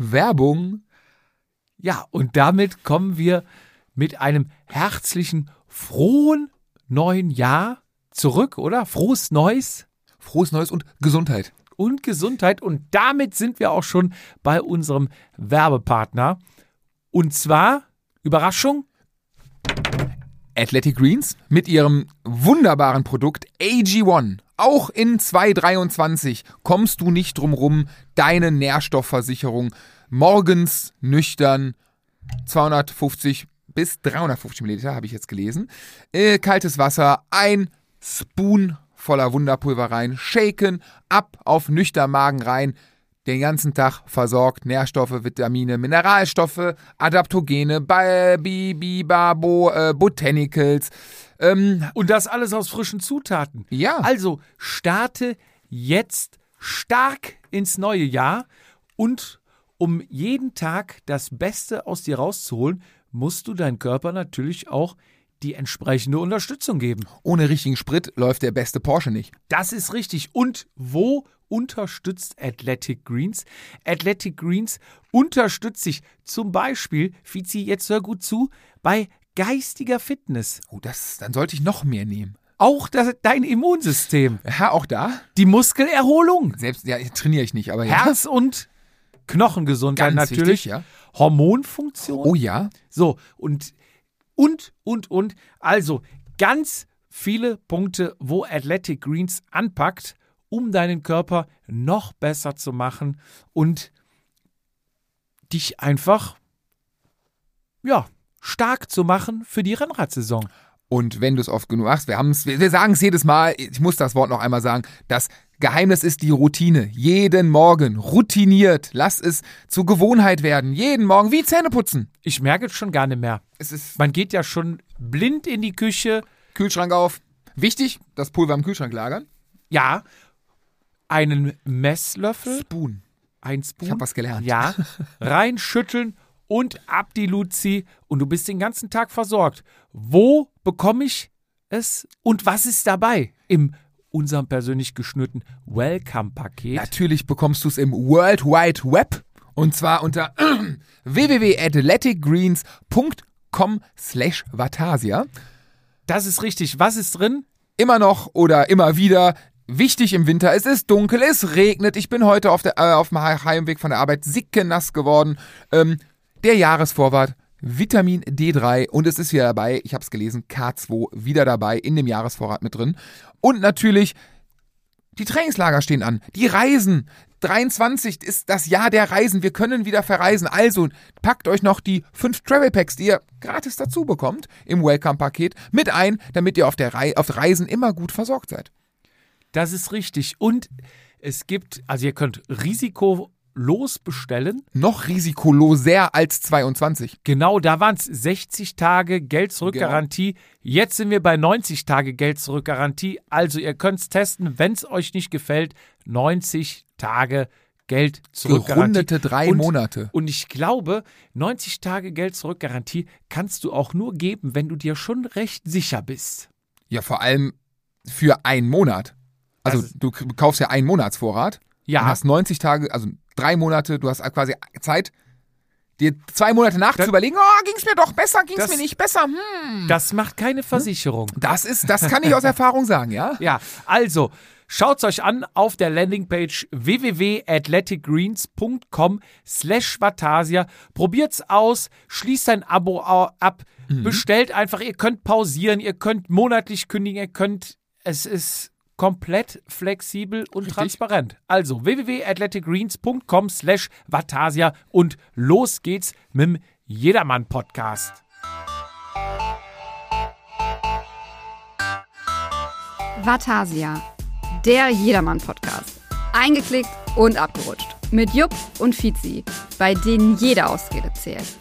Werbung. Ja, und damit kommen wir mit einem herzlichen, frohen neuen Jahr zurück, oder? Frohes Neues Frohes Neues und Gesundheit. und Gesundheit. Und damit sind wir auch schon bei unserem Werbepartner. Und zwar, Überraschung, Athletic Greens mit ihrem wunderbaren Produkt AG1. Auch in 2023 kommst du nicht drum rum, deine Nährstoffversicherung morgens nüchtern 250 bis 350 Milliliter, habe ich jetzt gelesen. Äh, kaltes Wasser, ein Spoon voller Wunderpulver rein, shaken, ab auf nüchtern Magen rein, den ganzen Tag versorgt, Nährstoffe, Vitamine, Mineralstoffe, Adaptogene, Bi- Bibabo, äh, Botanicals. Ähm, Und das alles aus frischen Zutaten. Ja. Also starte jetzt stark ins neue Jahr und um jeden Tag das Beste aus dir rauszuholen, musst du deinem Körper natürlich auch die entsprechende Unterstützung geben. ohne richtigen Sprit läuft der beste Porsche nicht. Das ist richtig. Und wo unterstützt Athletic Greens? Athletic Greens unterstützt sich zum Beispiel, Fizi, jetzt hör gut zu, bei geistiger Fitness. Oh, das, dann sollte ich noch mehr nehmen. Auch das, dein Immunsystem, Ja, auch da. die Muskelerholung, Selbst, ja, trainiere ich nicht, aber ja. Herz- und Knochengesundheit Ganz natürlich, wichtig, ja. Hormonfunktion. Oh ja. So, und, und, und, und. Also, ganz viele Punkte, wo Athletic Greens anpackt, um deinen Körper noch besser zu machen und dich einfach, ja, stark zu machen für die Rennradsaison. Und wenn du es oft genug machst, wir, wir, wir sagen es jedes Mal, ich muss das Wort noch einmal sagen, das Geheimnis ist die Routine. Jeden Morgen, routiniert, lass es zur Gewohnheit werden. Jeden Morgen, wie Zähne putzen. Ich merke es schon gar nicht mehr. Es ist Man geht ja schon blind in die Küche. Kühlschrank auf. Wichtig, das Pulver im Kühlschrank lagern. Ja, einen Messlöffel, Spoon. ein Spoon. Ich habe was gelernt. Ja, reinschütteln und ab die Luzi und du bist den ganzen Tag versorgt. Wo bekomme ich es und was ist dabei im unserem persönlich geschnürten Welcome-Paket? Natürlich bekommst du es im World Wide Web und zwar unter www.athleticgreens.com slash Vatasia. Das ist richtig. Was ist drin? Immer noch oder immer wieder wichtig im Winter. Es ist dunkel, es regnet. Ich bin heute auf, der, äh, auf dem Heimweg von der Arbeit sickenass geworden. Ähm, der Jahresvorwart Vitamin D3 und es ist wieder dabei, ich habe es gelesen, K2 wieder dabei in dem Jahresvorrat mit drin. Und natürlich, die Trainingslager stehen an, die Reisen. 23 ist das Jahr der Reisen. Wir können wieder verreisen. Also packt euch noch die fünf Travel Packs, die ihr gratis dazu bekommt im Welcome-Paket, mit ein, damit ihr auf, der Rei auf Reisen immer gut versorgt seid. Das ist richtig. Und es gibt, also ihr könnt risikolos bestellen. Noch risikoloser als 22. Genau, da waren es 60 Tage Geld-Zurück-Garantie. Jetzt sind wir bei 90 Tage Geld-Zurück-Garantie. Also ihr könnt es testen, wenn es euch nicht gefällt. 90 Tage Geld-Zurück-Garantie. Gerundete drei Und- Monate. Und ich glaube, 90 Tage Geld-Zurück-Garantie kannst du auch nur geben, wenn du dir schon recht sicher bist. Ja, vor allem für einen Monat. Also du kaufst ja einen Monatsvorrat Ja. und hast 90 Tage, also drei Monate, du hast quasi Zeit, dir zwei Monate nach Das- zu überlegen, oh, ging's mir doch besser, ging's Das- mir nicht besser. Hm. Das macht keine Versicherung. Das ist, das kann ich aus Erfahrung sagen, ja? Ja, also schaut's euch an auf der Landingpage www.athleticgreens.com slash Vatasia. Probiert's aus, schließt ein Abo ab, bestellt einfach, ihr könnt pausieren, ihr könnt monatlich kündigen, ihr könnt, es ist komplett flexibel und Richtig. transparent. Also www.athleticgreens.com slash Vatasia und los geht's mit dem Jedermann-Podcast. Vatasia, der Jedermann-Podcast. Eingeklickt und abgerutscht. Mit Jupp und Fizi, bei denen jede Ausrede zählt.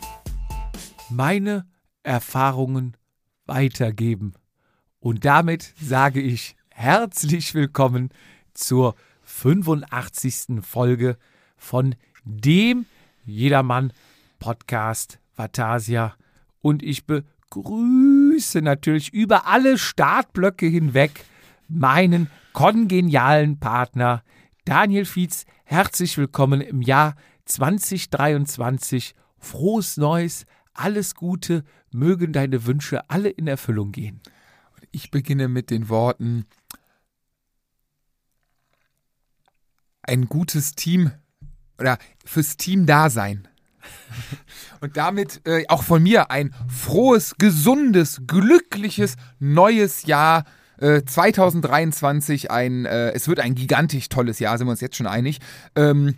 meine Erfahrungen weitergeben. Und damit sage ich herzlich willkommen zur 85. Folge von dem Jedermann Podcast Vatasia. Und ich begrüße natürlich über alle Startblöcke hinweg meinen kongenialen Partner Daniel Fietz. Herzlich willkommen im Jahr 2023. Frohes Neues, alles Gute, mögen deine Wünsche alle in Erfüllung gehen. Ich beginne mit den Worten ein gutes Team oder fürs Team da sein. Und damit äh, auch von mir ein frohes, gesundes, glückliches neues Jahr äh, 2023. Ein, äh, es wird ein gigantisch tolles Jahr, sind wir uns jetzt schon einig. Ähm,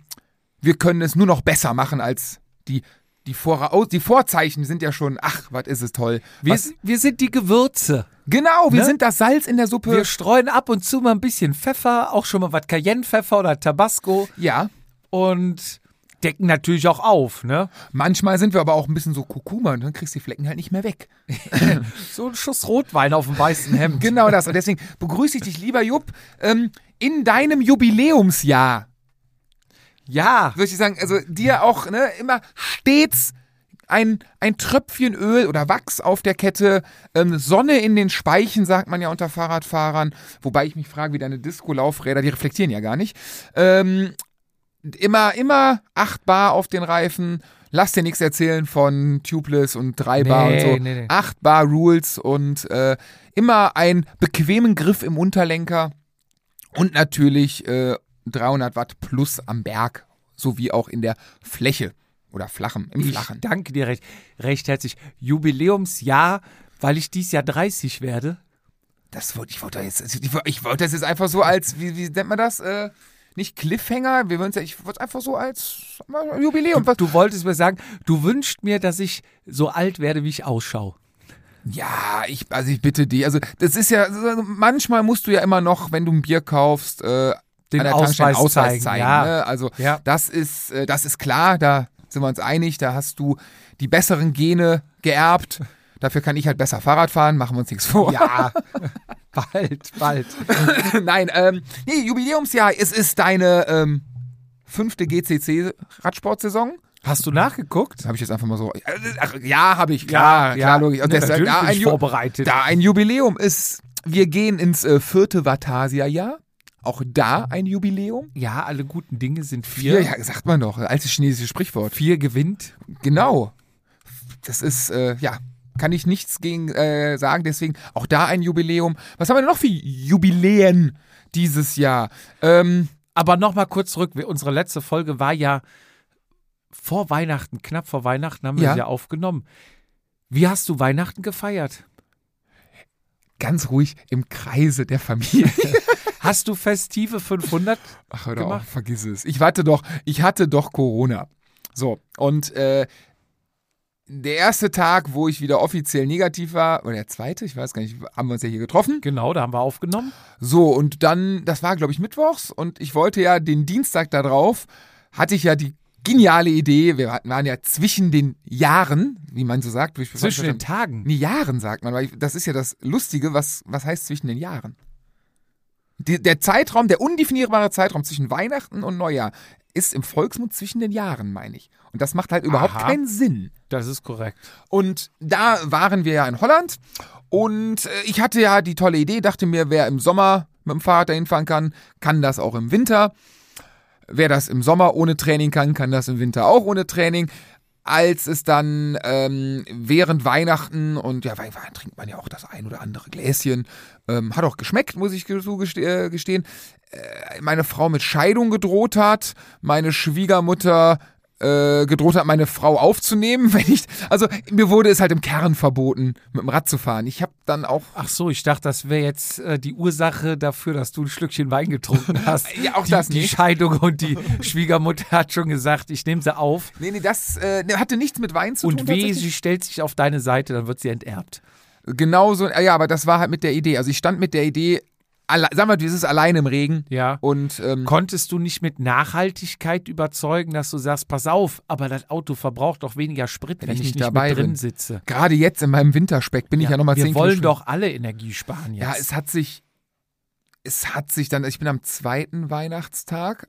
wir können es nur noch besser machen als die die, Vor die Vorzeichen sind ja schon, ach, was ist es toll. Wir, wir sind die Gewürze. genau, wir Ne? sind das Salz in der Suppe. Wir streuen ab und zu mal ein bisschen Pfeffer, auch schon mal was Cayennepfeffer oder Tabasco ja, und decken natürlich auch auf, ne? manchmal sind wir aber auch ein bisschen so Kurkuma und dann kriegst du die Flecken halt nicht mehr weg. So ein Schuss Rotwein auf dem weißen Hemd. Genau das. Und deswegen begrüße ich dich, lieber Jupp, ähm, in deinem Jubiläumsjahr. Ja, Würde ich sagen, also dir auch ne, immer stets ein, ein Tröpfchen Öl oder Wachs auf der Kette, ähm, Sonne in den Speichen, sagt man ja unter Fahrradfahrern. Wobei ich mich frage, wie deine Disco-Laufräder, die reflektieren ja gar nicht. Ähm, immer, immer 8 Bar auf den Reifen. Lass dir nichts erzählen von Tubeless und 3 Bar Nee, und so. nee, nee. 8 Bar Rules und äh, immer einen bequemen Griff im Unterlenker. Und natürlich äh, 300 Watt plus am Berg, sowie auch in der Fläche oder flachem, im ich Flachen. danke dir recht, recht herzlich. Jubiläumsjahr, weil ich dies Jahr 30 werde. Das wollte ich wollte jetzt, ich, wollte- ich das jetzt einfach so als, wie, wie nennt man das? Äh, nicht Cliffhanger, wir wollen ja, ich wollte es einfach so als Jubiläum. Was, Du wolltest mir sagen, du wünschst mir, dass ich so alt werde, wie ich ausschaue. ja, ich, also ich bitte dich. Also das ist ja, also manchmal musst du ja immer noch, wenn du ein Bier kaufst, äh, Den Ausweis Ausweis zeigen, zeigen. ja. Ne? Also Ja. das ist, äh, das ist klar, da sind wir uns einig, da hast du die besseren Gene geerbt. Dafür kann ich halt besser Fahrrad fahren, machen wir uns nichts vor. Ja, bald, bald. Nein, ähm, nee, Jubiläumsjahr, es ist deine ähm, fünfte GCC-Radsportsaison. Hast du nachgeguckt? Habe ich jetzt einfach mal so. Ach, ja, habe ich, klar, klar, logisch. Und deshalb, natürlich da, ein vorbereitet. da ein Jubiläum ist, wir gehen ins äh, vierte Vatasia-Jahr. Auch da ein Jubiläum. Ja, alle guten Dinge sind Vier, vier. ja, sagt man doch, altes chinesisches Sprichwort. Vier gewinnt. Genau. Das ist, äh, ja, kann ich nichts gegen äh, sagen, deswegen auch da ein Jubiläum. Was haben wir denn noch für Jubiläen dieses Jahr? Ähm, Aber nochmal kurz zurück. Unsere letzte Folge war ja vor Weihnachten, knapp vor Weihnachten haben wir Ja. sie ja aufgenommen. Wie hast du Weihnachten gefeiert? ganz ruhig im Kreise der Familie. Hast du festive 500? Ach, hör Gemacht. auf, vergiss es. Ich hatte doch, ich hatte doch Corona. So, und äh, der erste Tag, wo ich wieder offiziell negativ war, oder der zweite, ich weiß gar nicht, haben wir uns ja hier getroffen. Genau, da haben wir aufgenommen. So, und dann, das war, glaube ich, mittwochs, und ich wollte ja den Dienstag da drauf, hatte ich ja die geniale Idee, wir waren ja zwischen den Jahren, wie man so sagt. Zwischen den Tagen. Nee, Jahren sagt man, weil ich, das ist ja das Lustige, was, was heißt zwischen den Jahren? Die, der Zeitraum, der undefinierbare Zeitraum zwischen Weihnachten und Neujahr ist im Volksmund zwischen den Jahren, meine ich. Und das macht halt überhaupt Aha. keinen Sinn. Das ist korrekt. Und da waren wir ja in Holland und äh, ich hatte ja die tolle Idee, dachte mir, wer im Sommer mit dem Fahrrad dahin fahren kann, kann das auch im Winter. Wer das im Sommer ohne Training kann, kann das im Winter auch ohne Training. Als es dann ähm, während Weihnachten und ja, Wein trinkt man ja auch das ein oder andere Gläschen, ähm, hat auch geschmeckt, muss ich zugeste- äh. Äh, meine Frau mit Scheidung gedroht hat, meine Schwiegermutter äh, gedroht hat, meine Frau aufzunehmen, wenn ich, also mir wurde es halt im Kern verboten, mit dem Rad zu fahren. Ich habe dann auch Ach so, ich dachte, das wäre jetzt äh, die Ursache dafür, dass du ein Schlückchen Wein getrunken hast. Ja, auch die, das Die nicht. Scheidung und die Schwiegermutter hat schon gesagt, ich nehme sie auf. Nee, nee, das äh, hatte nichts mit Wein zu Und tun. weh, tatsächlich. sie stellt sich auf deine Seite, dann wird sie enterbt. Genauso, ja, aber das war halt mit der Idee. Also ich stand mit der Idee, alle, sag mal, dieses allein im Regen. Ja. Und ähm, Konntest du nicht mit Nachhaltigkeit überzeugen, dass du sagst, pass auf, aber das Auto verbraucht doch weniger Sprit, wenn, ich ich nicht nicht dabei drin sitze. gerade jetzt in meinem Winterspeck bin ich ja nochmal wir 10 wollen doch alle Energie sparen jetzt. Ja, es hat sich, es hat sich dann, ich bin am zweiten Weihnachtstag,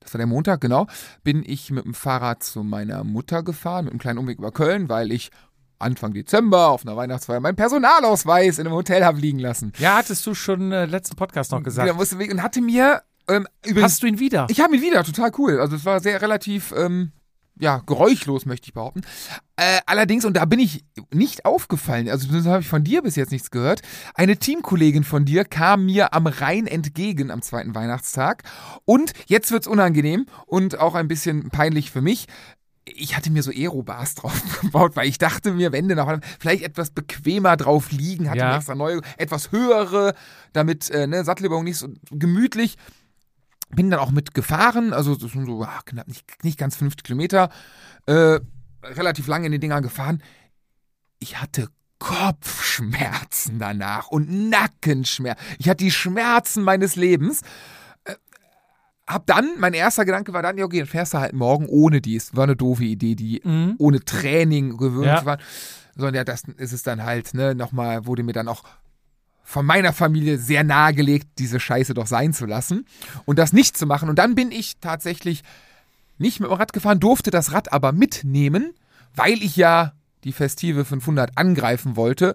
das war der Montag, genau, bin ich mit dem Fahrrad zu meiner Mutter gefahren, mit einem kleinen Umweg über Köln, weil ich Anfang Dezember auf einer Weihnachtsfeier meinen Personalausweis in einem Hotel habe liegen lassen. ja, hattest du schon äh, letzten Podcast noch gesagt. Weg und hatte mir Ähm, übrigens, Hast du ihn wieder? ich habe ihn wieder, total cool. Also es war sehr relativ, ähm, ja, geräuschlos, möchte ich behaupten. Äh, allerdings, und da bin ich nicht aufgefallen, also das habe ich von dir bis jetzt nichts gehört, eine Teamkollegin von dir kam mir am Rhein entgegen am zweiten Weihnachtstag. Und jetzt wird's unangenehm und auch ein bisschen peinlich für mich. Ich hatte mir so Aerobars drauf gebaut, weil ich dachte mir, Wände noch vielleicht etwas bequemer drauf liegen, hatte Ja. extra neue, etwas höhere, damit äh, ne, Sattelübung nicht so gemütlich bin dann auch mit gefahren, also das sind so ah, knapp nicht, nicht ganz 50 Kilometer, äh, relativ lange in den Dingern gefahren. Ich hatte Kopfschmerzen danach und Nackenschmerzen. Ich hatte die Schmerzen meines Lebens. Hab dann, mein erster Gedanke war dann, ja, okay, dann fährst du halt morgen ohne dies. War eine doofe Idee, die Mhm. ohne Training gewöhnt Ja. waren. Sondern ja, das ist es dann halt, ne, nochmal, wurde mir dann auch von meiner Familie sehr nahegelegt, diese Scheiße doch sein zu lassen und das nicht zu machen. Und dann bin ich tatsächlich nicht mit dem Rad gefahren, durfte das Rad aber mitnehmen, weil ich ja die Festive 500 angreifen wollte.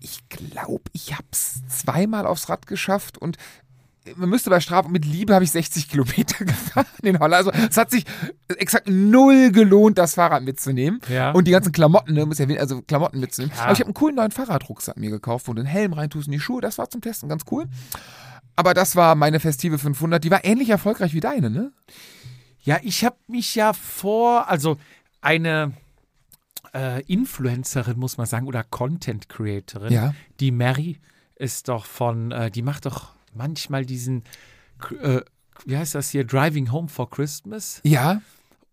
Ich glaube, ich habe es zweimal aufs Rad geschafft und man müsste bei Strafe mit Liebe habe ich 60 Kilometer gefahren in Holland. Also es hat sich exakt null gelohnt, das Fahrrad mitzunehmen. Ja. Und die ganzen Klamotten, ne, muss ja also Klamotten mitzunehmen. Ja. Aber ich habe einen coolen neuen Fahrradrucksack mir gekauft, wo du einen Helm reintust in die Schuhe. Das war zum Testen ganz cool. Aber das war meine Festive 500. Die war ähnlich erfolgreich wie deine, ne? Ja, ich habe mich ja vor, also eine äh, Influencerin, muss man sagen, oder Content Creatorin, Ja. die Mary ist doch von, äh, die macht doch manchmal diesen, äh, wie heißt das hier, Driving Home for Christmas. Ja.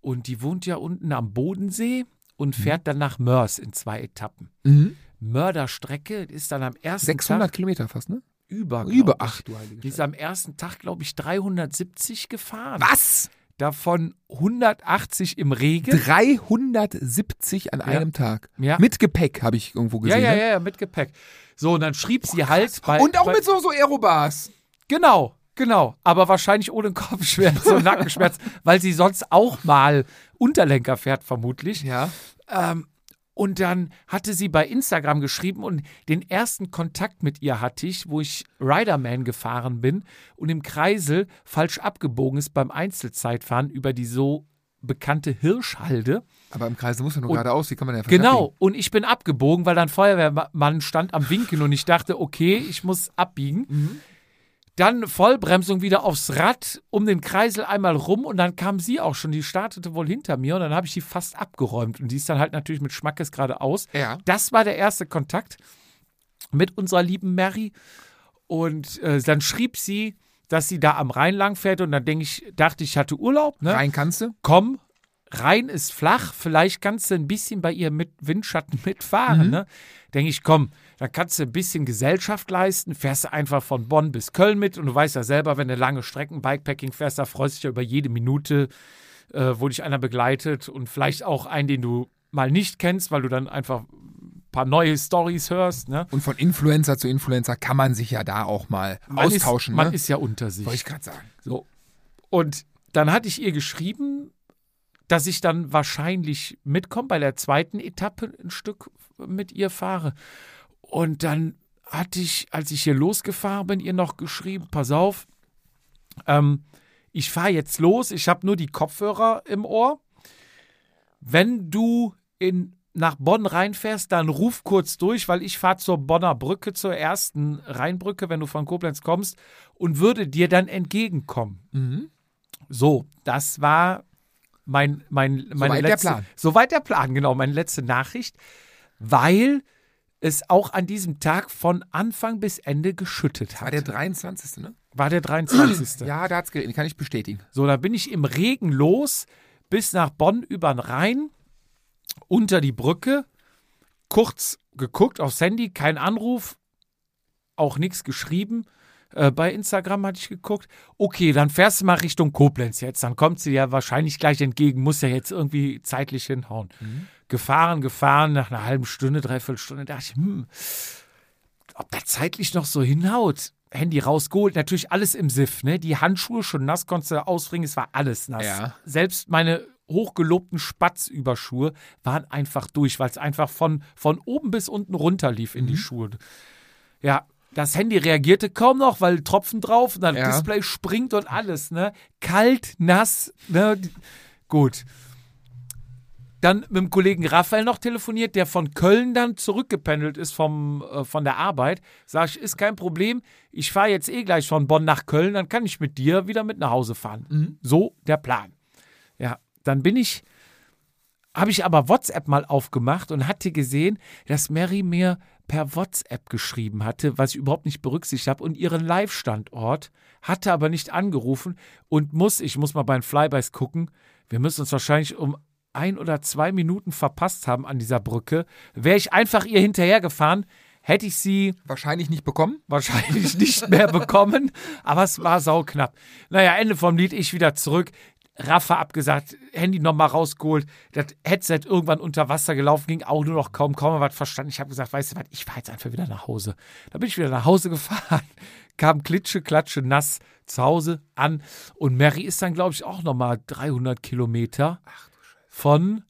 Und die wohnt ja unten am Bodensee und fährt dann nach Mörs in zwei Etappen. Mhm. Mörderstrecke ist dann am ersten 600 Tag Kilometer fast, ne? über. Über ich. ach du heilige Die ist am ersten Tag, glaube ich, 370 gefahren. Was? Davon 180 im Regen. 370 an einem Tag. Ja. Mit Gepäck habe ich irgendwo Ja, gesehen. ja, ne? ja, ja, mit Gepäck. So, und dann schrieb sie halt bei. Und auch bei, mit so, so Aerobars. Genau, genau. Aber wahrscheinlich ohne Kopfschmerz und Nackenschmerz, weil sie sonst auch mal Unterlenker fährt, vermutlich. Ja. Ähm, und dann hatte sie bei Instagram geschrieben und den ersten Kontakt mit ihr hatte ich, wo ich Riderman gefahren bin und im Kreisel falsch abgebogen ist beim Einzelzeitfahren über die so bekannte Hirschhalde. Aber im Kreis muss man nur Und- geradeaus, wie kann man ja Genau, und ich bin abgebogen, weil dann Feuerwehrmann stand am Winkel und ich dachte, okay, ich muss abbiegen. Mhm. Dann Vollbremsung wieder aufs Rad, um den Kreisel einmal rum und dann kam sie auch schon, die startete wohl hinter mir und dann habe ich die fast abgeräumt und die ist dann halt natürlich mit Schmackes geradeaus. Ja. Das war der erste Kontakt mit unserer lieben Mary und äh, dann schrieb sie, dass sie da am Rhein lang fährt und dann denke ich, dachte ich, ich hatte Urlaub, ne? Rein kannst du? komm, Rhein ist flach, vielleicht kannst du ein bisschen bei ihr mit Windschatten mitfahren. Ne? Denke ich, komm, dann kannst du ein bisschen Gesellschaft leisten, fährst du einfach von Bonn bis Köln mit und du weißt ja selber, wenn du lange Strecken Bikepacking fährst, da freust du dich ja über jede Minute, äh, wo dich einer begleitet und vielleicht auch einen, den du mal nicht kennst, weil du dann einfach ein paar neue Stories hörst. Ne? Und von Influencer zu Influencer kann man sich ja da auch mal Man austauschen. Ist, man ne? ist ja unter sich. Wollte ich gerade sagen. So. Und dann hatte ich ihr geschrieben, dass ich dann wahrscheinlich mitkomme, bei der zweiten Etappe ein Stück mit ihr fahre. Und dann hatte ich, als ich hier losgefahren bin, ihr noch geschrieben, pass auf, ähm, ich fahre jetzt los, ich habe nur die Kopfhörer im Ohr. Wenn du in, nach Bonn reinfährst, dann ruf kurz durch, weil ich fahre zur Bonner Brücke, zur ersten Rheinbrücke, wenn du von Koblenz kommst, und würde dir dann entgegenkommen. Mhm. So, das war mein, mein, meine Soweit der letzte, Plan. Soweit der Plan, genau, meine letzte Nachricht, weil es auch an diesem Tag von Anfang bis Ende geschüttet War hat. der 23. ne? War der 23. Ja, da hat's geregnet, kann ich bestätigen. So, da bin ich im Regen los, bis nach Bonn über den Rhein, unter die Brücke, kurz geguckt aufs Handy, kein Anruf, auch nichts geschrieben. Äh, bei Instagram hatte ich geguckt. Okay, dann fährst du mal Richtung Koblenz jetzt. Dann kommt sie ja wahrscheinlich gleich entgegen, muss ja jetzt irgendwie zeitlich hinhauen. Gefahren, gefahren, nach einer halben Stunde, dreiviertel Stunde, dachte ich, hm, ob das zeitlich noch so hinhaut. Handy rausgeholt, natürlich alles im Siff, ne? Die Handschuhe schon nass, konntest du ausbringen, es war alles nass. Ja. Selbst meine hochgelobten Spatzüberschuhe waren einfach durch, weil es einfach von, von oben bis unten runter lief in die Schuhe. Ja, das Handy reagierte kaum noch, weil Tropfen drauf und dann Ja. Display springt und alles, ne? Kalt, nass, ne? Gut. Dann mit dem Kollegen Raphael noch telefoniert, der von Köln dann zurückgependelt ist vom, äh, von der Arbeit. Sag ich, ist kein Problem. Ich fahre jetzt eh gleich von Bonn nach Köln, dann kann ich mit dir wieder mit nach Hause fahren. So der Plan. Ja, dann bin ich, habe ich aber WhatsApp mal aufgemacht und hatte gesehen, dass Mary mir per WhatsApp geschrieben hatte, was ich überhaupt nicht berücksichtigt habe und ihren Live-Standort, hatte aber nicht angerufen und muss, ich muss mal bei den Flybys gucken, wir müssen uns wahrscheinlich um ein oder zwei Minuten verpasst haben an dieser Brücke. Wäre ich einfach ihr hinterhergefahren, hätte ich sie Wahrscheinlich nicht bekommen. wahrscheinlich nicht mehr bekommen, aber es war sauknapp. Naja, Ende vom Lied, ich wieder zurück. Rafa abgesagt, Handy nochmal rausgeholt, das Headset irgendwann unter Wasser gelaufen, ging auch nur noch kaum, kaum was verstanden. Ich habe gesagt, weißt du was, ich fahre jetzt einfach wieder nach Hause. Da bin ich wieder nach Hause gefahren, kam klitsche, klatsche, nass zu Hause an und Mary ist dann, glaube ich, auch nochmal 300 Kilometer von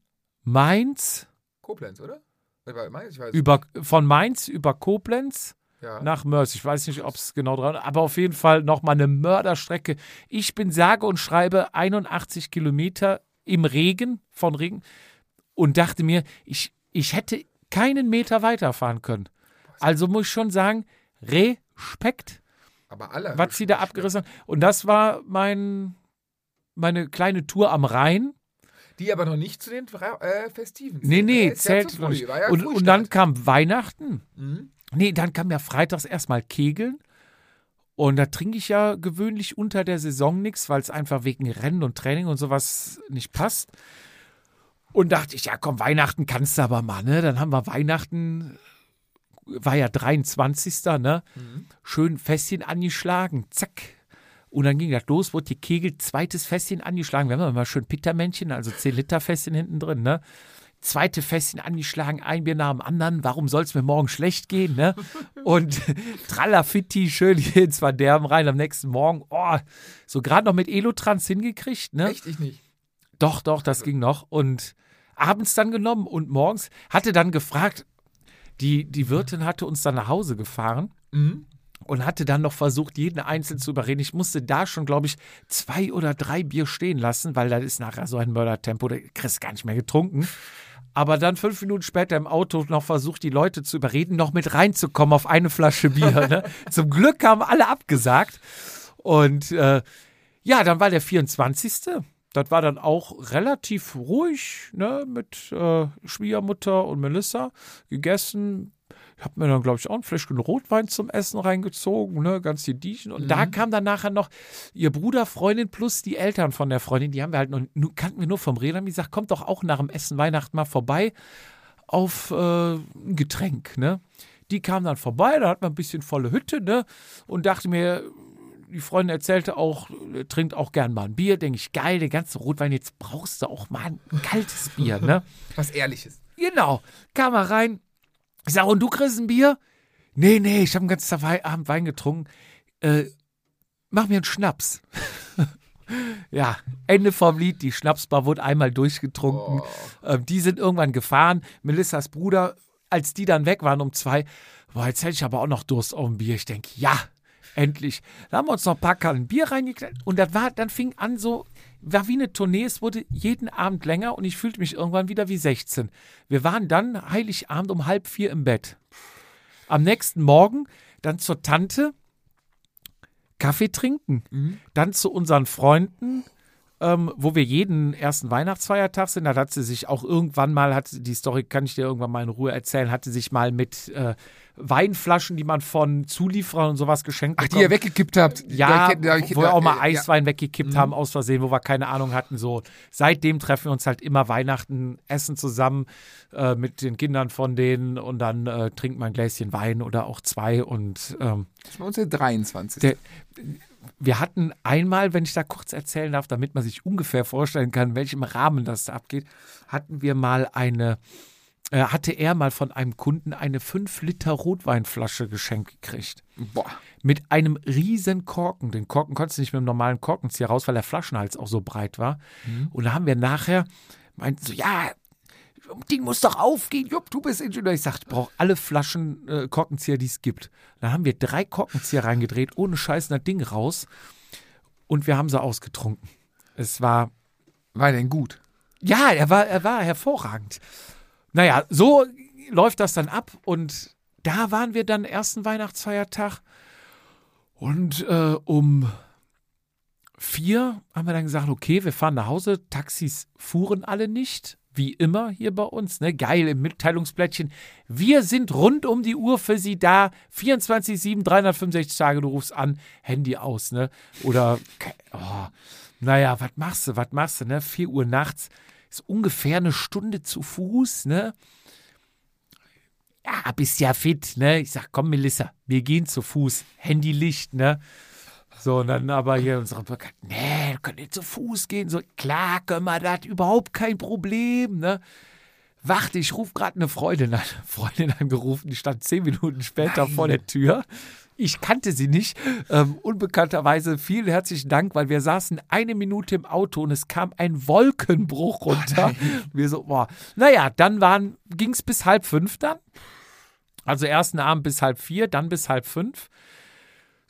Mainz Koblenz, oder? Ich weiß, ich weiß. über, von Mainz über Koblenz ja. nach Mörs. Ich weiß nicht, ob es genau dran aber auf jeden Fall nochmal eine Mörderstrecke. Ich bin sage und schreibe 81 Kilometer im Regen, von Regen, und dachte mir, ich, ich hätte keinen Meter weiterfahren können. Also muss ich schon sagen, Respekt, Aber alle. was sie da abgerissen haben. Und das war mein, meine kleine Tour am Rhein. Die aber noch nicht zu den äh, Festiven. Nee, nee, ne? Ist ja zählt noch nicht. ja und, und dann kam Weihnachten. Mhm. Nee, dann kam ja freitags erstmal Kegeln. Und da trinke ich ja gewöhnlich unter der Saison nichts, weil es einfach wegen Rennen und Training und sowas nicht passt. Und dachte ich, ja komm, Weihnachten kannst du aber mal, ne? Dann haben wir Weihnachten, war ja 23. ne? Schön Fässchen angeschlagen, zack. Und dann ging das los, wurde die Kegel, zweites Fässchen angeschlagen. Wir haben immer schön Pittermännchen, also 10 Liter Fässchen hinten drin, ne? Zweite Fässchen angeschlagen, ein Bier nach dem anderen. Warum soll es mir morgen schlecht gehen, ne? Und Tralafitti, schön hier ins Verderben rein am nächsten Morgen. Oh, so gerade noch mit Elotrans hingekriegt, ne? Echt, ich nicht. Doch, doch, das ging noch. Und abends dann genommen und morgens hatte dann gefragt, die, die Wirtin hatte uns dann nach Hause gefahren Mhm. und hatte dann noch versucht, jeden einzeln zu überreden. Ich musste da schon, glaube ich, zwei oder drei Bier stehen lassen, weil da ist nachher so ein Mördertempo, da kriegst du gar nicht mehr getrunken. Aber dann fünf Minuten später im Auto noch versucht, die Leute zu überreden, noch mit reinzukommen auf eine Flasche Bier. Ne? Zum Glück haben alle abgesagt. Und äh, ja, dann war der 24. Das war dann auch relativ ruhig, ne, mit äh, Schwiegermutter und Melissa gegessen. Ich habe mir dann, glaube ich, auch ein Fläschchen Rotwein zum Essen reingezogen, ne, ganz die Diechen. Und da kam dann nachher noch ihr Bruder, Freundin plus die Eltern von der Freundin. Die haben wir halt noch, nur, kannten wir nur vom Reden. Haben die gesagt, kommt doch auch nach dem Essen Weihnachten mal vorbei auf äh, ein Getränk, ne. Die kamen dann vorbei, da hat man ein bisschen volle Hütte, ne, und dachte mir, die Freundin erzählte auch, trinkt auch gern mal ein Bier. Denke ich, geil, der ganze Rotwein, jetzt brauchst du auch mal ein kaltes Bier, ne? Was Ehrliches. Genau. Kam er rein. Ich sage, und du kriegst ein Bier? Nee, nee, ich habe den ganzen Tag Abend Wein getrunken. Äh, mach mir einen Schnaps. ja, Ende vom Lied. Die Schnapsbar wurde einmal durchgetrunken. Ähm, die sind irgendwann gefahren. Melissas Bruder, als die dann weg waren um zwei, boah, jetzt hätte ich aber auch noch Durst auf ein Bier. Ich denke, ja, endlich. Da haben wir uns noch ein paar Kannen Bier reingeknallt. Und das war, dann fing an so, war wie eine Tournee. Es wurde jeden Abend länger und ich fühlte mich irgendwann wieder wie 16. Wir waren dann Heiligabend um halb vier im Bett. Am nächsten Morgen dann zur Tante Kaffee trinken. Dann zu unseren Freunden, ähm, wo wir jeden ersten Weihnachtsfeiertag sind. Da hat sie sich auch irgendwann mal, hat die Story kann ich dir irgendwann mal in Ruhe erzählen, hatte sich mal mit äh, Weinflaschen, die man von Zulieferern und sowas geschenkt Ach, die ihr weggekippt habt. Ja, ich ja, ich- wo wir auch mal äh, ja. Eiswein weggekippt haben aus Versehen, wo wir keine Ahnung hatten. So seitdem treffen wir uns halt immer Weihnachten, essen zusammen äh, mit den Kindern von denen und dann äh, trinkt man ein Gläschen Wein oder auch zwei und ähm, Das ist bei uns der 23. der, wir hatten einmal, wenn ich da kurz erzählen darf, damit man sich ungefähr vorstellen kann, in welchem Rahmen das da abgeht, hatten wir mal eine, äh, hatte er mal von einem Kunden eine 5 Liter Rotweinflasche geschenkt gekriegt. Boah. Mit einem riesen Korken. Den Korken konntest du nicht mit dem normalen Korkenzieher raus, weil der Flaschenhals auch so breit war. Und da haben wir nachher, meinten so, ja, Ding muss doch aufgehen. Jupp, du bist Ingenieur. Ich sag, ich brauche alle Flaschen äh, Korkenzieher, die es gibt. Dann haben wir drei Korkenzieher reingedreht, ohne Scheiß das Ding raus. Und wir haben sie ausgetrunken. Es war, War denn gut? ja, er war, er war hervorragend. Naja, so läuft das dann ab und da waren wir dann ersten Weihnachtsfeiertag und äh, um vier haben wir dann gesagt, okay, wir fahren nach Hause. Taxis fuhren alle nicht, wie immer hier bei uns. Ne? Geil im Mitteilungsblättchen. Wir sind rund um die Uhr für Sie da. 24-7, 365 Tage, du rufst an, Handy aus. Ne? Oder, oh, naja, was machst du, was machst du? Ne? 4 Uhr nachts ist ungefähr eine Stunde zu Fuß. Ne? Ja, bist ja fit. Ne? Ich sag, komm, Melissa, wir gehen zu Fuß. Handy Licht, ne? So, und dann aber hier unsere Bekannten, nee, können nicht zu Fuß gehen. So, klar können wir das, überhaupt kein Problem, ne? Warte, ich rufe gerade eine Freundin an. Freundin angerufen, die stand zehn Minuten später vor der Tür. Ich kannte sie nicht. Ähm, unbekannterweise vielen herzlichen Dank, weil wir saßen eine Minute im Auto und es kam ein Wolkenbruch runter. wir so, boah. Naja, dann ging es bis halb fünf dann. Also ersten Abend bis halb vier, dann bis halb fünf.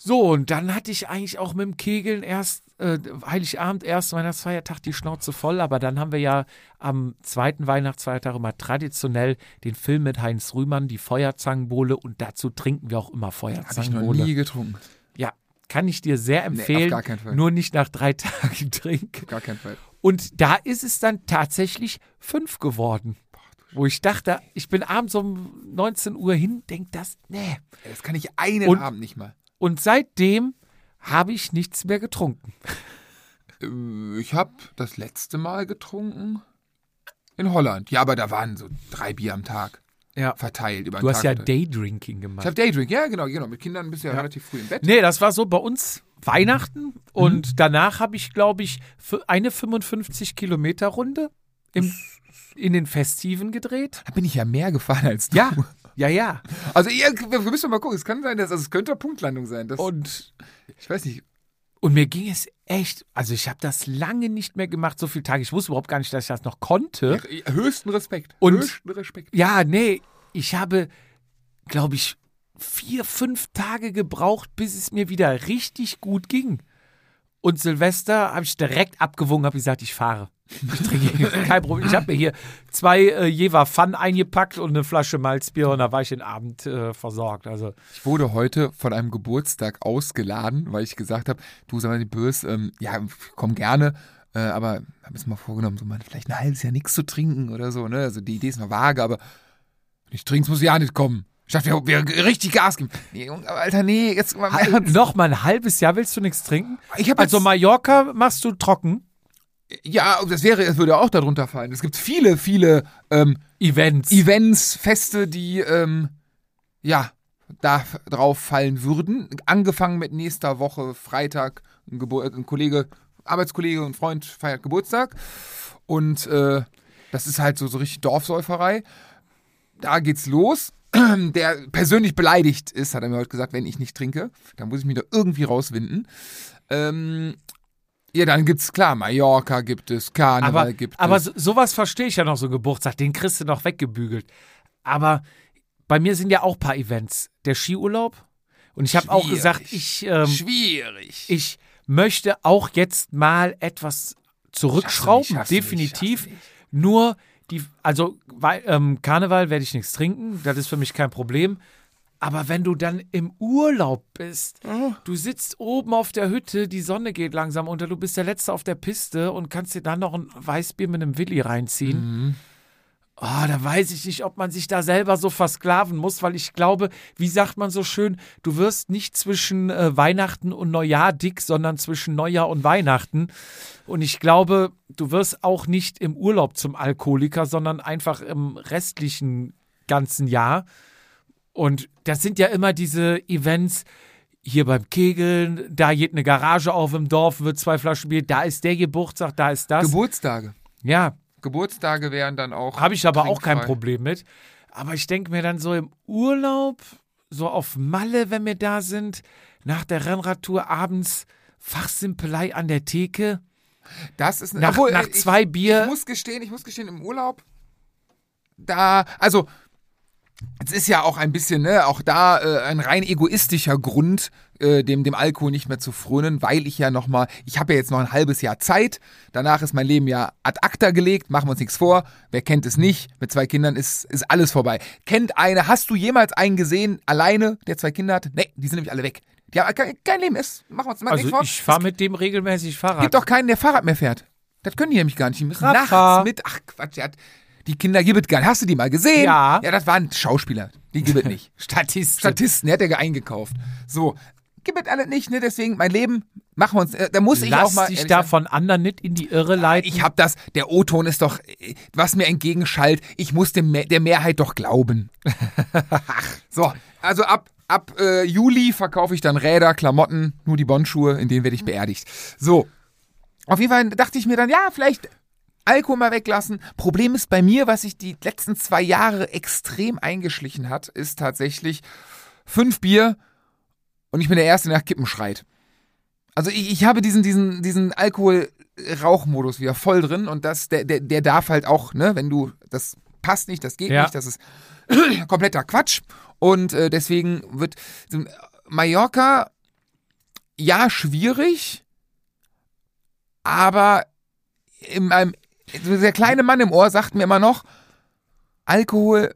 So, und dann hatte ich eigentlich auch mit dem Kegeln erst, äh, Heiligabend, erst Weihnachtsfeiertag die Schnauze voll, aber dann haben wir ja am zweiten Weihnachtsfeiertag immer traditionell den Film mit Heinz Rühmann, die Feuerzangenbowle und dazu trinken wir auch immer Habe ich noch Feuerzangenbowle. nie getrunken. Ja, kann ich dir sehr empfehlen. gar keinen Fall. Nur nicht nach drei Tagen trinken. Gar keinen Fall. Und da ist es dann tatsächlich fünf geworden. Wo ich dachte, ich bin abends um 19 Uhr hin, denk das, nee. Das kann ich einen Und- Abend nicht mal. Und seitdem habe ich nichts mehr getrunken. Äh, Ich habe das letzte Mal getrunken in Holland. Ja, aber da waren so drei Bier am Tag Ja. verteilt über den Du hast Tag ja. Daydrinking Ich gemacht. habe Daydrink, ja genau, genau. Mit Kindern bist du ja, relativ früh im Bett. Nee, das war so bei uns Weihnachten und danach habe ich, glaube ich, für eine 55 Kilometer Runde im, in den Festiven gedreht. Da bin ich ja mehr gefahren als du. Ja, ja, ja. Also ihr, wir müssen mal gucken. Es kann sein, dass also es könnte Punktlandung sein. Das, Und, ich weiß nicht. und mir ging es echt, also ich habe das lange nicht mehr gemacht, so viele Tage. Ich wusste überhaupt gar nicht, dass ich das noch konnte. Höchsten Respekt. Und- höchsten Respekt. Ja, nee, ich habe, glaube ich, vier, fünf Tage gebraucht, bis es mir wieder richtig gut ging. Und Silvester habe ich direkt abgewogen, habe gesagt, ich fahre. Ich trinke kein Problem. Ich habe mir hier zwei äh, Jever Fun eingepackt und eine Flasche Malzbier und da war ich den Abend äh, versorgt. Also Ich wurde heute von einem Geburtstag ausgeladen, weil ich gesagt habe, du sag mal, die Bös, ähm, ja, komm gerne, äh, aber habe es mal vorgenommen, so mal vielleicht ein halbes Jahr nichts zu trinken oder so, ne? Also die Idee ist noch vage, aber wenn ich trinkst, muss ich ja nicht kommen. Ich dachte, wir, wir richtig Gas geben. Nee, Junge, Alter, nee, jetzt mal Ernst. noch mal ein halbes Jahr willst du nichts trinken? Ich hab Also Mallorca machst du trocken. Ja, das wäre, es würde auch darunter fallen. Es gibt viele, viele ähm, Events. Events, Feste, die ähm, ja da drauf fallen würden. Angefangen mit nächster Woche Freitag, ein, Gebur ein Kollege, Arbeitskollege und Freund feiert Geburtstag und äh, das ist halt so so richtig Dorfsäuferei. Da geht's los. Der persönlich beleidigt ist, hat er mir heute gesagt, wenn ich nicht trinke, dann muss ich mich da irgendwie rauswinden. Ähm, ja, dann gibt's klar, Mallorca gibt es, Karneval aber, gibt aber es. so, sowas verstehe ich ja noch so Geburtstag, den kriegst du noch weggebügelt. Aber bei mir sind ja auch ein paar Events. Der Skiurlaub. Und ich habe auch gesagt, ich, ähm, Schwierig. ich möchte auch jetzt mal etwas zurückschrauben, nicht, definitiv. nicht. Nur die, also weil, ähm, Karneval werde ich nichts trinken, das ist für mich kein Problem. Aber wenn du dann im Urlaub bist, Oh. du sitzt oben auf der Hütte, die Sonne geht langsam unter, du bist der Letzte auf der Piste und kannst dir dann noch ein Weißbier mit einem Willi reinziehen. Mhm. Oh, da weiß ich nicht, ob man sich da selber so versklaven muss, weil ich glaube, wie sagt man so schön, du wirst nicht zwischen äh, Weihnachten und Neujahr dick, sondern zwischen Neujahr und Weihnachten. Und ich glaube, du wirst auch nicht im Urlaub zum Alkoholiker, sondern einfach im restlichen ganzen Jahr. Und das sind ja immer diese Events, hier beim Kegeln, da geht eine Garage auf im Dorf, wird zwei Flaschen Bier, da ist der Geburtstag, da ist das. Geburtstage. ja, Geburtstage wären dann auch. habe ich aber auch kein trinkfrei. Problem mit. Aber ich denke mir dann so im Urlaub, so auf Malle, wenn wir da sind, nach der Rennradtour abends Fachsimpelei an der Theke. Das ist Nach, obwohl, nach äh, ich, zwei Bier. Ich muss gestehen, ich muss gestehen, im Urlaub da, also es ist ja auch ein bisschen, ne, auch da äh, ein rein egoistischer Grund, äh, dem, dem Alkohol nicht mehr zu frönen, weil ich ja nochmal, ich habe ja jetzt noch ein halbes Jahr Zeit, danach ist mein Leben ja ad acta gelegt, machen wir uns nichts vor, wer kennt es nicht, mit zwei Kindern ist, ist alles vorbei. Kennt eine, hast du jemals einen gesehen, alleine, der zwei Kinder hat? Nee, die sind nämlich alle weg. Die haben kein, kein Leben, ist, machen wir uns mal Also nichts vor. ich fahre mit dem regelmäßig Fahrrad. gibt doch keinen, der Fahrrad mehr fährt. Das können die nämlich gar nicht. Die müssen Radfahr. nachts mit, ach Quatsch, der hat, die Kinder gibt gar nicht. Hast du die mal gesehen? Ja. Ja, das waren Schauspieler. Die gibt nicht. Statist. Statisten, der hat er eingekauft. So, gibt alle nicht, ne? Deswegen mein Leben, machen wir uns, äh, da muss ich Lass auch mal. dich da sagen, von anderen nicht in die Irre leiten. ich hab das, der O-Ton ist doch, äh, was mir entgegenschallt, ich muss dem, der Mehrheit doch glauben. so, also ab, ab äh, Juli verkaufe ich dann Räder, Klamotten, nur die Bondschuhe, in denen werde ich beerdigt. So, auf jeden Fall dachte ich mir dann, ja, vielleicht Alkohol mal weglassen. Problem ist bei mir, was sich die letzten zwei Jahre extrem eingeschlichen hat, ist tatsächlich fünf Bier und ich bin der Erste, der nach Kippen schreit. Also ich, ich habe diesen, diesen, diesen Alkohol-Rauchmodus wieder voll drin und das, der, der, der darf halt auch, ne, wenn du, das passt nicht, das geht Ja. nicht, das ist kompletter Quatsch. Und äh, deswegen wird Mallorca, ja, schwierig, aber in meinem, der kleine Mann im Ohr sagt mir immer noch, Alkohol,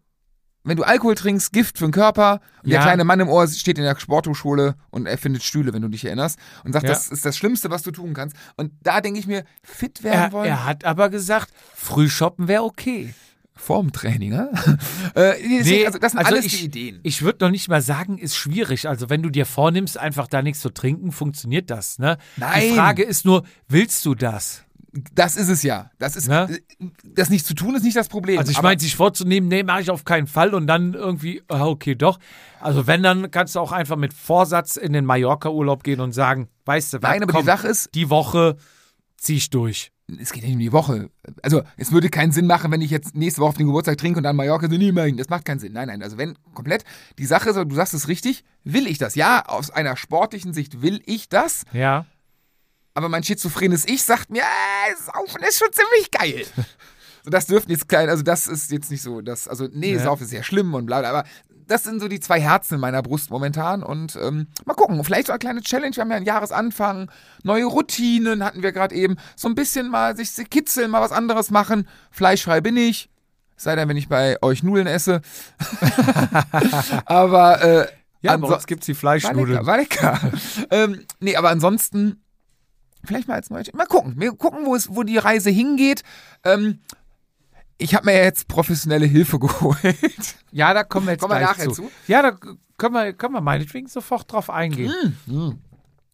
wenn du Alkohol trinkst, Gift für den Körper. Und der Ja. kleine Mann im Ohr steht in der Sporthochschule und er findet Stühle, wenn du dich erinnerst. Und sagt, Ja. das ist das Schlimmste, was du tun kannst. Und da denke ich mir, fit werden er, wollen. er hat aber gesagt, Frühshoppen wäre okay. Vorm Training, ne? äh, nee, also das sind alles ich, die Ideen. Ich würde noch nicht mal sagen, ist schwierig. Also wenn du dir vornimmst, einfach da nichts zu trinken, funktioniert das. Ne? Nein. Die Frage ist nur, willst du das? Das ist es ja. Das ist, Ne? das nicht zu tun ist nicht das Problem. Also ich meine, sich vorzunehmen, nee, mache ich auf keinen Fall und dann irgendwie, okay, doch. Also wenn, dann kannst du auch einfach mit Vorsatz in den Mallorca-Urlaub gehen und sagen, weißt du was, Nein, aber komm, die Sache ist, die Woche zieh ich durch. es geht nicht um die Woche. Also es würde keinen Sinn machen, wenn ich jetzt nächste Woche auf den Geburtstag trinke und dann Mallorca so, nee, nein, das macht keinen Sinn. Nein, nein, also wenn komplett, die Sache ist, du sagst es richtig, will ich das? Ja, aus einer sportlichen Sicht will ich das, Ja. Aber mein schizophrenes Ich sagt mir, äh, Saufen ist schon ziemlich geil. so, das dürften jetzt klein, also das ist jetzt nicht so, das, also nee, Ja. Saufen ist sehr schlimm und bla bla, aber das sind so die zwei Herzen in meiner Brust momentan und ähm, mal gucken, vielleicht so eine kleine Challenge, wir haben ja einen Jahresanfang, neue Routinen hatten wir gerade eben, so ein bisschen mal sich kitzeln, mal was anderes machen, fleischfrei bin ich, sei denn, wenn ich bei euch Nudeln esse, aber äh, Ja, bei uns gibt's die war lecker, Fleischnudeln. war lecker. ähm, nee, aber ansonsten, vielleicht mal als neue. Mal gucken. Wir gucken, wo, es, wo die Reise hingeht. Ähm, ich habe mir ja jetzt professionelle Hilfe geholt. Ja, da kommen wir jetzt Kommen wir gleich nachher zu. zu. Ja, da können wir, können wir meinetwegen sofort drauf eingehen.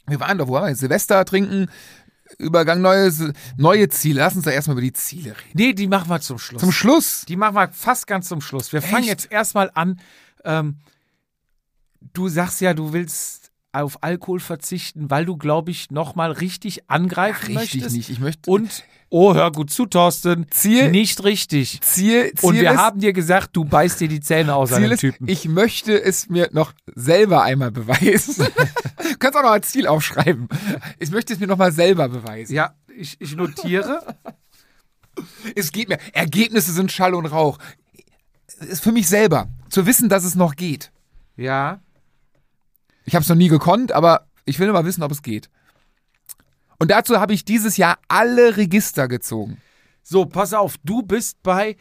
Wir waren doch, wo waren wir? Silvester trinken, Übergang, neue, neue Ziele. Lass uns da erstmal über die Ziele reden. Nee, die machen wir zum Schluss. Zum Schluss. die machen wir fast ganz zum Schluss. Wir fangen Echt? jetzt erstmal an. Ähm, du sagst ja, du willst auf Alkohol verzichten, weil du, glaube ich, nochmal richtig angreifen Richtig möchtest. nicht. Ich möchte. Und, oh, hör gut zu, Thorsten. Ziel- Nicht richtig. Ziel, Ziel Und wir ist, haben dir gesagt, du beißt dir die Zähne aus Ziel ist, Typen. ich möchte es mir noch selber einmal beweisen. du kannst auch noch als Ziel aufschreiben. Ich möchte es mir noch mal selber beweisen. ja, ich, ich notiere. Es geht mir. Ergebnisse sind Schall und Rauch. Ist für mich selber. Zu wissen, dass es noch geht. ja. Ich habe es noch nie gekonnt, aber ich will nur mal wissen, ob es geht. Und dazu habe ich dieses Jahr alle Register gezogen. So, pass auf, du bist bei,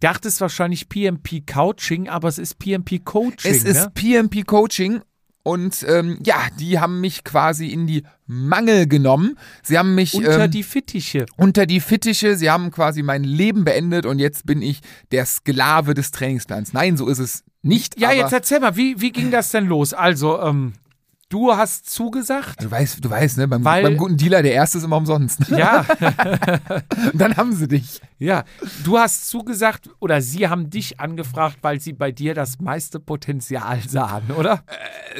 dachtest wahrscheinlich PMP Coaching, aber es ist PMP Coaching. Es ist ne? PMP Coaching und ähm, ja, die haben mich quasi in die Mangel genommen. Sie haben mich unter ähm, die Fittiche. unter die Fittiche. Sie haben quasi mein Leben beendet und jetzt bin ich der Sklave des Trainingsplans. Nein, so ist es nicht. Ja, jetzt erzähl mal, wie, wie ging das denn los? Also, ähm, du hast zugesagt. Du weißt, du weißt, ne, beim, Weil- beim guten Dealer, der erste ist immer umsonst. Ja, Und dann haben sie dich. ja. Du hast zugesagt oder sie haben dich angefragt, weil sie bei dir das meiste Potenzial sahen, oder?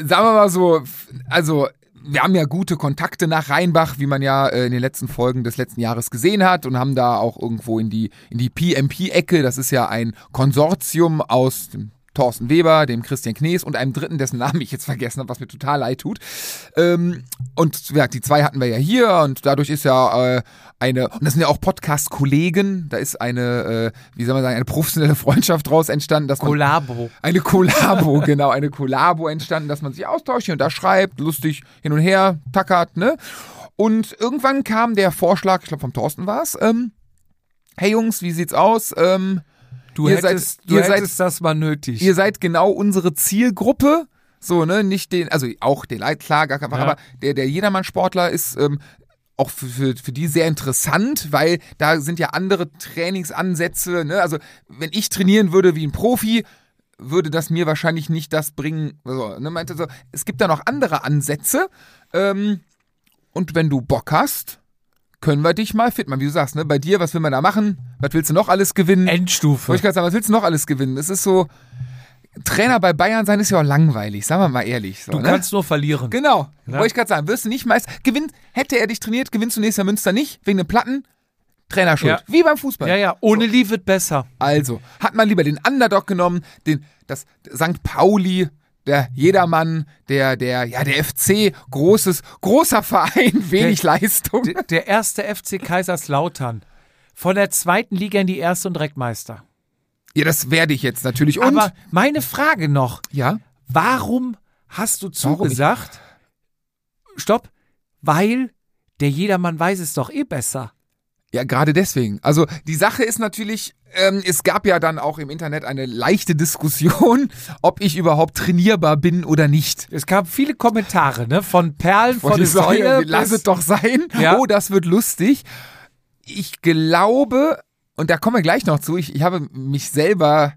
Sagen wir mal so, also wir haben ja gute Kontakte nach Rheinbach, wie man ja äh, in den letzten Folgen des letzten Jahres gesehen hat und haben da auch irgendwo in die, in die PMP-Ecke, das ist ja ein Konsortium aus dem Thorsten Weber, dem Christian Knees und einem dritten, dessen Namen ich jetzt vergessen habe, was mir total leid tut. Ähm, und ja, die zwei hatten wir ja hier und dadurch ist ja äh, eine, und das sind ja auch Podcast-Kollegen, da ist eine, äh, wie soll man sagen, eine professionelle Freundschaft draus entstanden, dass man Kollabo. eine Kollabo, genau, eine Kollabo entstanden, dass man sich austauscht hier und da schreibt, lustig hin und her, tackert, ne? Und irgendwann kam der Vorschlag, ich glaube vom Thorsten war es, ähm, hey Jungs, wie sieht's aus? Ähm, Du Ihr seid- hättest, du ihr seid- hättest das mal nötig. ihr seid genau unsere Zielgruppe. So, ne, nicht den, also auch den Leid, klar, gar kein Ja. aber der, der Jedermann-Sportler ist ähm, auch für, für, für die sehr interessant, weil da sind ja andere Trainingsansätze, ne, also wenn ich trainieren würde wie ein Profi, würde das mir wahrscheinlich nicht das bringen, also, ne, meinte so, es gibt da noch andere Ansätze, ähm, und wenn du Bock hast, können wir dich mal fit machen, wie du sagst, ne, bei dir, was will man da machen? Was willst du noch alles gewinnen? Endstufe. Wollte ich gerade sagen, was willst du noch alles gewinnen? Es ist so, Trainer bei Bayern sein ist ja auch langweilig, sagen wir mal ehrlich. So, du ne? kannst nur verlieren. Genau, Ja. wollte ich gerade sagen, wirst du nicht meist, gewinnt, hätte er dich trainiert, gewinnst du nächstes Jahr Münster nicht, wegen dem Platten, Trainerschuld. Ja. Wie beim Fußball. Ja, ja, ohne Lee wird besser. Also, hat man lieber den Underdog genommen, den, das St. Pauli, der Jedermann, der, der, ja, der FC, großes, großer Verein, wenig Leistung. D- Der erste FC Kaiserslautern. Von der zweiten Liga in die erste und direkt Meister. Ja, das werde ich jetzt natürlich. Und, Aber meine Frage noch: ja, Warum hast du Warum zugesagt? Stopp, weil der Jedermann weiß es doch eh besser. Ja, gerade deswegen. Also die Sache ist natürlich, ähm, es gab ja dann auch im Internet eine leichte Diskussion, ob ich überhaupt trainierbar bin oder nicht. Es gab viele Kommentare, ne? Von Perlen ich sagen, Säule. lass es doch sein. Ja. Oh, das wird lustig. Ich glaube, und da kommen wir gleich noch zu, ich, ich habe mich selber,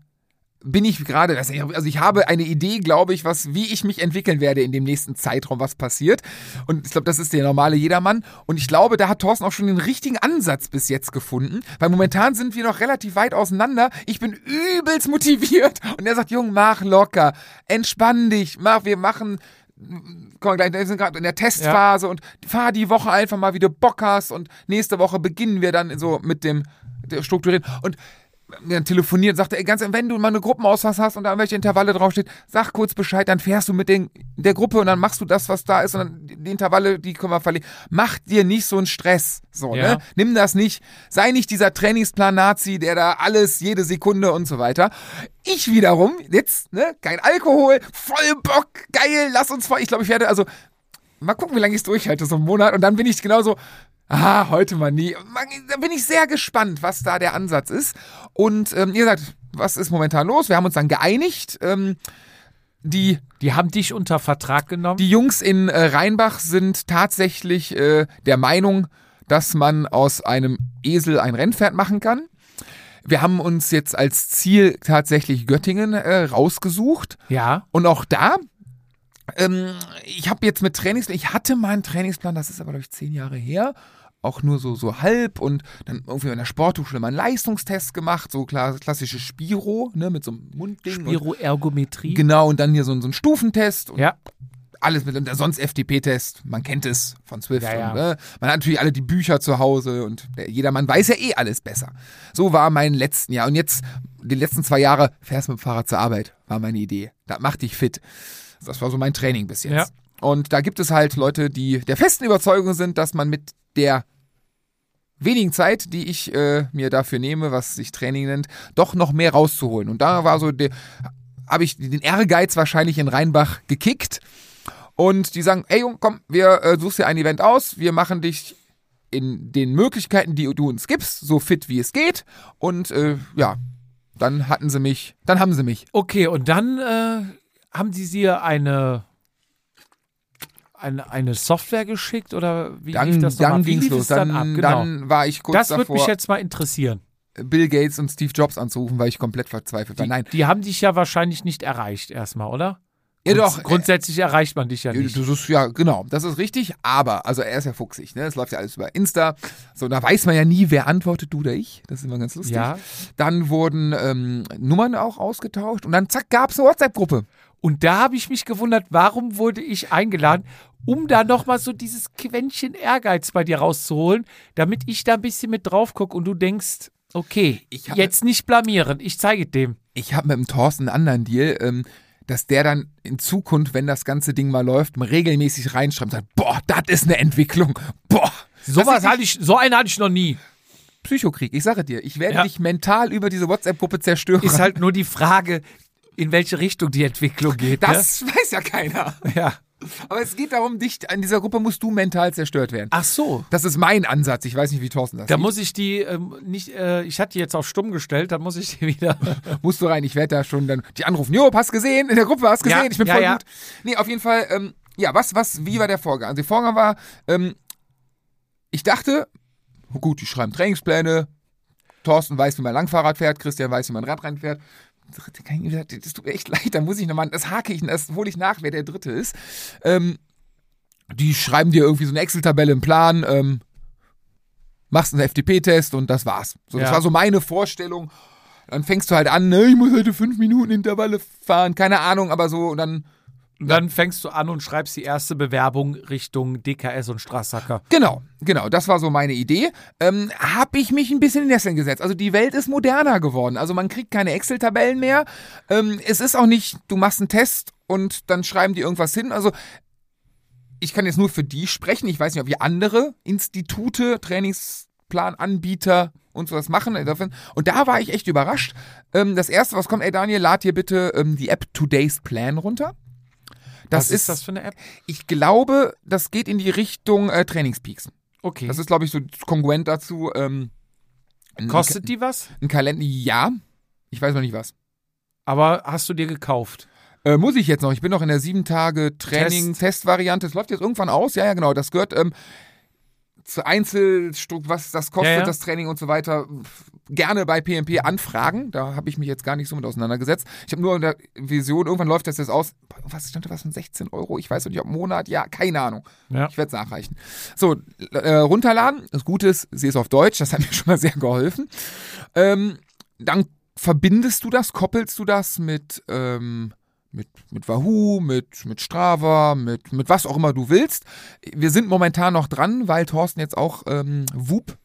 bin ich gerade, also ich habe eine Idee, glaube ich, was, wie ich mich entwickeln werde in dem nächsten Zeitraum, was passiert. Und ich glaube, das ist der normale Jedermann. Und ich glaube, da hat Thorsten auch schon den richtigen Ansatz bis jetzt gefunden, weil momentan sind wir noch relativ weit auseinander. Ich bin übelst motiviert. Und er sagt, Jung, mach locker, entspann dich, mach, wir machen kommen wir gleich, wir sind gerade in der Testphase und fahr die Woche einfach mal, wie du Bock hast. Und nächste Woche beginnen wir dann so mit dem der Strukturieren. Und dann telefoniert, sagt er, ganz, wenn du mal eine Gruppenausfass hast und da welche Intervalle draufsteht, sag kurz Bescheid, dann fährst du mit den, der Gruppe und dann machst du das, was da ist und dann die die Intervalle, die können wir verlegen. Mach dir nicht so einen Stress, so, Ja. ne? Nimm das nicht, sei nicht dieser Trainingsplan-Nazi, der da alles, jede Sekunde und so weiter. Ich wiederum, jetzt, ne, kein Alkohol, voll Bock, geil, lass uns voll, ich glaube, ich werde, also, mal gucken, wie lange ich es durchhalte, so einen Monat und dann bin ich genauso, ah, heute mal nie. Da bin ich sehr gespannt, was da der Ansatz ist. Und ähm, ihr sagt, was ist momentan los? Wir haben uns dann geeinigt. Ähm, die, Die haben dich unter Vertrag genommen. die Jungs in äh, Rheinbach sind tatsächlich äh, der Meinung, dass man aus einem Esel ein Rennpferd machen kann. Wir haben uns jetzt als Ziel tatsächlich Göttingen äh, rausgesucht. ja. Und auch da, ähm, ich habe jetzt mit Trainingsplan, ich hatte mal einen Trainingsplan, das ist aber, glaube ich, zehn Jahre her. Auch nur so, so halb und dann irgendwie in der Sporthochschule mal einen Leistungstest gemacht, so klar, klassische Spiro, ne, mit so einem Mundding. Und, Spiroergometrie. genau, und dann hier so, ein- so ein Stufentest und Ja. alles mit, und sonst FTP-Test, man kennt es von Swift. Ja, ja. Und, ne, man hat natürlich alle die Bücher zu Hause und der, jedermann weiß ja eh alles besser. So war mein letzten Jahr. Und jetzt, die letzten zwei Jahre, fährst mit dem Fahrrad zur Arbeit, war meine Idee. Das macht dich fit. Das war so mein Training bis jetzt. Ja. Und da gibt es halt Leute, die der festen Überzeugung sind, dass man mit der wenigen Zeit, die ich äh, mir dafür nehme, was sich Training nennt, doch noch mehr rauszuholen. Und da war so habe ich den Ehrgeiz wahrscheinlich in Rheinbach gekickt. Und die sagen, ey Jung, komm, wir äh, suchst dir ein Event aus, wir machen dich in den Möglichkeiten, die du uns gibst, so fit wie es geht. Und äh, ja, dann hatten sie mich, dann haben sie mich. Okay, und dann äh, haben sie dir eine, eine, eine Software geschickt oder wie lief Dann, das nochmal? dann Wie ging's lief los. es dann, Dann, ab? Genau. dann war ich kurz das würde davor, mich jetzt mal interessieren. Bill Gates und Steve Jobs anzurufen, weil ich komplett verzweifelt war. Die, Nein, die haben dich ja wahrscheinlich nicht erreicht erstmal, oder? ja Grunds- doch. Grundsätzlich erreicht man dich ja nicht. Das ist ja, genau, das ist richtig, aber, also er ist ja fuchsig, ne? Es läuft ja alles über Insta. So, da weiß man ja nie, wer antwortet, du oder ich. Das ist immer ganz lustig. Ja. Dann wurden ähm, Nummern auch ausgetauscht und dann zack, gab's eine WhatsApp-Gruppe. Und da habe ich mich gewundert, warum wurde ich eingeladen, um da nochmal so dieses Quäntchen Ehrgeiz bei dir rauszuholen, damit ich da ein bisschen mit drauf gucke und du denkst, okay, jetzt nicht blamieren, ich zeige dem. ich habe mit dem Thorsten einen anderen Deal, ähm, dass der dann in Zukunft, wenn das ganze Ding mal läuft, mal regelmäßig reinschreibt und sagt, boah, das ist eine Entwicklung. Boah. Sowas ist hatte ich, so einen hatte ich noch nie. Psychokrieg, ich sage dir, ich werde Ja. dich mental über diese WhatsApp-Gruppe zerstören. Ist halt nur die Frage, in welche Richtung die Entwicklung geht. das weiß ja keiner. ne? Ja. Aber es geht darum, dich, in dieser Gruppe musst du mental zerstört werden. Ach so. Das ist mein Ansatz. Ich weiß nicht, wie Thorsten das Da sieht. muss ich die ähm, nicht, äh, ich hatte die jetzt auf stumm gestellt, dann muss ich die wieder. Musst du rein. Ich werde da schon dann die anrufen. Jo, hast gesehen? In der Gruppe hast gesehen? Ja, ich bin ja, voll ja. gut. Nee, auf jeden Fall, ähm, ja, was, was, wie war der Vorgang? Also der Vorgang war, ähm, ich dachte, gut, die schreiben Trainingspläne. Thorsten weiß, wie man Langfahrrad fährt. Christian weiß, wie man Radrennen fährt. Dritte kann ich, das tut mir echt leid, da muss ich nochmal, das hake ich, das hole ich nach, wer der Dritte ist. Ähm, die schreiben dir irgendwie so eine Excel-Tabelle, einen Plan, ähm, machst einen FDP-Test und das war's. So, das Ja. war so meine Vorstellung. Dann fängst du halt an, ne, ich muss heute fünf Minuten Intervalle fahren, keine Ahnung, aber so, und dann, dann fängst du an und schreibst die erste Bewerbung Richtung DKS und Straßhacker. genau, genau, das war so meine Idee. Ähm, hab ich mich ein bisschen in Nesseln gesetzt. Also die Welt ist moderner geworden. Also man kriegt keine Excel-Tabellen mehr. Ähm, es ist auch nicht, du machst einen Test und dann schreiben die irgendwas hin. Also ich kann jetzt nur für die sprechen. Ich weiß nicht, ob wir andere Institute, Trainingsplananbieter und sowas machen. Und da war ich echt überrascht. Ähm, das erste, was kommt, ey Daniel, lad dir bitte ähm, die App Today's Plan runter. Das Was ist, ist das für eine App? ich glaube, das geht in die Richtung äh, Trainingspeaks. Okay. Das ist, glaube ich, so kongruent dazu. Ähm, ein- Kostet die was? ein Kalender? Ja. Ich weiß noch nicht was. Aber hast du dir gekauft? Äh, muss ich jetzt noch. Ich bin noch in der sieben Tage Training Test. Testvariante. Es läuft jetzt irgendwann aus. Ja, ja, genau. Das gehört ähm, zu Einzelstück, was das kostet, Ja, ja. das Training und so weiter. Gerne bei PMP anfragen. Da habe ich mich jetzt gar nicht so mit auseinandergesetzt. Ich habe nur in der Vision, irgendwann läuft das jetzt aus. Was stand da was von 16 Euro? Ich weiß nicht, ob Monat. Ja, keine Ahnung. Ja. Ich werde es nachreichen. So, äh, runterladen. Das Gute ist, sie ist auf Deutsch. Das hat mir schon mal sehr geholfen. Ähm, dann verbindest du das, koppelst du das mit, ähm, mit, mit Wahoo, mit, mit Strava, mit, mit was auch immer du willst. Wir sind momentan noch dran, weil Thorsten jetzt auch ähm, Whoop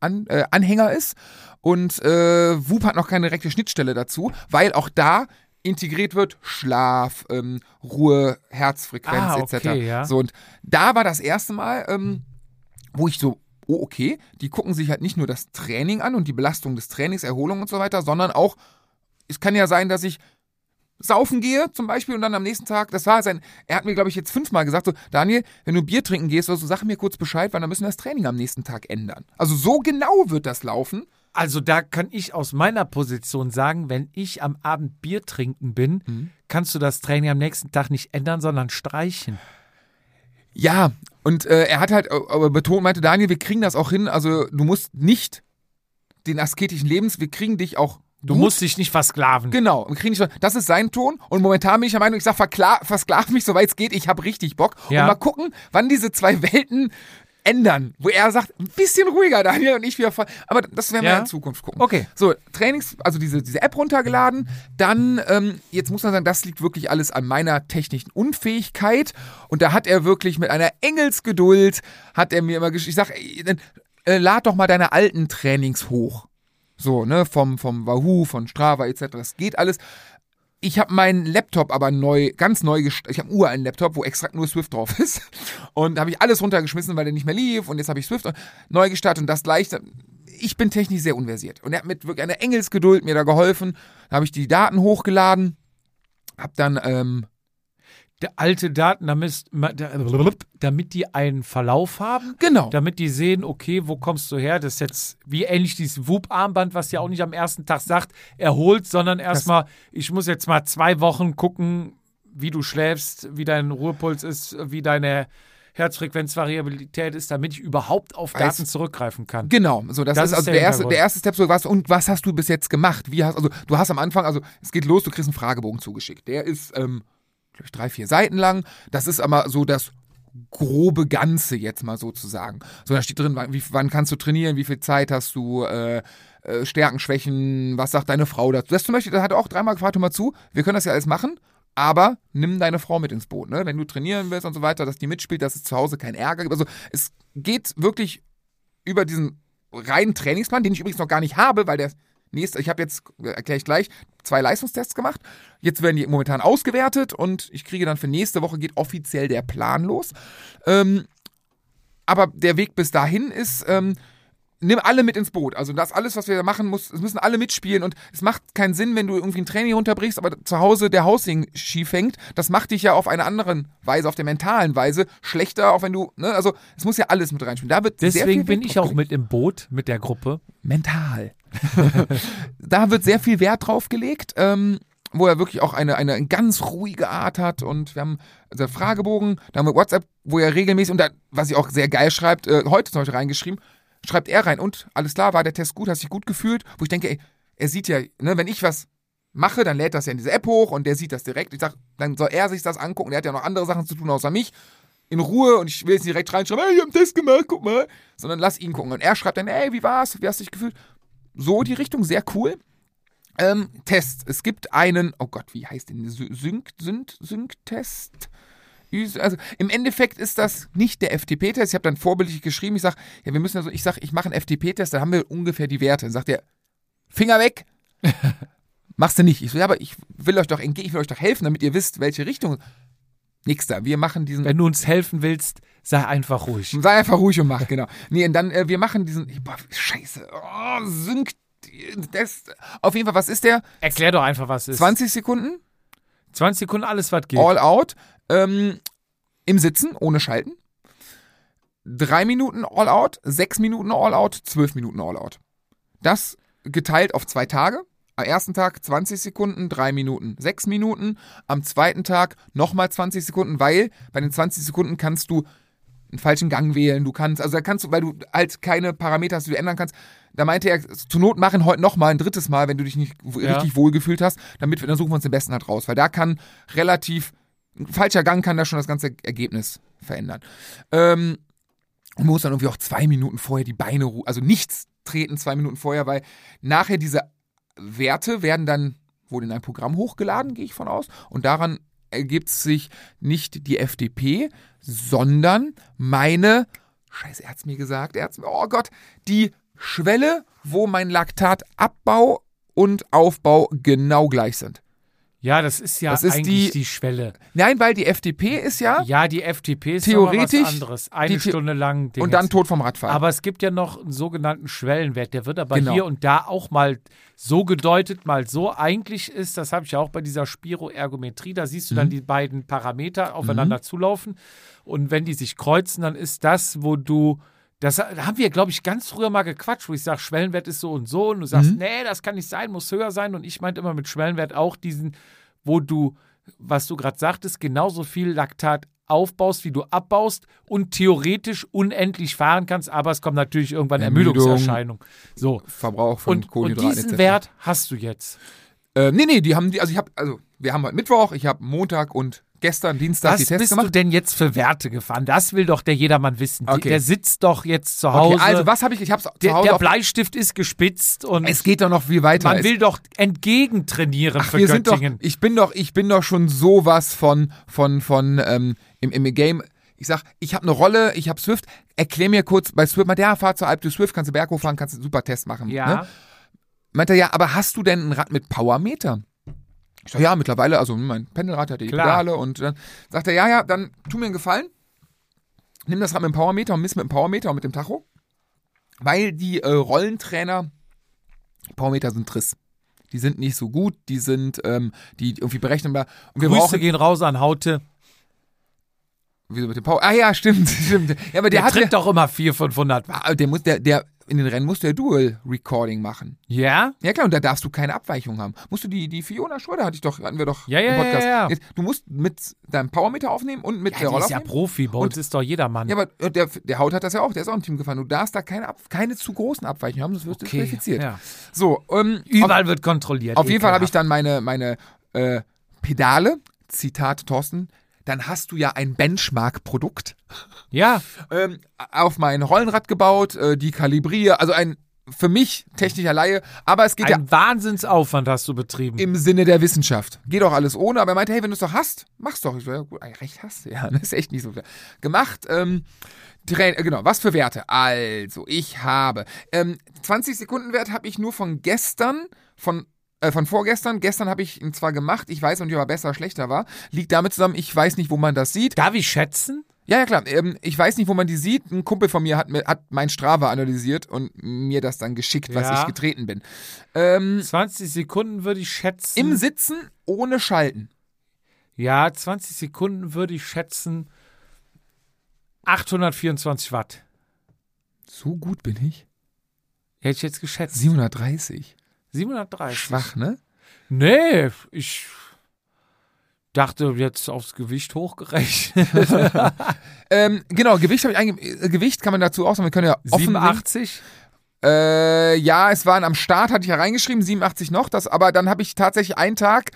an, äh, Anhänger ist und äh, Whoop hat noch keine direkte Schnittstelle dazu, weil auch da integriert wird Schlaf, ähm, Ruhe, Herzfrequenz Ah, etc. okay, ja. So und da war das erste Mal, ähm, wo ich so oh okay, die gucken sich halt nicht nur das Training an und die Belastung des Trainings, Erholung und so weiter, sondern auch, es kann ja sein, dass ich saufen gehe zum Beispiel und dann am nächsten Tag, das war sein, er hat mir glaube ich jetzt fünfmal gesagt, so Daniel, wenn du Bier trinken gehst, also sag mir kurz Bescheid, weil dann müssen wir das Training am nächsten Tag ändern. Also so genau wird das laufen. Also da kann ich aus meiner Position sagen, wenn ich am Abend Bier trinken bin, Mhm. kannst du das Training am nächsten Tag nicht ändern, sondern streichen. Ja, und äh, er hat halt äh, aber betont, meinte Daniel, wir kriegen das auch hin, also du musst nicht den asketischen Lebens, wir kriegen dich auch Du gut musst dich nicht versklaven. Genau, wir kriegen nicht, das ist sein Ton und momentan bin ich der Meinung, ich sag, verkla- versklav mich, soweit es geht, ich habe richtig Bock. Ja. Und mal gucken, wann diese zwei Welten ändern, wo er sagt, ein bisschen ruhiger, Daniel, und ich wieder voll. Aber das werden wir Ja. in Zukunft gucken. Okay. So, Trainings, also diese, diese App runtergeladen, dann, ähm, jetzt muss man sagen, das liegt wirklich alles an meiner technischen Unfähigkeit und da hat er wirklich mit einer Engelsgeduld, hat er mir immer ich sag, ey, dann, äh, lad doch mal deine alten Trainings hoch. So, ne, vom, vom Wahoo, von Strava etc. Das geht alles. Ich habe meinen Laptop aber neu, ganz neu. Ich habe einen uralten Laptop, wo extra nur Swift drauf ist. Und habe ich alles runtergeschmissen, weil der nicht mehr lief. Und jetzt habe ich Swift neu gestartet und das gleich. Ich bin technisch sehr unversiert. Und er hat mit wirklich einer Engelsgeduld mir da geholfen. Da habe ich die Daten hochgeladen. Hab dann, ähm, Der alte Daten, damit, damit die einen Verlauf haben, genau. damit die sehen, okay, wo kommst du her? Das ist jetzt wie ähnlich dieses Whoop-Armband, was ja auch nicht am ersten Tag sagt, erholt, sondern erstmal, ich muss jetzt mal zwei Wochen gucken, wie du schläfst, wie dein Ruhepuls ist, wie deine Herzfrequenzvariabilität ist, damit ich überhaupt auf Weiß- Daten zurückgreifen kann. Genau, so das, Das ist ist also der erste, der erste Step so was und was hast du bis jetzt gemacht? Wie hast also du hast am Anfang also es geht los, du kriegst einen Fragebogen zugeschickt. Der ist ähm, drei vier Seiten lang. Das ist aber so das grobe Ganze jetzt mal sozusagen. So da steht drin, wann, wie, wann kannst du trainieren, wie viel Zeit hast du, äh, äh, Stärken, Schwächen, was sagt deine Frau dazu? Das zum Beispiel, da hat auch dreimal gefragt, hör mal zu, wir können das ja alles machen. Aber nimm deine Frau mit ins Boot, ne? Wenn du trainieren willst und so weiter, dass die mitspielt, dass es zu Hause keinen Ärger gibt. Also es geht wirklich über diesen reinen Trainingsplan, den ich übrigens noch gar nicht habe, weil der, nächste, ich habe jetzt, erkläre ich gleich, zwei Leistungstests gemacht. Jetzt werden die momentan ausgewertet und ich kriege dann für nächste Woche geht offiziell der Plan los. Ähm, aber der Weg bis dahin ist, ähm, nimm alle mit ins Boot. Also das alles, was wir da machen, muss, es müssen alle mitspielen und es macht keinen Sinn, wenn du irgendwie ein Training runterbrichst, aber zu Hause der Hausding schief hängt. Das macht dich ja auf einer anderen Weise, auf der mentalen Weise schlechter, auch wenn du, ne, also es muss ja alles mit reinspielen. Da wird Deswegen bin ich auch mit im Boot mit der Gruppe. mental. da wird sehr viel Wert drauf gelegt. Ähm, wo er wirklich auch eine, eine ganz ruhige Art hat und wir haben also Fragebogen, da haben wir WhatsApp, wo er regelmäßig, und da, was ich auch sehr geil schreibt, äh, heute zum Beispiel reingeschrieben, schreibt er rein und alles klar, war der Test gut, hast dich gut gefühlt, wo ich denke, ey, er sieht ja, ne, wenn ich was mache, dann lädt das ja in diese App hoch und der sieht das direkt. Ich sag, dann soll er sich das angucken, der hat ja noch andere Sachen zu tun außer mich. In Ruhe und ich will jetzt direkt reinschreiben, hey, ich hab einen Test gemacht, guck mal. Sondern lass ihn gucken. Und er schreibt dann, ey, wie war's? Wie hast du dich gefühlt? So die Richtung, sehr cool. Ähm, Test. Es gibt einen, oh Gott, wie heißt denn? Sync, Sync, Sync-Test? Also im Endeffekt ist das nicht der FTP-Test. Ich habe dann vorbildlich geschrieben, ich sage, ja, wir müssen also, ich sage, ich mache einen FTP-Test, dann haben wir ungefähr die Werte. Dann sagt er, Finger weg. Machst du nicht. Ich so, ja, aber ich will euch doch entgegen, ich will euch doch helfen, damit ihr wisst, welche Richtung. Nix da. Wir machen diesen. Wenn du uns helfen willst, sei einfach ruhig. Sei einfach ruhig und mach, genau. Nee, und dann, äh, wir machen diesen. Boah, scheiße. Oh, Sync. Das, auf jeden Fall, was ist der? Erklär doch einfach, was ist. 20 Sekunden, 20 Sekunden, alles, was geht. all out, ähm, im Sitzen, ohne Schalten. Drei Minuten all out, sechs Minuten all out, zwölf Minuten all out. Das geteilt auf zwei Tage. Am ersten Tag 20 Sekunden, drei Minuten, sechs Minuten. Am zweiten Tag nochmal 20 Sekunden, weil bei den 20 Sekunden kannst du einen falschen Gang wählen. Du kannst, also da kannst du, weil du halt keine Parameter hast, die du ändern kannst. Da meinte er, zur Not machen heute nochmal ein drittes Mal, wenn du dich nicht Ja. richtig wohlgefühlt hast, damit wir, dann suchen wir uns den besten halt raus. Weil da kann relativ, ein falscher Gang kann da schon das ganze Ergebnis verändern. Ähm, und man muss dann irgendwie auch zwei Minuten vorher die Beine, also nichts treten zwei Minuten vorher, weil nachher diese Werte werden dann wohl in ein Programm hochgeladen, gehe ich von aus. Und daran ergibt sich nicht die FDP, sondern meine, scheiße, er hat's mir gesagt, er hat's mir, oh Gott, die Schwelle, wo mein Laktatabbau und Aufbau genau gleich sind. Ja, das ist ja Das ist eigentlich die- die, Schwelle. Nein, weil die FDP ist ja, Ja, die FDP ist Theoretisch was anderes. Eine die Stunde lang. Ding und dann tot vom Radfahren. Aber es gibt ja noch einen sogenannten Schwellenwert. Der wird aber Genau. hier und da auch mal so gedeutet, mal so. Eigentlich ist, das habe ich ja auch bei dieser Spiroergometrie, da siehst du Mhm. dann die beiden Parameter aufeinander zulaufen. Und wenn die sich kreuzen, dann ist das, wo du. Das haben wir, glaube ich, ganz früher mal gequatscht, wo ich sage, Schwellenwert ist so und so. Und du sagst, Mhm. nee, das kann nicht sein, muss höher sein. Und ich meinte immer mit Schwellenwert auch diesen, wo du, was du gerade sagtest, genauso viel Laktat aufbaust, wie du abbaust und theoretisch unendlich fahren kannst, aber es kommt natürlich irgendwann Ermüdung. Ermüdungserscheinung. So. Verbrauch von Und, und Kohlenhydraten diesen etc. Wert hast du jetzt. Äh, nee, nee, die haben die, also ich habe, also wir haben heute Mittwoch, ich habe Montag und gestern Dienstag Was die Tests bist du gemacht. denn jetzt für Werte gefahren? Das will doch der jedermann wissen. Okay. Der sitzt doch jetzt zu Hause. Okay, also was habe ich, ich habe zu der, Hause der Bleistift ist gespitzt und es geht doch noch viel weiter. man Es- will doch entgegentrainieren Ach, für wir sind doch, Göttingen. ich bin doch, ich bin doch schon sowas von, von, von, ähm, im, im Game. Ich sag, ich habe eine Rolle, ich habe Swift. Erklär mir kurz bei Swift, meinte, ja, fahr zur Alp du Swift, kannst du Berg hochfahren, kannst du einen super Test machen. ja. Ne? Meinte er, ja, aber hast du denn ein Rad mit Powermeter? Ich sag, ja, mittlerweile, also mein Pendelrad hat die Klar. Pedale und dann sagt er, ja, ja, dann tu mir einen Gefallen. Nimm das Rad mit dem Powermeter und miss mit dem Powermeter und mit dem Tacho. Weil die äh, Rollentrainer, Powermeter sind Triss. Die sind nicht so gut, die sind, ähm, die irgendwie berechenbar. Und wir Grüße brauchen, gehen raus an Haute. wieso mit dem Power, ah ja, stimmt, stimmt. Ja, aber der, Der, hat, tritt doch immer 400, 500 Watt. ah, der muss, der, der, in den Rennen muss der Dual Recording machen. Ja? Ja klar, und da darfst du keine Abweichung haben. Musst du die, die Fiona Schröder hatte ich doch, hatten wir doch Ja, ja, im Podcast. ja, ja. Jetzt, du musst mit deinem Powermeter aufnehmen und mit Ja, der Rolle ist ja. Profi. Bei uns ist doch jedermann. Ja, aber äh, der, der Haut hat das ja auch, der ist auch im Team gefahren. Du darfst da keine, Ab keine zu großen Abweichungen haben, sonst wirst du disqualifiziert. Ja. So, ähm, Überall wird kontrolliert. auf, auf jeden Fall habe ich dann meine, meine äh, Pedale, Zitat Thorsten, dann hast du ja ein Benchmark-Produkt Ja, ähm, auf mein Rollenrad gebaut, äh, die kalibriere, also ein für mich technischer Laie, aber es geht ja Ein Wahnsinnsaufwand hast du betrieben. im Sinne der Wissenschaft. Geht doch alles ohne, aber er meinte, hey, wenn du es doch hast, mach's doch. Ich so, ja, gut, recht hast du, ja, das ist echt nicht so viel. Gemacht, ähm, äh, genau, was für Werte? Also, ich habe, ähm, 20 Sekunden Wert habe ich nur von gestern, von äh, von vorgestern. Gestern habe ich ihn zwar gemacht, ich weiß nicht, ob er besser oder schlechter war. Liegt damit zusammen, ich weiß nicht, wo man das sieht. Darf ich schätzen? Ja, ja, klar. Ähm, ich weiß nicht, wo man die sieht. Ein Kumpel von mir hat, mir, hat mein Strava analysiert und mir das dann geschickt, was Ja. ich getreten bin. Ähm, 20 Sekunden würde ich schätzen. Im Sitzen ohne Schalten. ja, 20 Sekunden würde ich schätzen 824 Watt. So gut bin ich. Hätte ich jetzt geschätzt. 730. 730. Schwach, ne? Nee, ich dachte jetzt aufs Gewicht hochgerechnet. Ähm, genau, Gewicht habe ich einge äh, Gewicht kann man dazu auch sagen, wir können ja offen 87? Äh, ja, es waren am Start, hatte ich ja reingeschrieben, 87 noch, das, aber dann habe ich tatsächlich einen Tag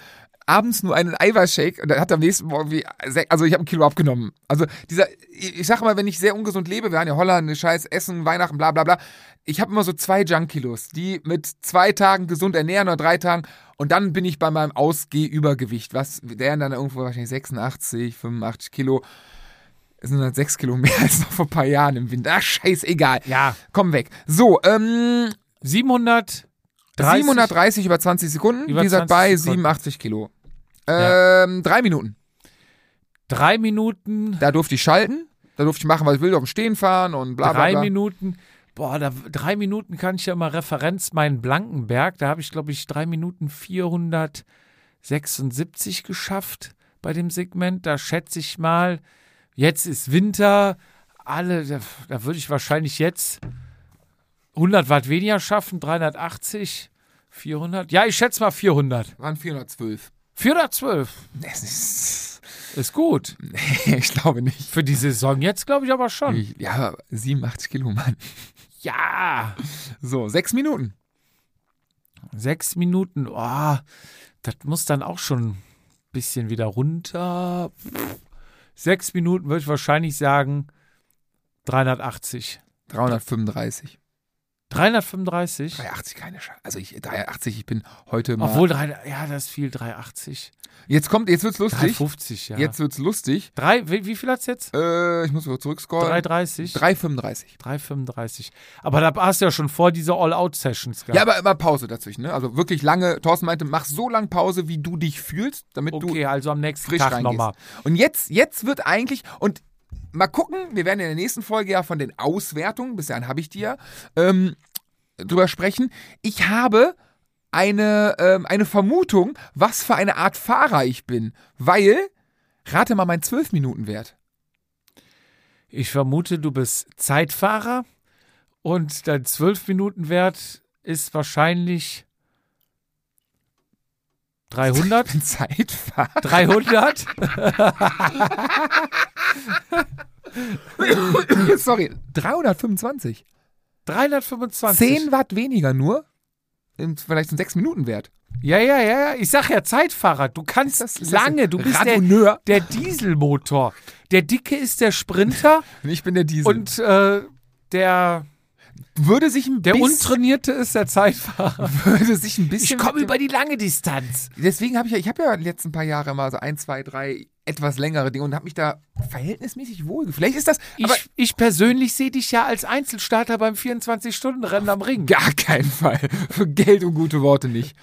abends nur einen Eiweißshake und dann hat am nächsten Morgen wie, also ich habe ein Kilo abgenommen. Also dieser, ich ich sag mal, wenn ich sehr ungesund lebe, wir waren ja Holland, scheiß Essen, Weihnachten, bla bla bla, ich habe immer so zwei Junk-Kilos, die mit zwei Tagen gesund ernähren oder drei Tagen und dann bin ich bei meinem Ausgehübergewicht, was wären dann irgendwo wahrscheinlich 86, 85 Kilo. Das sind halt sechs Kilo mehr als noch vor ein paar Jahren im Winter. Ach, scheißegal. Ja. Komm weg. So, ähm, 700. 730 über 20 Sekunden. Über wie gesagt, 20 bei Sekunden. 87 Kilo. Ja. Ähm, drei Minuten. Drei Minuten. Da durfte ich schalten. Da durfte ich machen, was ich will, auf dem Stehen fahren und bla bla drei bla. Minuten. Boah, da, drei Minuten kann ich ja immer Referenz meinen Blankenberg. Da habe ich, glaube ich, drei Minuten 476 geschafft bei dem Segment. Da schätze ich mal, jetzt ist Winter. Alle, da, da würde ich wahrscheinlich jetzt 100 Watt weniger schaffen, 380, 400. Ja, ich schätze mal 400. Waren 412. 412 Das ist, ist gut. ich glaube nicht. Für die Saison jetzt glaube ich aber schon. Ich, ja, 87 Kilo, Mann. Ja. So, sechs Minuten. Sechs Minuten, oh, das muss dann auch schon ein bisschen wieder runter. Sechs Minuten würde ich wahrscheinlich sagen 380. 335. 335? 380, keine Chance. Also ich, 380, ich bin heute mal. Obwohl, drei, ja, das ist viel, 380. Jetzt kommt, jetzt wird's lustig. 350, ja. Jetzt wird's lustig. Drei, wie, wie viel hat's jetzt? Äh, ich muss mal zurückscrollen. 330? 335. 335. Aber da hast du ja schon vor diese All-Out-Sessions gehabt. Ja, aber immer Pause dazwischen, ne? Also wirklich lange. Thorsten meinte, mach so lange Pause, wie du dich fühlst, damit du okay, also am nächsten frisch Tag nochmal. Und jetzt, jetzt wird eigentlich, und mal gucken, wir werden in der nächsten Folge ja von den Auswertungen, bis dahin habe ich die ja, ähm, drüber sprechen. Ich habe eine, ähm, eine Vermutung, was für eine Art Fahrer ich bin. Weil, rate mal meinen 12-Minuten-Wert. Ich vermute, du bist Zeitfahrer und dein 12-Minuten-Wert ist wahrscheinlich 300? Ich bin Zeitfahrer. 300? Sorry, 325. 325? 10 Watt weniger nur. Vielleicht ein 6-Minuten-Wert. Ja, ja, ja, ja. Ich sag ja Zeitfahrer. Du kannst das- lange. Du bist der, der Dieselmotor. Der Dicke ist der Sprinter Und ich bin der Diesel. und äh, der, würde sich ein der Untrainierte ist der Zeitfahrer. würde sich ein bisschen Ich komme über die lange Distanz. Deswegen habe ich ja, ich habe ja die letzten paar Jahre mal so ein, zwei, drei etwas längere Dinge und habe mich da verhältnismäßig wohl. Vielleicht ist das Ich, ich persönlich sehe dich ja als Einzelstarter beim 24-Stunden-Rennen am Ring. gar keinen Fall. Für Geld und gute Worte nicht.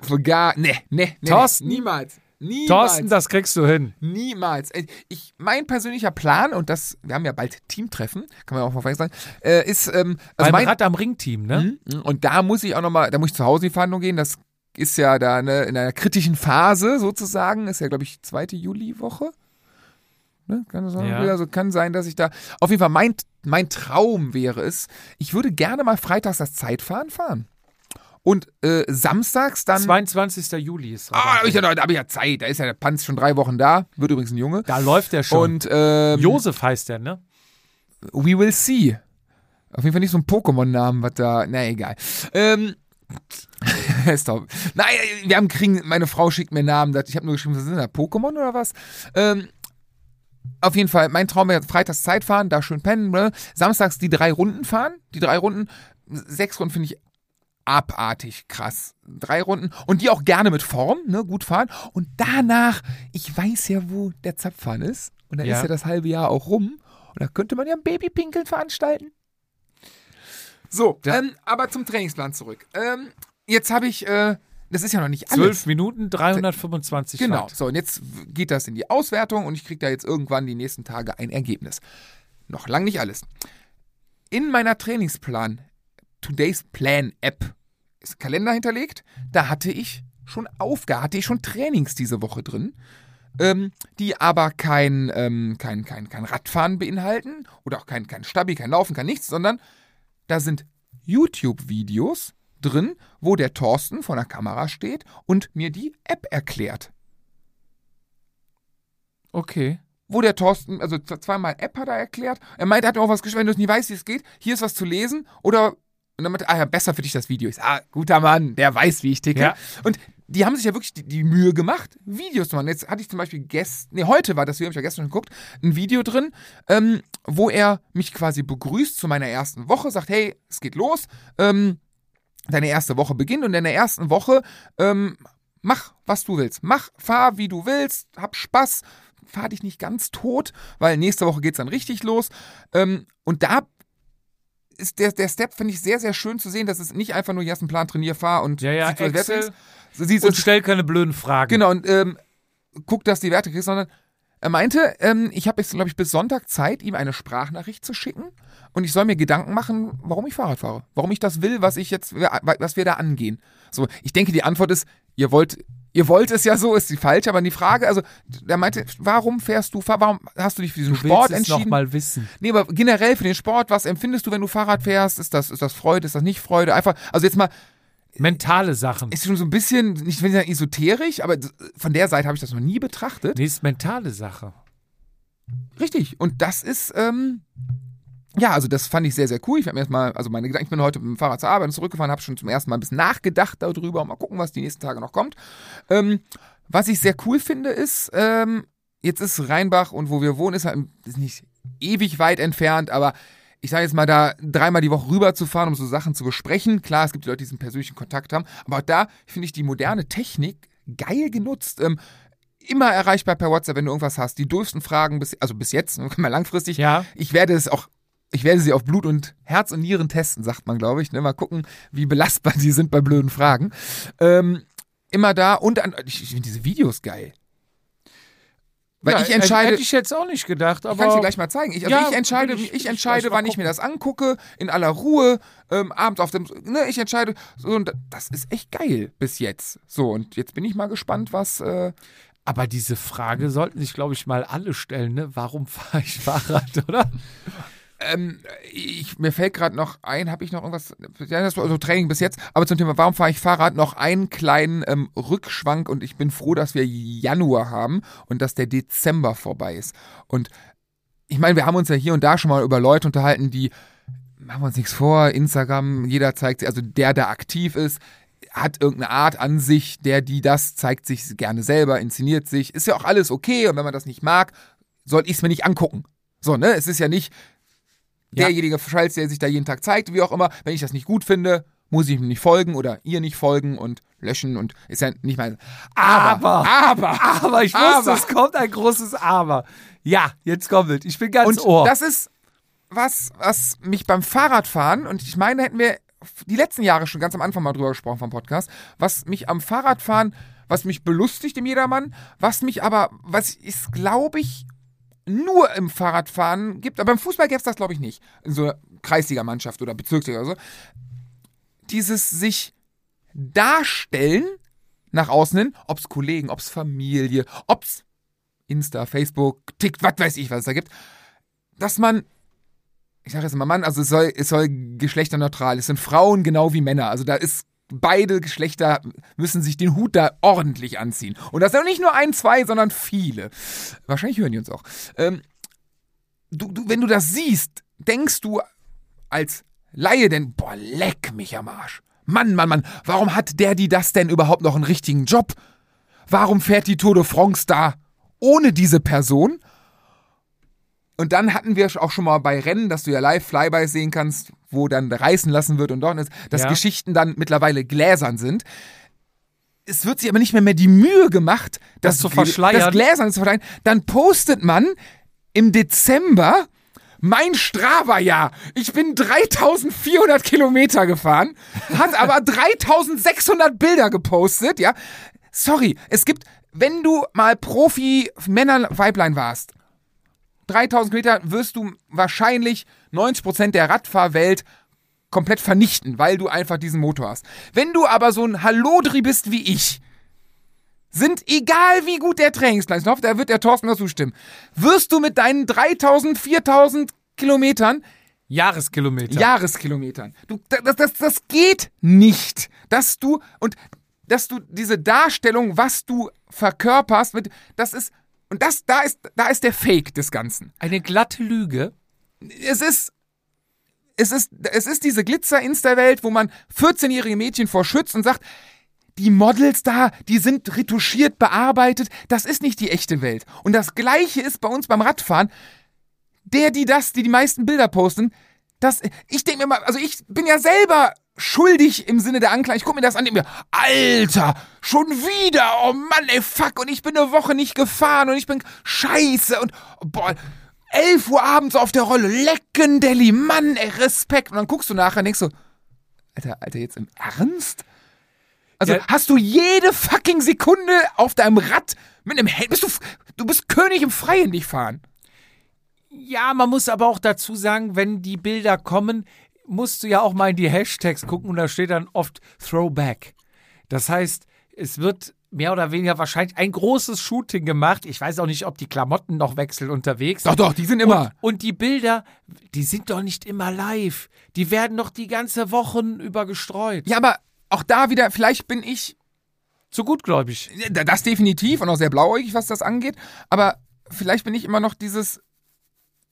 Für gar, ne, ne, ne. Thorsten? Niemals. Niemals. Thorsten, das kriegst du hin. Niemals. Äh, Ich, mein persönlicher Plan, und das, wir haben ja bald Teamtreffen, kann man auch mal sagen, äh, ist, ähm, also mein, Rad am Ring-Team, ne? Mhm. Und da muss ich auch nochmal, da muss ich zu Hause in die Verhandlung gehen. Das ist ja da ne, in einer kritischen Phase sozusagen. Ist ja, glaube ich, zweite Juliwoche. Ne? Kann, das sein? Ja. also kann sein, dass ich da. Auf jeden Fall, mein, mein Traum wäre es, ich würde gerne mal freitags das Zeitfahren fahren. Und äh, samstags dann. 22. Juli ist Ah, da habe ich, da hab ich ja Zeit. Da ist ja der Panz schon drei Wochen da. Wird übrigens ein Junge. Da läuft der schon. Und ähm, Josef heißt der, ne? We will see. Auf jeden Fall nicht so ein Pokémon-Namen, was da. Na egal. Ähm. doch. Nein, wir haben kriegen. Meine Frau schickt mir Namen. Ich habe nur geschrieben, was sind da? Pokémon oder was? Ähm. Auf jeden Fall, mein Traum wäre freitags Zeit fahren, da schön pennen, ne? samstags die drei Runden fahren, die drei Runden sechs Runden finde ich abartig krass. Drei Runden und die auch gerne mit Form, ne, gut fahren. Und danach, ich weiß ja, wo der Zapfhahn ist. Und dann Ja. ist ja das halbe Jahr auch rum. Und da könnte man ja ein Babypinkeln veranstalten. So, Ja. ähm, aber zum Trainingsplan zurück. Ähm, jetzt habe ich, äh, das ist ja noch nicht alles. Zwölf Minuten, 325 Genau. Watt. So, und jetzt geht das in die Auswertung und ich kriege da jetzt irgendwann die nächsten Tage ein Ergebnis. Noch lang nicht alles. In meiner Trainingsplan, Today's Plan App, Kalender hinterlegt. Da hatte ich schon Aufgaben, hatte ich schon Trainings diese Woche drin, ähm, die aber kein, ähm, kein, kein, kein Radfahren beinhalten oder auch kein, kein Stabi, kein Laufen, kein nichts, sondern da sind YouTube-Videos drin, wo der Thorsten vor der Kamera steht und mir die App erklärt. Okay. Wo der Thorsten, also zweimal App hat er erklärt. Er meinte, er hat mir auch was geschrieben, wenn du es nicht weißt, wie es geht, hier ist was zu lesen. Oder, und dann meinte ah ja, besser für dich das Video. Ich sag, ah, guter Mann, der weiß, wie ich ticke. Ja. Und die haben sich ja wirklich die, die Mühe gemacht, Videos zu machen. Jetzt hatte ich zum Beispiel gestern, nee, heute war das Video, habe ich ja gestern schon geguckt, ein Video drin, ähm, wo er mich quasi begrüßt zu meiner ersten Woche, sagt, hey, es geht los, ähm, deine erste Woche beginnt und in der ersten Woche ähm, mach, was du willst. Mach, fahr, wie du willst, hab Spaß, fahr dich nicht ganz tot, weil nächste Woche geht's dann richtig los. Ähm, und da ist der, der Step, finde ich, sehr, sehr schön zu sehen, dass es nicht einfach nur, hier hast einen Plan, trainier, fahr und Ja, ja, Excel. So siehst Und du, stell keine blöden Fragen. genau, und ähm, guck, dass die Werte kriegst, sondern er meinte, ähm, ich habe jetzt, glaube ich, bis Sonntag Zeit, ihm eine Sprachnachricht zu schicken und ich soll mir Gedanken machen, warum ich Fahrrad fahre. Warum ich das will, was ich jetzt, was wir da angehen. So, ich denke, die Antwort ist, ihr wollt, ihr wollt es ja so, ist die falsche, aber die Frage, also, der meinte, warum fährst du, warum hast du dich für diesen du Sport willst es noch entschieden? mal wissen. Nee, aber generell für den Sport, was empfindest du, wenn du Fahrrad fährst? Ist das, ist das Freude, ist das nicht Freude? Einfach, also jetzt mal, Mentale Sachen. ist schon so ein bisschen, nicht will ich sagen esoterisch, aber von der Seite habe ich das noch nie betrachtet. Nee, ist mentale Sache. Richtig. Und das ist, ähm, ja, also das fand ich sehr, sehr cool. Ich habe mir erstmal, also meine Gedanken, ich bin heute mit dem Fahrrad zur Arbeit und zurückgefahren, habe schon zum ersten Mal ein bisschen nachgedacht darüber und mal gucken, was die nächsten Tage noch kommt. Ähm, was ich sehr cool finde, ist, ähm, jetzt ist Rheinbach und wo wir wohnen, ist halt ist nicht ewig weit entfernt, aber ich sage jetzt mal, da dreimal die Woche rüber zu fahren, um so Sachen zu besprechen. Klar, es gibt die Leute, die diesen persönlichen Kontakt haben, aber auch da finde ich die moderne Technik geil genutzt. Ähm, immer erreichbar per WhatsApp, wenn du irgendwas hast. Die dürfsten Fragen, bis, also bis jetzt, langfristig. Ja. Ich werde es auch, ich werde sie auf Blut und Herz und Nieren testen, sagt man, glaube ich. Ne? Mal gucken, wie belastbar die sind bei blöden Fragen. Ähm, immer da und an, ich, ich finde diese Videos geil. Weil Ja, ich entscheide, Hätte ich jetzt auch nicht gedacht, ich kann es dir aber. gleich mal zeigen. Ich, also Ja, ich entscheide, ich, ich- entscheide, wann ich mir das angucke, in aller Ruhe, ähm, abends auf dem, ne, ich entscheide, so, und das ist echt geil bis jetzt. So, und jetzt bin ich mal gespannt, was, äh, Aber diese Frage sollten sich, glaube ich, mal alle stellen, ne? Warum fahre ich Fahrrad, oder? Ähm, ich, mir fällt gerade noch ein, habe ich noch irgendwas, ja, das war also Training bis jetzt, aber zum Thema, warum fahre ich Fahrrad, noch einen kleinen ähm, Rückschwank und ich bin froh, dass wir Januar haben und dass der Dezember vorbei ist. Und ich meine, wir haben uns ja hier und da schon mal über Leute unterhalten, die, machen wir uns nichts vor, Instagram, jeder zeigt, also der, der aktiv ist, hat irgendeine Art an sich, der, die das, zeigt sich gerne selber, inszeniert sich, ist ja auch alles okay und wenn man das nicht mag, soll ich es mir nicht angucken. So, ne, es ist ja nicht Ja. derjenige Scheiß, der sich da jeden Tag zeigt, wie auch immer, wenn ich das nicht gut finde, muss ich ihm nicht folgen oder ihr nicht folgen und löschen und ist ja nicht mein. Aber, aber, aber, ich wusste, aber. es kommt ein großes Aber. Ja, jetzt kommt es. Ich bin ganz Und Ohr. das ist was, was mich beim Fahrradfahren, und ich meine, hätten wir die letzten Jahre schon ganz am Anfang mal drüber gesprochen vom Podcast, was mich am Fahrradfahren, was mich belustigt im Jedermann, was mich aber, was ist, glaube ich, nur im Fahrradfahren gibt, aber beim Fußball gäbe es das, glaube ich, nicht. In so einer Kreisligamannschaft oder Bezirksliga oder so. Dieses sich darstellen nach außen hin, ob es Kollegen, ob es Familie, ob es Insta, Facebook, TikTok, was weiß ich, was es da gibt, dass man, ich sage jetzt mal Mann, also es soll, es soll geschlechterneutral, es sind Frauen genau wie Männer, also da ist beide Geschlechter müssen sich den Hut da ordentlich anziehen. Und das sind nicht nur ein, zwei, sondern viele. Wahrscheinlich hören die uns auch. Ähm, du, du, wenn du das siehst, denkst du als Laie denn, boah, leck mich am Arsch. Mann, Mann, Mann, warum hat der, die das denn überhaupt noch einen richtigen Job? Warum fährt die Tour de France da ohne diese Person? Und dann hatten wir auch schon mal bei Rennen, dass du ja live Flybys sehen kannst, wo dann reißen lassen wird und dort ist, dass Ja. Geschichten dann mittlerweile gläsern sind. Es wird sich aber nicht mehr, mehr die Mühe gemacht, Das zu Gl- verschleiern. Das Gläsern zu verschleiern. Dann postet man im Dezember mein Strava-Jahr. Ich bin 3400 Kilometer gefahren, hat aber 3600 Bilder gepostet, ja. Sorry, es gibt, wenn du mal Profi Männer Weiblein warst, 3000 Kilometer wirst du wahrscheinlich 90% der Radfahrwelt komplett vernichten, weil du einfach diesen Motor hast. Wenn du aber so ein Hallodri bist wie ich, sind, egal wie gut der Trainingsplan ist, ich hoffe, da wird der Thorsten dazu stimmen, wirst du mit deinen 3000, 4000 Kilometern, Jahreskilometer. Jahreskilometern, du, das, das, das geht nicht, dass du, und dass du diese Darstellung, was du verkörperst, mit, das ist, und das, da ist, da ist der Fake des Ganzen Eine glatte Lüge. es ist. Es ist, es ist diese Glitzer-Insta-Welt, wo man 14-jährige Mädchen vor schützt und sagt, die Models da, die sind retuschiert, bearbeitet. Das ist nicht die echte Welt. Und das Gleiche ist bei uns beim Radfahren. Der, die das, die die meisten Bilder posten, das, ich denke mir mal, also ich bin ja selber schuldig im Sinne der Anklage. Ich gucke mir das an, mir, Alter, schon wieder, oh Mann, ey, fuck, und ich bin eine Woche nicht gefahren und ich bin scheiße und, boah, 11 Uhr abends auf der Rolle, Leckendelli, Mann, ey, Respekt. Und dann guckst du nachher und denkst so, Alter, Alter, jetzt im Ernst? Also Ja. hast du jede fucking Sekunde auf deinem Rad mit einem Helm, bist du, du bist König im Freien nicht fahren. Ja, man muss aber auch dazu sagen, wenn die Bilder kommen, musst du ja auch mal in die Hashtags gucken und da steht dann oft Throwback. Das heißt, es wird mehr oder weniger wahrscheinlich ein großes Shooting gemacht. Ich weiß auch nicht, ob die Klamotten noch wechseln unterwegs. Doch, doch, die sind immer. Und, und die Bilder, die sind doch nicht immer live. Die werden doch die ganze Wochen über gestreut. Ja, aber auch da wieder, vielleicht bin ich Zu gutgläubig. Das definitiv und auch sehr blauäugig, was das angeht. Aber vielleicht bin ich immer noch dieses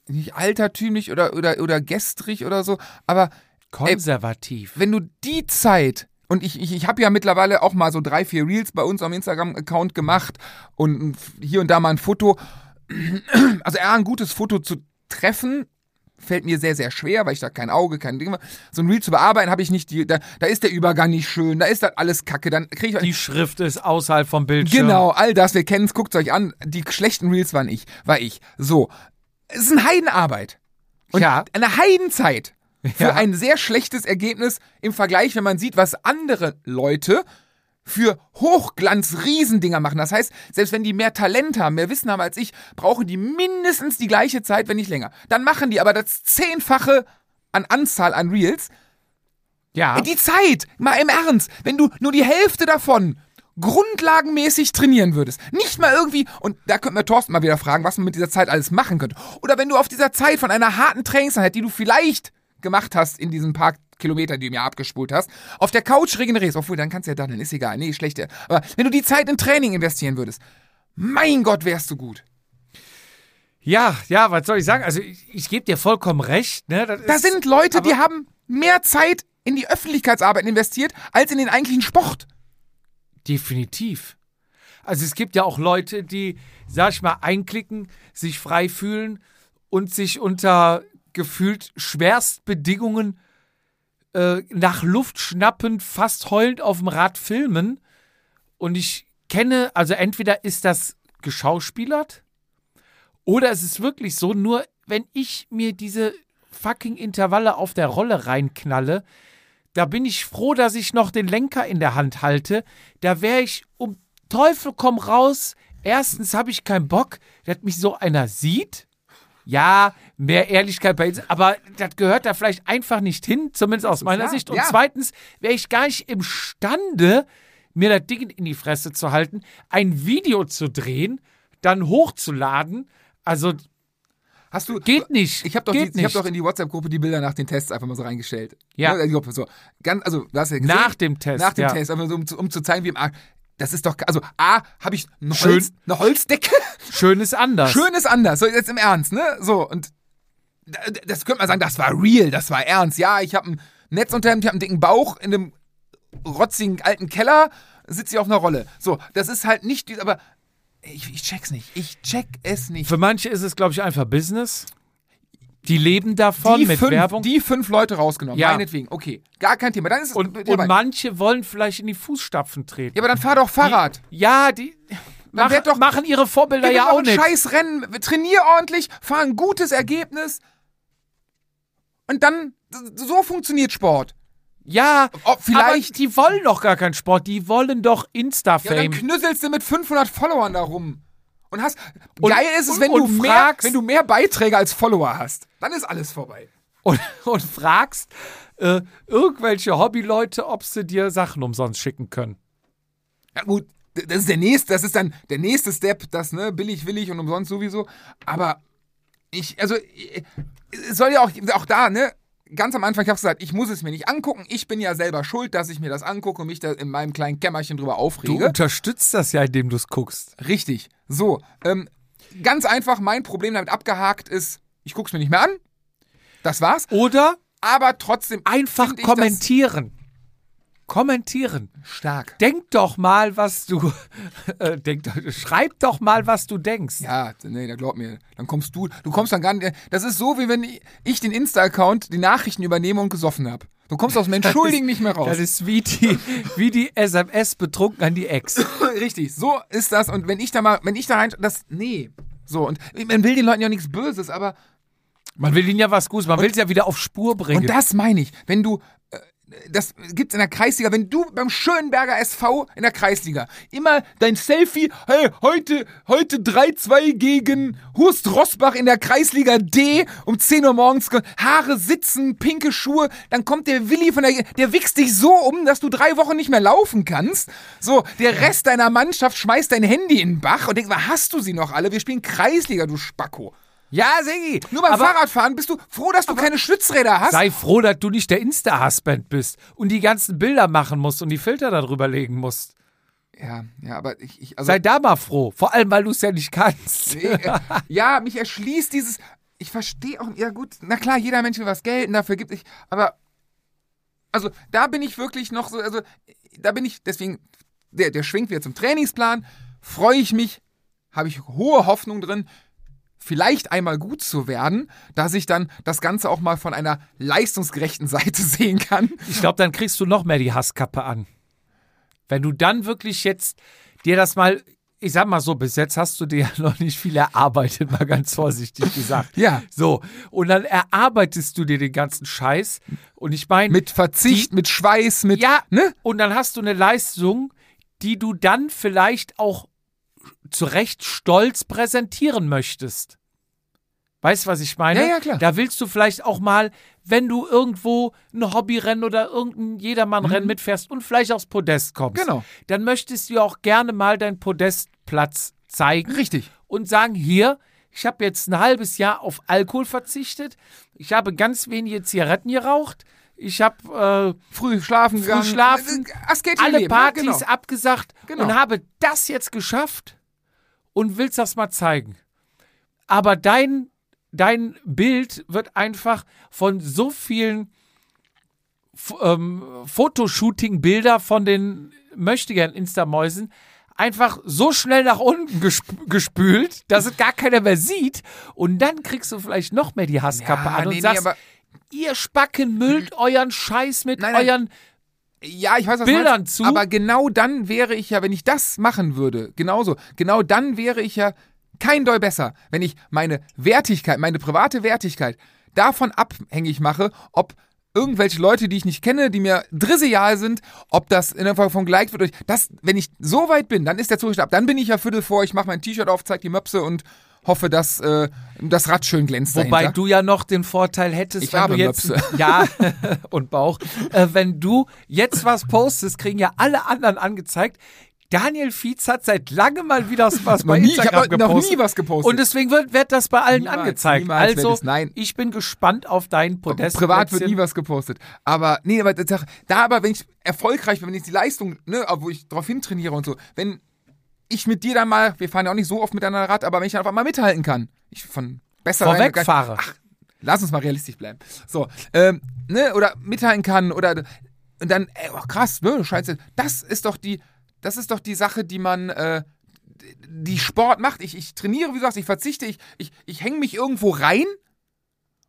nicht altertümlich oder, oder, oder gestrig oder so. Aber Konservativ. wenn du die Zeit und ich, ich, ich habe ja mittlerweile auch mal so drei, vier Reels bei uns am Instagram-Account gemacht und hier und da mal ein Foto. Also eher ein gutes Foto zu treffen, fällt mir sehr, sehr schwer, weil ich da kein Auge, kein Ding. So ein Reel zu bearbeiten habe ich nicht, die, da, da ist der Übergang nicht schön, da ist das alles kacke, dann kriege ich Die Schrift ist außerhalb vom Bildschirm. Genau, all das, wir kennen es, guckt euch an. Die schlechten Reels waren ich, war ich. So. Es ist eine Heidenarbeit. Und Ja. eine Heidenzeit für Ja. ein sehr schlechtes Ergebnis im Vergleich, wenn man sieht, was andere Leute für Hochglanz-Riesendinger machen. Das heißt, selbst wenn die mehr Talent haben, mehr Wissen haben als ich, brauchen die mindestens die gleiche Zeit, wenn nicht länger. Dann machen die aber das Zehnfache an Anzahl an Reels. Ja. Die Zeit, mal im Ernst, wenn du nur die Hälfte davon grundlagenmäßig trainieren würdest, nicht mal irgendwie, und da könnten wir Thorsten mal wieder fragen, was man mit dieser Zeit alles machen könnte. Oder wenn du auf dieser Zeit von einer harten Trainingseinheit, die du vielleicht gemacht hast in diesen paar Kilometern, die du mir abgespult hast, auf der Couch regenerierst, obwohl dann kannst du ja dann, ist egal, nee, schlecht. Aber wenn du die Zeit in Training investieren würdest, mein Gott, wärst du gut. Ja, ja, was soll ich sagen? Also ich, ich gebe dir vollkommen recht. Ne? Das Da ist- sind Leute, die haben mehr Zeit in die Öffentlichkeitsarbeit investiert, als in den eigentlichen Sport. Definitiv. Also es gibt ja auch Leute, die, sag ich mal, einklicken, sich frei fühlen und sich unter gefühlt Schwerstbedingungen äh, nach Luft schnappend, fast heulend auf dem Rad filmen. Und ich kenne, also entweder ist das geschauspielert oder es ist wirklich so, nur wenn ich mir diese fucking Intervalle auf der Rolle reinknalle, da bin ich froh, dass ich noch den Lenker in der Hand halte. Da wäre ich um Teufel komm raus. Erstens habe ich keinen Bock, dass mich so einer sieht. Ja, mehr Ehrlichkeit bei aber das gehört da vielleicht einfach nicht hin, zumindest aus meiner Klar, Sicht. Und ja. zweitens wäre ich gar nicht imstande, mir das Ding in die Fresse zu halten, ein Video zu drehen, dann hochzuladen. Also Hast du, geht nicht. Ich habe doch, geht die- ich hab nicht. doch in die WhatsApp-Gruppe die Bilder nach den Tests einfach mal so reingestellt. Ja. Ne, Gruppe, so. Ganz, also, du hast ja gesehen, Nach dem Test, Nach dem ja. Test, einfach so, um, zu- um zu zeigen, wie im Arsch. Das ist doch, also A, habe ich eine, Schön. Holz, eine Holzdecke. Schön ist anders. Schön ist anders. So, jetzt im Ernst, ne? So, und das könnte man sagen, das war real, das war ernst. Ja, ich habe ein Netzunterhemd, ich habe einen dicken Bauch in einem rotzigen alten Keller, sitze ich auf einer Rolle. So, das ist halt nicht, aber ich, ich check's nicht. Ich check es nicht. Für manche ist es, glaube ich, einfach Business. Die leben davon die mit fünf, Werbung. die fünf Leute rausgenommen, Ja. meinetwegen. Okay, gar kein Thema. Dann ist es und, dabei. und manche wollen vielleicht in die Fußstapfen treten. Ja, aber dann fahr doch Fahrrad. Ja, die mach, doch- machen ihre Vorbilder ja doch auch nicht. scheiß Rennen, trainier ordentlich, fahr ein gutes Ergebnis. Und dann, so funktioniert Sport. Ja, Ob vielleicht- aber die wollen doch gar keinen Sport, die wollen doch Ja, dann Insta-Fame. knüsselst du mit 500 Followern da rum. Und hast, Und- geil ist es, wenn du, mehr, fragst- wenn du mehr Beiträge als Follower hast. Dann ist alles vorbei. und, und fragst äh, irgendwelche Hobbyleute, ob sie dir Sachen umsonst schicken können. Ja gut, das ist der nächste, das ist dann der nächste Step, das, ne, billig, willig und umsonst sowieso. Aber ich, also, äh, es soll ja auch, auch da, ne, ganz am Anfang, ich hab's gesagt, ich muss es mir nicht angucken. Ich bin ja selber schuld, dass ich mir das angucke und mich da in meinem kleinen Kämmerchen drüber Du aufrege. unterstützt das ja, indem du es guckst. Richtig. So, ähm, ganz einfach, mein Problem damit abgehakt ist, ich guck's mir nicht mehr an. Das war's. Oder Aber trotzdem einfach kommentieren. Kommentieren. stark. Denk doch mal, was du. Äh, denk, doch- schreib doch mal, was du denkst. Ja, nee, da glaub mir. Dann kommst du, du kommst dann gar nicht. Das ist so, wie wenn ich den Insta-Account, die Nachrichten übernehme und gesoffen habe. Du kommst aus dem Entschuldigen nicht mehr raus. Das ist wie die, wie die SMS betrunken an die Ex. Richtig, so ist das. Und wenn ich da mal, wenn ich da rein, das, nee. So, und man will den Leuten ja nichts Böses, aber, Man will ihnen ja was Gutes, man will es ja wieder auf Spur bringen. und das meine ich, wenn du, äh, das gibt's in der Kreisliga, wenn du beim Schönberger SV in der Kreisliga immer dein Selfie, hey, heute, heute 3-2 gegen Hurst Rossbach in der Kreisliga D um 10 Uhr morgens, Haare sitzen, pinke Schuhe, dann kommt der Willi von der, der wichst dich so um, dass du drei Wochen nicht mehr laufen kannst. So, der Rest deiner Mannschaft schmeißt dein Handy in den Bach und denkt, hast du sie noch alle? Wir spielen Kreisliga, du Spacko. Ja, Sigi. Nur beim aber Fahrradfahren bist du froh, dass du keine Stützräder hast. sei froh, dass du nicht der Insta-Husband bist und die ganzen Bilder machen musst und die Filter darüber legen musst. Ja, ja, aber ich, ich also Sei da mal froh. Vor allem, weil du es ja nicht kannst. Nee, äh, ja, mich erschließt dieses. Ich verstehe auch. Ja, gut, na klar, jeder Mensch will was gelten, dafür gibt ich. Aber. Also, da bin ich wirklich noch so. Also, da bin ich. Deswegen, der, der schwingt wieder zum Trainingsplan. Freue ich mich. Habe ich hohe Hoffnung drin. Vielleicht einmal gut zu werden, dass ich dann das Ganze auch mal von einer leistungsgerechten Seite sehen kann. Ich glaube, dann kriegst du noch mehr die Hasskappe an. Wenn du dann wirklich jetzt dir das mal, ich sag mal so, bis jetzt hast du dir ja noch nicht viel erarbeitet, mal ganz vorsichtig gesagt. Ja. So, und dann erarbeitest du dir den ganzen Scheiß. Und ich meine, Mit Verzicht, mit Schweiß, mit. ja, Ne? und dann hast du eine Leistung, die du dann vielleicht auch zu Recht stolz präsentieren möchtest. Weißt du, was ich meine? Ja, ja, klar. Da willst du vielleicht auch mal, wenn du irgendwo ein Hobbyrennen oder irgendein Jedermannrennen mitfährst und vielleicht aufs Podest kommst, Mhm. Genau. dann möchtest du auch gerne mal deinen Podestplatz zeigen Richtig. und sagen, hier, ich habe jetzt ein halbes Jahr auf Alkohol verzichtet, ich habe ganz wenige Zigaretten geraucht, ich habe äh, Früh schlafen früh gegangen. schlafen, Äh, Asketisch alle leben, Partys ja, genau. abgesagt Genau. und habe das jetzt geschafft und willst das mal zeigen. Aber dein, dein Bild wird einfach von so vielen ähm, Fotoshooting-Bilder von den möchtegern Instamäusen einfach so schnell nach unten gesp gespült, dass es gar keiner mehr sieht. Und dann kriegst du vielleicht noch mehr die Hasskappe Ja, an und nee, nee, sagst, aber- ihr Spacken müllt euren Scheiß mit Nein, nein. euren Ja, ich weiß, was Bildern meinst, zu. Aber genau dann wäre ich ja, wenn ich das machen würde, genauso, genau dann wäre ich ja kein Doll besser, wenn ich meine Wertigkeit, meine private Wertigkeit davon abhängig mache, ob irgendwelche Leute, die ich nicht kenne, die mir drissejal sind, ob das in der Form von geliked wird. Das, wenn ich so weit bin, dann ist der Zustand ab. Dann bin ich ja Viertel vor, ich mache mein T-Shirt auf, zeig die Möpse und hoffe, dass äh, das Rad schön glänzt Wobei dahinter. du ja noch den Vorteil hättest, Ich wenn habe du jetzt Möpse. ja und Bauch, äh, wenn du jetzt was postest, kriegen ja alle anderen angezeigt. Daniel Fietz hat seit langem mal wieder was bei nie- ich Instagram habe noch nie was gepostet. Und deswegen wird, wird das bei allen Niemals, angezeigt. niemals also, nein. ich bin gespannt auf dein Podest. Privat wird nie was gepostet. Aber, nee, aber da aber, wenn ich erfolgreich bin, wenn ich die Leistung, ne, wo ich drauf hintrainiere und so, wenn ich mit dir dann mal, wir fahren ja auch nicht so oft miteinander Rad, aber wenn ich dann auf einmal mithalten kann, ich von besser Vorwegfahre. Ach, lass uns mal realistisch bleiben. So, ähm, ne, oder mithalten kann oder und dann, ey, oh, krass, ne, scheiße, das ist doch die, das ist doch die Sache, die man, äh, die Sport macht. Ich, ich trainiere, wie du sagst, ich verzichte, ich, ich, ich hänge mich irgendwo rein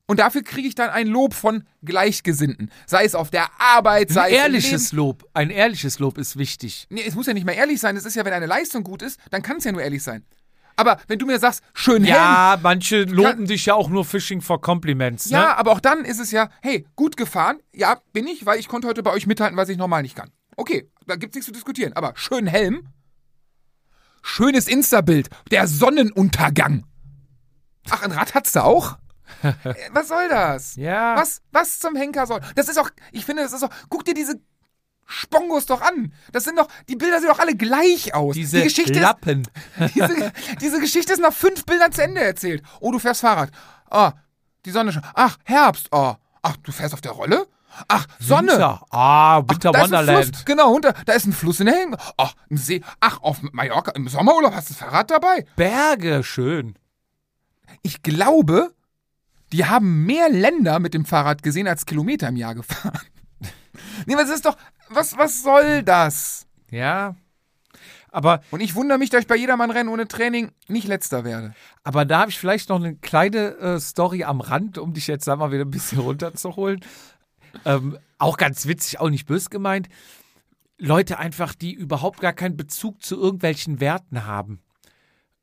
Und dafür kriege ich dann ein Lob von Gleichgesinnten. Sei es auf der Arbeit, sei Ein es im ehrliches Lob. Ein ehrliches Lob ist wichtig. Nee, es muss ja nicht mehr ehrlich sein. Es ist ja, wenn eine Leistung gut ist, dann kann es ja nur ehrlich sein. Aber wenn du mir sagst, schön Helm, Ja, manche loben dich ja auch nur Fishing for Compliments. ja, Ne? aber auch dann ist es ja, hey, gut gefahren. Ja, bin ich, weil ich konnte heute bei euch mithalten, was ich normal nicht kann. Okay, da gibt's nichts zu diskutieren. Aber schön Helm, schönes Insta-Bild, der Sonnenuntergang. Ach, ein Rad hat's da auch? Äh, was soll das? Ja. Was, was zum Henker soll? Das ist auch, ich finde, das ist auch, guck dir diese Spongos doch an. Das sind doch, die Bilder sehen doch alle gleich aus. Diese die Geschichte ist, Lappen. diese, diese Geschichte ist nach fünf Bildern zu Ende erzählt. Oh, du fährst Fahrrad. Ah, die Sonne schon. Ach, Herbst. Oh. Ach, du fährst auf der Rolle? Ach, Sonne. Winter. Ah, Winter ist ein Wonderland. Fluss, genau, unter, da ist ein Fluss in der Hänge. Ach, ein See. Ach, auf Mallorca im Sommerurlaub hast du das Fahrrad dabei. Berge, schön. Ich glaube, die haben mehr Länder mit dem Fahrrad gesehen als Kilometer im Jahr gefahren. nee, was ist doch, was, was soll das? Ja. Aber, Und ich wundere mich, dass ich bei jedermann Rennen ohne Training nicht letzter werde. aber da habe ich vielleicht noch eine kleine äh, Story am Rand, um dich jetzt sag mal wieder ein bisschen runterzuholen. Ähm, auch ganz witzig, auch nicht bös gemeint. Leute einfach, die überhaupt gar keinen Bezug zu irgendwelchen Werten haben.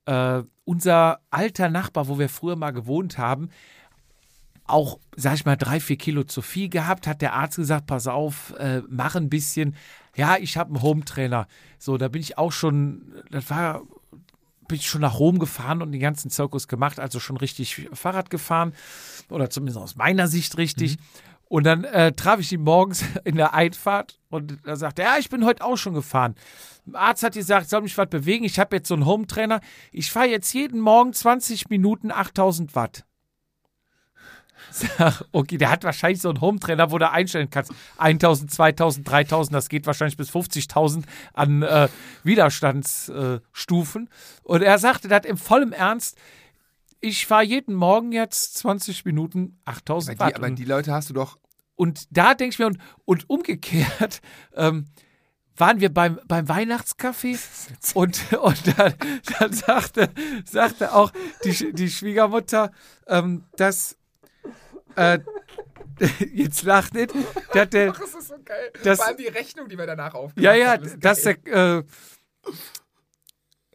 Äh, unser alter Nachbar, wo wir früher mal gewohnt haben, auch, sag ich mal, drei, vier Kilo zu viel gehabt, hat der Arzt gesagt, pass auf, äh, mach ein bisschen. Ja, ich habe einen Hometrainer. So, da bin ich auch schon, das war, bin ich schon nach Rom gefahren und den ganzen Zirkus gemacht, also schon richtig Fahrrad gefahren. Oder zumindest aus meiner Sicht richtig. Und dann äh, traf ich ihn morgens in der Einfahrt und er sagte, ja, ich bin heute auch schon gefahren. Der Arzt hat gesagt, soll mich was bewegen. Ich habe jetzt so einen Hometrainer. Ich fahre jetzt jeden Morgen 20 Minuten 8000 Watt. Sag, okay, der hat wahrscheinlich so einen Hometrainer, wo du einstellen kannst. 1000, 2000, 3000, das geht wahrscheinlich bis 50.000 an äh, Widerstandsstufen. und er sagte das im vollen Ernst, ich fahre jeden Morgen jetzt 20 Minuten 8000 Aber die, Watt. aber die Leute hast du doch. und da denke ich mir, und, und umgekehrt, ähm, waren wir beim, beim Weihnachtskaffee und, und dann, dann sagte, sagte auch die, die Schwiegermutter, ähm, dass, äh, jetzt lacht nicht, dass der, Das ist so geil. Das- Vor allem die Rechnung, die wir danach aufgemacht ja, ja, haben. ist dass der,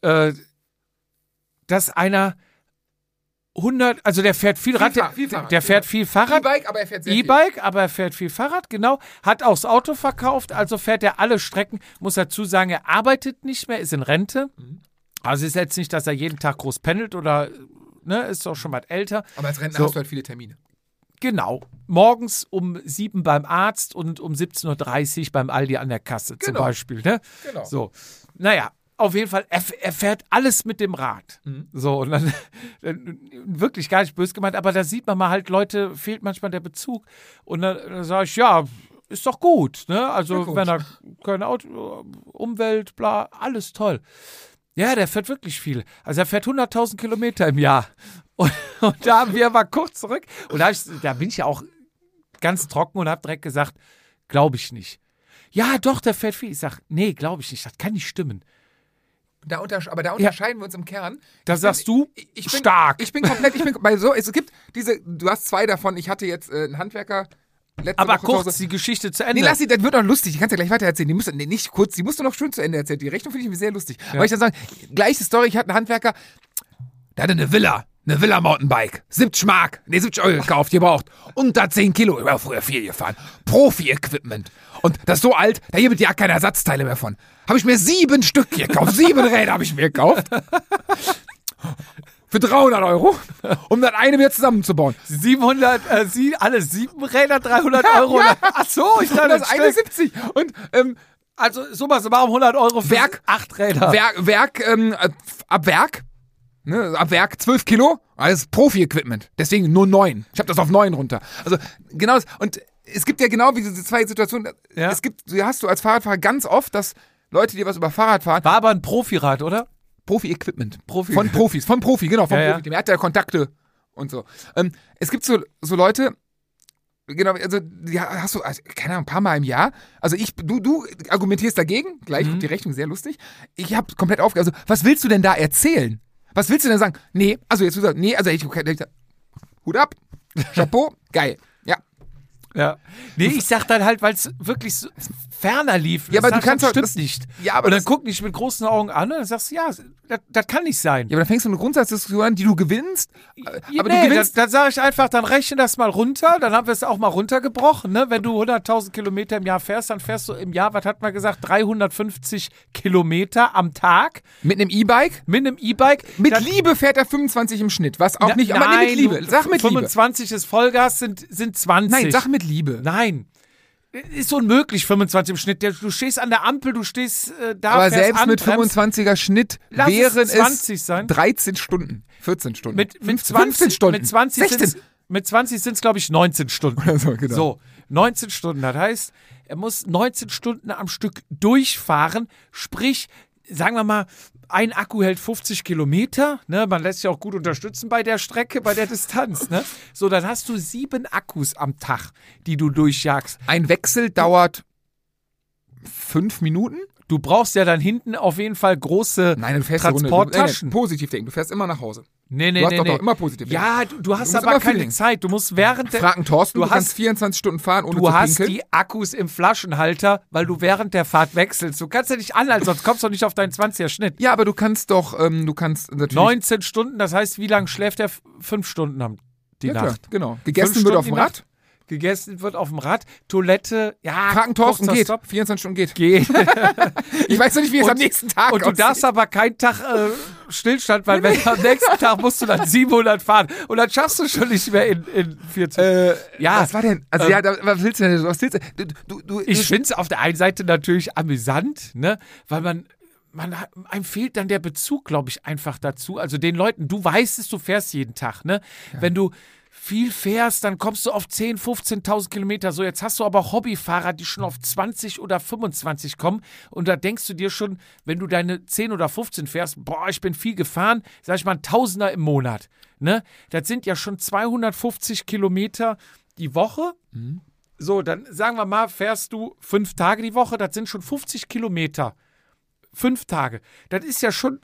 äh, äh, dass einer 100, also der fährt viel, Viel Rad, Fahr- viel Fahrrad, der viel fährt viel Fahrrad, E-Bike, aber er fährt sehr viel. E-Bike, aber er fährt viel Fahrrad, genau. Hat auch das Auto verkauft, also fährt er alle Strecken. Muss dazu sagen, er arbeitet nicht mehr, ist in Rente. Mhm. Also ist jetzt nicht, dass er jeden Tag groß pendelt oder, ne, ist doch schon mal älter. Aber als Rentner So. hast du halt viele Termine. Genau. Morgens um sieben beim Arzt und um 17.30 Uhr beim Aldi an der Kasse zum Genau. Beispiel, ne? Genau. So. Naja, auf jeden Fall, er, er fährt alles mit dem Rad. Mhm. So, und dann, dann wirklich gar nicht böse gemeint, aber da sieht man mal halt, Leute, fehlt manchmal der Bezug. Und dann, dann sage ich, ja, ist doch gut, ne? Also, Glückwunsch. wenn er keine Auto, Umwelt, bla, alles toll. Ja, der fährt wirklich viel. Also er fährt 100.000 Kilometer im Jahr. Und, und da haben wir mal kurz zurück. Und da, ich, da bin ich ja auch ganz trocken und habe direkt gesagt, glaube ich nicht. Ja, doch, der fährt viel. Ich sage, nee, glaube ich nicht. Das kann nicht stimmen. Da aber da unterscheiden wir uns im Kern. Da sagst du, Ich, ich bin, stark. Ich bin komplett, ich bin bei so, es gibt diese, du hast zwei davon. Ich hatte jetzt äh, einen Handwerker letzte aber Woche kurz die Geschichte zu Ende. Nee, lass sie, das wird noch lustig. Die kannst du ja gleich weiter erzählen. Die musst du, nee, nicht kurz, die musst du noch schön zu Ende erzählen. Die Rechnung finde ich sehr lustig. Aber ich dann sagen, gleiche Story, ich hatte einen Handwerker, der hatte eine Villa, eine Villa Mountainbike. 70 Mark, nee, 70 Euro gekauft, gebraucht. Unter 10 Kilo, ich war früher viel gefahren. Profi-Equipment. Und das ist so alt, da gibt es ja keine Ersatzteile mehr von. Habe ich mir sieben Stück gekauft. Sieben Räder habe ich mir gekauft. Für 300 Euro, um das eine wieder zusammenzubauen. 700, äh, sie, alle sieben Räder, 300 Ja, Euro. ja. Ach so, ich dachte, das das eine Stück. 70. Und ähm, Also, summa summarum 100 Euro für Werk- acht Räder. Werk, Werk ähm, äh, ab Werk, ne, ab Werk 12 Kilo, alles Profi-Equipment. Deswegen nur 9. Ich habe das auf 9 runter. Also genau das. Und es gibt ja genau wie diese zwei Situationen. Ja. Es gibt, hast du als Fahrradfahrer ganz oft, dass Leute, die was über Fahrrad fahren, War aber ein Profirad, oder? Profi-Equipment. Profi- Von Profis, von Profi, genau, von Ja, ja. Profi. Der hat ja Kontakte und so. Ähm, es gibt so, so Leute, genau, also die hast du, also, keine Ahnung, ein paar Mal im Jahr. Also ich, du, du argumentierst dagegen, gleich Mhm. die Rechnung sehr lustig. Ich habe komplett aufge... Also, was willst du denn da erzählen? Was willst du denn sagen? Nee, also jetzt du sagst, nee, also ich, okay, ich Hut ab. Chapeau, geil. Ja. Nee, ich sag dann halt, weil es wirklich so ferner lief. Ja, aber du kannst das stimmt das- nicht. Ja, aber und dann guck dich mit großen Augen an und dann sagst du, ja, das, das kann nicht sein. Ja, aber dann fängst du eine Grundsatzdiskussion an, die du gewinnst. Ja, Aber nee, du gewinnst. Dann, dann sage ich einfach, dann rechne das mal runter, dann haben wir es auch mal runtergebrochen. Ne? Wenn du 100.000 Kilometer im Jahr fährst, dann fährst du im Jahr, was hat man gesagt, 350 Kilometer am Tag Mit einem E-Bike. mit einem E-Bike. Mit Dann- Liebe fährt er 25 im Schnitt. Was auch Na- nicht, aber nee, mit nein, Liebe. Sag mit Liebe. 25 ist Vollgas, sind, sind 20. Nein, sag mit Liebe. Nein. Ist unmöglich, 25 im Schnitt. Du stehst an der Ampel, du stehst äh, da. aber selbst mit bremst. 25er Schnitt Lass es wären es 20 sein. 13 Stunden. 14 Stunden. Mit, mit 15 20, 15 Stunden. Mit 20 16. sind's- Mit 20 sind es, glaube ich, 19 Stunden. So, genau. So, 19 Stunden. Das heißt, er muss 19 Stunden am Stück durchfahren. Sprich, sagen wir mal, ein Akku hält 50 Kilometer. Ne? Man lässt sich auch gut unterstützen bei der Strecke, bei der Distanz. Ne? So, dann hast du sieben Akkus am Tag, die du durchjagst. Ein Wechsel dauert fünf Minuten? Du brauchst ja dann hinten auf jeden Fall große Nein, du. Du, Transporttaschen. positiv denken. Du fährst immer nach Hause. Nee, nee, Du hast nee, doch nee. doch immer positiv Ja, du, du hast musst aber keine Feeling. Zeit. Du musst während der. Fragen Thorsten, du du, hast- kannst 24 Stunden fahren, ohne Du hast die Akkus im Flaschenhalter, weil du während der Fahrt wechselst. Du kannst ja nicht anhalten, sonst kommst du nicht auf deinen 20er Schnitt. ja, aber du kannst doch, ähm, du kannst natürlich. 19 Stunden, das heißt, wie lange schläft er? Fünf Stunden am die ja, klar, Nacht. genau. Gegessen Fünf wird auf dem Rad. Gegessen wird auf dem Rad. Toilette, ja. Thorsten kurzer geht. Stopp. 24 Stunden geht. Geht. Ich weiß noch nicht, wie es am nächsten Tag Und du darfst aber keinen Tag äh, Stillstand, weil wenn, am nächsten Tag musst du dann 700 fahren. Und dann schaffst du schon nicht mehr in, in 14. Äh, Ja, Was war denn? Also, ähm, ja, da, was willst du denn? Was willst du? Du, du, Ich finde es auf der einen Seite natürlich amüsant, ne? weil man, man einem fehlt dann der Bezug, glaube ich, einfach dazu. Also den Leuten, du weißt es, du fährst jeden Tag. Ne? Wenn du viel fährst, dann kommst du auf 10, 15.000 Kilometer. So, jetzt hast du aber Hobbyfahrer, die schon auf 20 oder 25 kommen. Und da denkst du dir schon, wenn du deine 10 oder 15 fährst, boah, ich bin viel gefahren, sag ich mal, ein Tausender im Monat. Ne? Das sind ja schon 250 Kilometer die Woche. So, dann sagen wir mal, fährst du fünf Tage die Woche, das sind schon 50 Kilometer. Fünf Tage. Das ist ja schon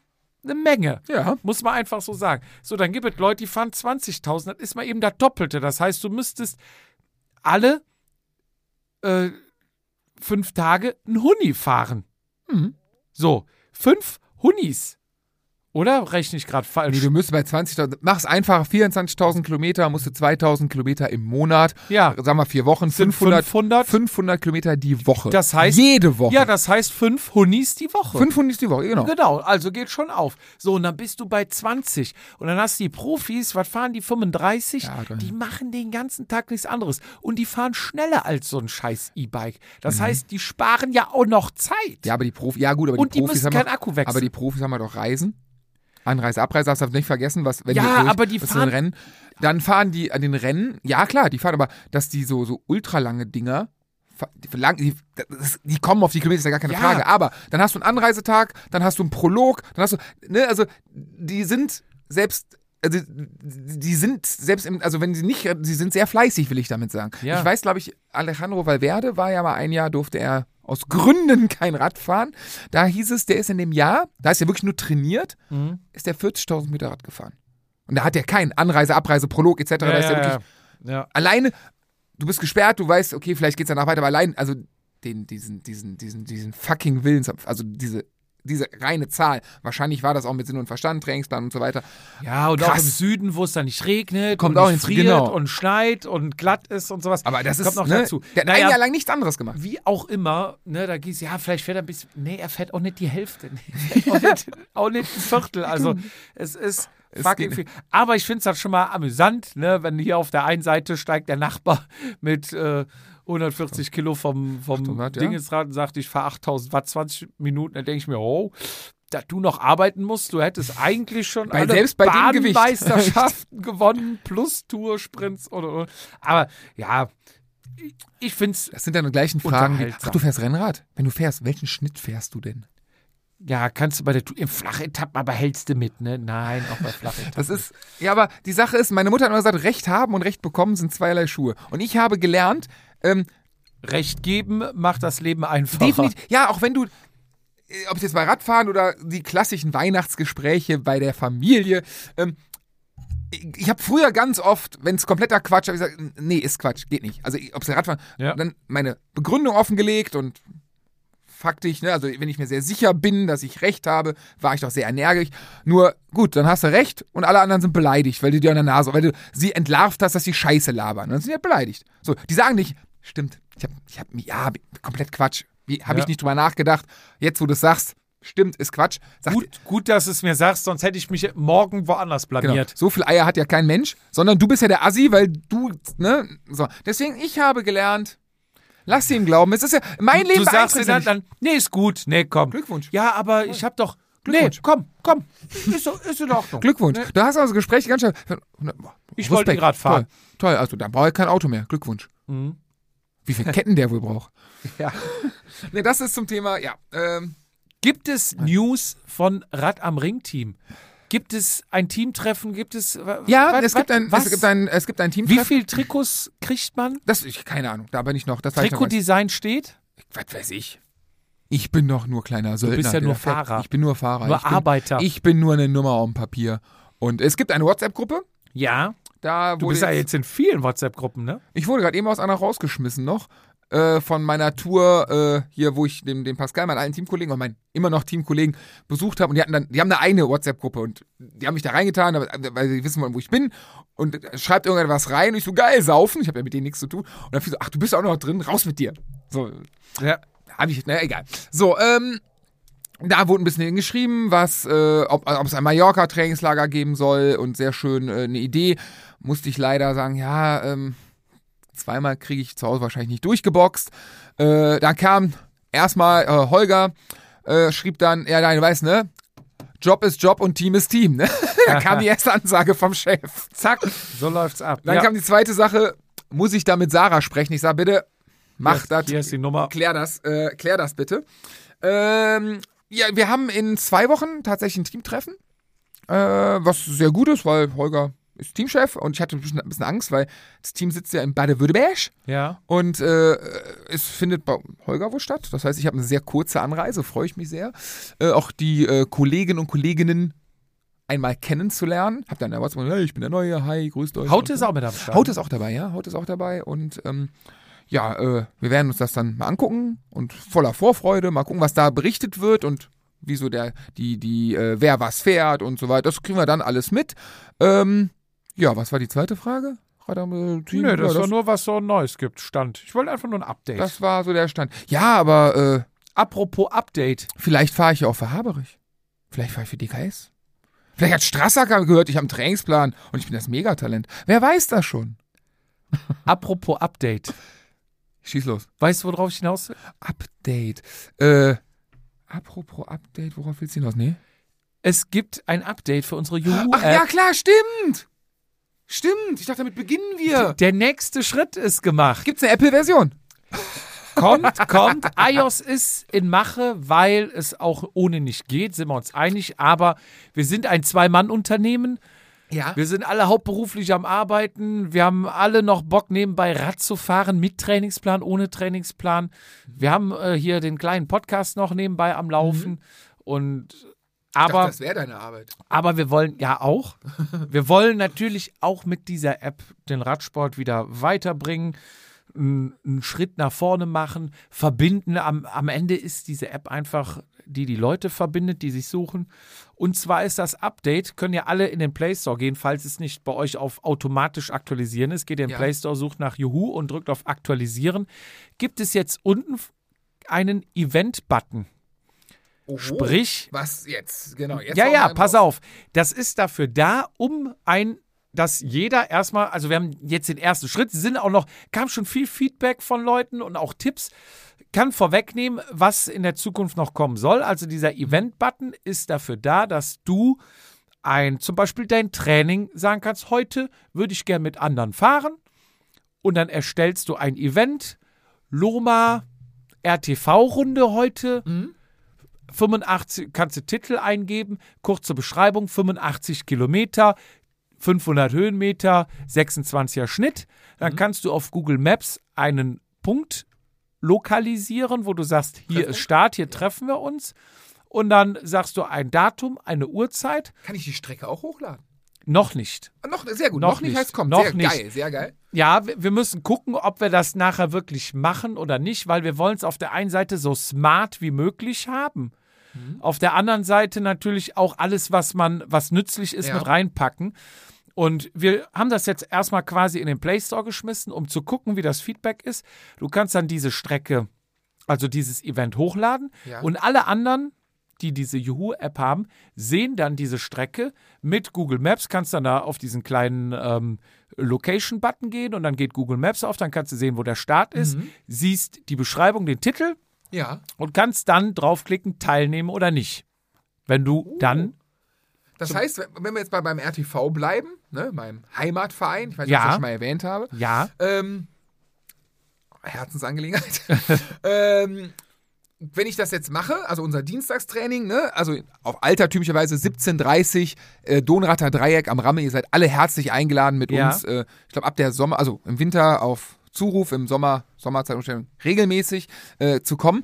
eine Menge. Ja. Muss man einfach so sagen. So, dann gibt es Leute, die fahren 20.000. Das ist mal eben das Doppelte. Das heißt, du müsstest alle äh, fünf Tage einen Huni fahren. Mhm. So, fünf Hunis. Oder rechne ich gerade falsch? Nee, du müsstest bei 20.000, mach's einfach, 24.000 Kilometer, musst du 2.000 Kilometer im Monat, Ja. sagen wir vier Wochen, Sind 500, 500? 500 Kilometer die Woche. Das heißt- Jede Woche. ja, das heißt fünf Hunis die Woche. 500 ist die Woche, genau. Genau, also geht schon auf. So, und dann bist du bei 20. Und dann hast du die Profis, was fahren die 35? Ja, die machen den ganzen Tag nichts anderes. Und die fahren schneller als so ein scheiß E-Bike. Das heißt, die sparen ja auch noch Zeit. Mhm. Ja, aber die Profis, ja gut, aber Und die die Profis müssen haben keinen Akku wechseln. Aber die Profis haben ja doch Reisen. Anreise, Abreise, darfst du nicht vergessen, was, wenn Ja, die, aber die was fahren- Rennen, dann fahren die an den Rennen, ja klar, die fahren aber, dass die so, so ultralange Dinger, die, verlang- die, die kommen auf die Kilometer, ist ja gar keine Ja. Frage, aber dann hast du einen Anreisetag, dann hast du einen Prolog, dann hast du, ne, also, die sind selbst, also, die sind selbst im, also wenn sie nicht, sie sind sehr fleißig, will ich damit sagen. Ja. Ich weiß, glaube ich, Alejandro Valverde war ja mal ein Jahr, durfte er aus Gründen kein Rad fahren. Da hieß es, der ist in dem Jahr, da ist er wirklich nur trainiert, Mhm. ist der 40.000 Meter Rad gefahren. Und da hat er keinen Anreise, Abreise, Prolog etc. da ist er wirklich ja. alleine, du bist gesperrt, du weißt, okay, vielleicht geht's danach weiter, aber allein, also den, diesen, diesen, diesen, diesen fucking Willens, also diese, diese reine Zahl. Wahrscheinlich war das auch mit Sinn und Verstand, Trainingsplan und so weiter. Ja, und auch im Krass. Süden, wo es dann nicht regnet Kommt und auch friert genau. und schneit und glatt ist und sowas. Aber das kommt ist noch ne, dazu. Der hat Naja, ein Jahr lang nichts anderes gemacht. wie auch immer, ne, da gehst ja, vielleicht fährt er ein bisschen, nee, er fährt auch nicht die Hälfte, nee, auch, nicht, auch nicht ein Viertel, also es ist fucking viel. Aber ich finde es halt schon mal amüsant, ne, wenn hier auf der einen Seite steigt der Nachbar mit äh, 140 Kilo vom, vom 800, ja. Dingesrad und sagt, ich fahre 8000 Watt 20 Minuten, dann denke ich mir, oh, da du noch arbeiten musst, du hättest eigentlich schon Bei- alle selbst bei. Bahnmeisterschaften gewonnen, plus Tour-Sprints oder, oder. Aber ja, ich- ich finde es Das sind dann die gleichen Fragen. Wie, ach, du fährst Rennrad? Wenn du fährst, welchen Schnitt fährst du denn? Ja, kannst du bei der im Flachetappen, aber hältst du mit, ne? Nein, auch bei Flachetappen. Das ist, ja, aber die Sache ist, meine Mutter hat immer gesagt, Recht haben und Recht bekommen sind zweierlei Schuhe. Und ich habe gelernt, ähm, Recht geben macht das Leben einfacher. definitiv, ja, auch wenn du, äh, ob es jetzt bei Radfahren oder die klassischen Weihnachtsgespräche bei der Familie, ähm, ich, ich habe früher ganz oft, wenn es kompletter Quatsch, habe ich gesagt, nee, ist Quatsch, geht nicht. Also ob es Radfahren, Ja. dann meine Begründung offengelegt und faktisch, ne, also wenn ich mir sehr sicher bin, dass ich recht habe, war ich doch sehr energisch. Nur gut, dann hast du recht und alle anderen sind beleidigt, weil du dir an der Nase, weil du sie entlarvt hast, dass sie Scheiße labern. Dann sind die beleidigt. So, die sagen nicht, stimmt, ich habe, ich habe, ja, komplett Quatsch. Wie habe Ja. ich nicht drüber nachgedacht? Jetzt, wo du es sagst, stimmt, ist Quatsch. Sagt, Gut, gut, dass du es mir sagst, sonst hätte ich mich morgen woanders Genau. blamiert. So viel Eier hat ja kein Mensch, sondern du bist ja der Assi, weil du, ne, so. Deswegen, ich habe gelernt, lass ihm glauben, es ist ja, mein Leben du sagst dir dann, dann, nee, ist gut, nee, komm. Glückwunsch. Ja, aber ich hab doch, nee, Glückwunsch. komm, komm, ist, so- ist in Ordnung. Glückwunsch. Du hast also Gespräche ganz schnell. Ich wollte gerade fahren. Toll, toll, also dann brauche ich kein Auto mehr. Glückwunsch. Mhm. Wie viele Ketten der wohl braucht. Ja. Ne, das ist zum Thema, ja. Ähm, Gibt es News von Rad am Ring Team? Gibt es ein Teamtreffen? Gibt es ja, wa- es, gibt ein, was? es gibt ein, es gibt ein Team. Wie viel Trikots kriegt man? Das, ich, keine Ahnung, da bin ich noch. Trikotdesign steht? Was weiß ich. Ich bin doch nur kleiner Söldner. bist ja nur. Fahrer. Ich bin nur Fahrer. Nur ich bin, Arbeiter. Ich bin nur eine Nummer auf dem Papier. Und es gibt eine WhatsApp-Gruppe. Ja. Da Du bist ja jetzt in vielen WhatsApp-Gruppen, ne? Ich wurde gerade eben aus einer rausgeschmissen noch. Äh, von meiner Tour äh, hier, wo ich den, den Pascal, meinen alten Teamkollegen und meinen immer noch Teamkollegen besucht habe. Und die hatten dann, die haben eine eigene WhatsApp-Gruppe und die haben mich da reingetan, aber- weil sie wissen wollen, wo ich bin. Und schreibt irgendwas rein und ich so, geil, saufen. Ich habe ja mit denen nichts zu tun. Und dann fiel so, ach, du bist auch noch drin, raus mit dir. So, Ja. hab ich, naja, egal. So, ähm, da wurde ein bisschen hingeschrieben, was, äh, ob, ob es ein Mallorca-Trainingslager geben soll und sehr schön äh, eine Idee. Musste ich leider sagen, ja, ähm, zweimal kriege ich zu Hause wahrscheinlich nicht durchgeboxt. Äh, dann kam erstmal äh, Holger, äh, schrieb dann, ja, nein, du weißt, ne? Job ist Job und Team ist Team, ne? da kam die erste Ansage vom Chef. Zack, so läuft's ab. Dann ja. kam die zweite Sache, muss ich da mit Sarah sprechen? Ich sag, bitte, mach Hier- das. Hier ist die Nummer. Klär das, äh, klär das bitte. Ähm, ja, wir haben in zwei Wochen tatsächlich ein Teamtreffen, äh, was sehr gut ist, weil Holger ist Teamchef und ich hatte ein bisschen, ein bisschen Angst, weil das Team sitzt ja in Baden-Württemberg Ja. und äh, es findet bei Holger wo statt. Das heißt, ich habe eine sehr kurze Anreise, freue ich mich sehr. Äh, auch die äh, Kolleginnen und Kolleginnen einmal kennenzulernen. Hab dann der WhatsApp, hey, ich bin der Neue, hi, grüßt euch. Haut ist auch mit Start. Haut ist auch dabei, ja. Haut ist auch dabei. Und ähm, ja, äh, wir werden uns das dann mal angucken und voller Vorfreude mal gucken, was da berichtet wird und wieso der, die, die, äh, wer was fährt und so weiter. Das kriegen wir dann alles mit. Ähm, ja, was war die zweite Frage? Radam, äh, Team? Nö, das ja, war nur, was so Neues gibt, stand. Ich wollte einfach nur ein Update. das war so der Stand. Ja, aber äh, Apropos Update. vielleicht fahre ich ja auch für Haberich. Vielleicht fahre ich für DKS. Vielleicht hat Strasser gehört, ich habe einen Trainingsplan und ich bin das Megatalent. Wer weiß das schon? Apropos Update. Schieß los. Weißt du, worauf ich hinaus will? Update. Äh, apropos Update, worauf willst du hinaus? Nee? Es gibt ein Update für unsere Juhu-App. Ach ja, klar, stimmt. Stimmt. Ich dachte, damit beginnen wir. Der nächste Schritt ist gemacht. Gibt's eine Apple-Version? Kommt, kommt. iOS ist in Mache, weil es auch ohne nicht geht, sind wir uns einig. Aber wir sind ein Zwei-Mann-Unternehmen. Ja. Wir sind alle hauptberuflich am Arbeiten. Wir haben alle noch Bock, nebenbei Rad zu fahren, mit Trainingsplan, ohne Trainingsplan. Wir haben äh, hier den kleinen Podcast noch nebenbei am Laufen. Und aber, das wäre deine Arbeit. aber wir wollen ja auch. Wir wollen natürlich auch mit dieser App den Radsport wieder weiterbringen, einen Schritt nach vorne machen, verbinden. Am, am Ende ist diese App einfach, die die Leute verbindet, die sich suchen. Und zwar ist das Update, können ja alle in den Play Store gehen, falls es nicht bei euch auf automatisch aktualisieren ist. Geht in den Ja. Play Store, sucht nach Juhu und drückt auf Aktualisieren. Gibt es jetzt unten einen Event-Button. Sprich, Was jetzt? Genau. Jetzt ja, ja, pass auf. Das ist dafür da, um ein, dass jeder erstmal, also wir haben jetzt den ersten Schritt, sind auch noch, kam schon viel Feedback von Leuten und auch Tipps. Kann vorwegnehmen, was in der Zukunft noch kommen soll. Also dieser Event-Button ist dafür da, dass du ein, zum Beispiel dein Training sagen kannst, heute würde ich gern mit anderen fahren. Und dann erstellst du ein Event, Loma, RTV-Runde heute. 85, kannst du Titel eingeben, kurze Beschreibung, 85 Kilometer, 500 Höhenmeter, 26er Schnitt. Dann kannst du auf Google Maps einen Punkt lokalisieren, wo du sagst, hier ist Start, hier treffen wir uns. Und dann sagst du ein Datum, eine Uhrzeit. Kann ich die Strecke auch hochladen? Noch nicht. Noch, sehr gut. Noch Noch, nicht nicht. heißt kommt. Noch sehr nicht. geil, sehr geil. Ja, wir wir müssen gucken, ob wir das nachher wirklich machen oder nicht, weil wir wollen es auf der einen Seite so smart wie möglich haben. Mhm. Auf der anderen Seite natürlich auch alles, was man, was nützlich ist, Ja. mit reinpacken. Und wir haben das jetzt erstmal quasi in den Play Store geschmissen, um zu gucken, wie das Feedback ist. Du kannst dann diese Strecke, also dieses Event hochladen Ja. und alle anderen, die diese Juhu-App haben, sehen dann diese Strecke mit Google Maps. Kannst dann da auf diesen kleinen ähm, Location-Button gehen und dann geht Google Maps auf. Dann kannst du sehen, wo der Start ist, siehst die Beschreibung, den Titel Ja. und kannst dann draufklicken, teilnehmen oder nicht. Wenn du dann, Das heißt, wenn- wir jetzt bei beim RTV bleiben, ne, meinem Heimatverein, ich weiß nicht, ob ich Ja. das schon mal erwähnt habe, ja, ähm, Herzensangelegenheit. ähm, wenn ich das jetzt mache, also unser Dienstagstraining, ne, also auf altertümlicherweise 17.30 äh, Donrater Dreieck am Ramme, ihr seid alle herzlich eingeladen mit Ja. uns, äh, ich glaube ab der Sommer, also im Winter auf Zuruf, im Sommer, Sommerzeitumstellung regelmäßig äh, zu kommen.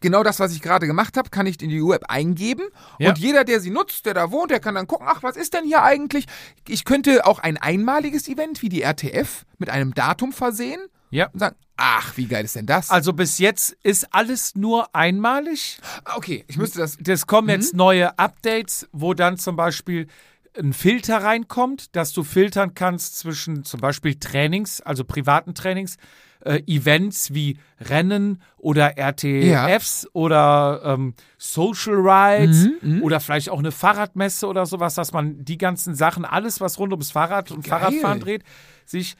Genau das, was ich gerade gemacht habe, kann ich in die U-App eingeben. Ja. Und jeder, der sie nutzt, der da wohnt, der kann dann gucken, ach, was ist denn hier eigentlich? Ich könnte auch ein einmaliges Event wie die RTF mit einem Datum versehen ja. und sagen, ach, wie geil ist denn das? Also bis jetzt ist alles nur einmalig. Ah, okay, ich müsste das. Es kommen Mhm. jetzt neue Updates, wo dann zum Beispiel ein Filter reinkommt, dass du filtern kannst zwischen zum Beispiel Trainings, also privaten Trainings, äh, Events wie Rennen oder RTFs oder ähm, Social Rides Mhm, oder vielleicht auch eine Fahrradmesse oder sowas, dass man die ganzen Sachen, alles was rund ums Fahrrad und Geil. Fahrradfahren dreht, sich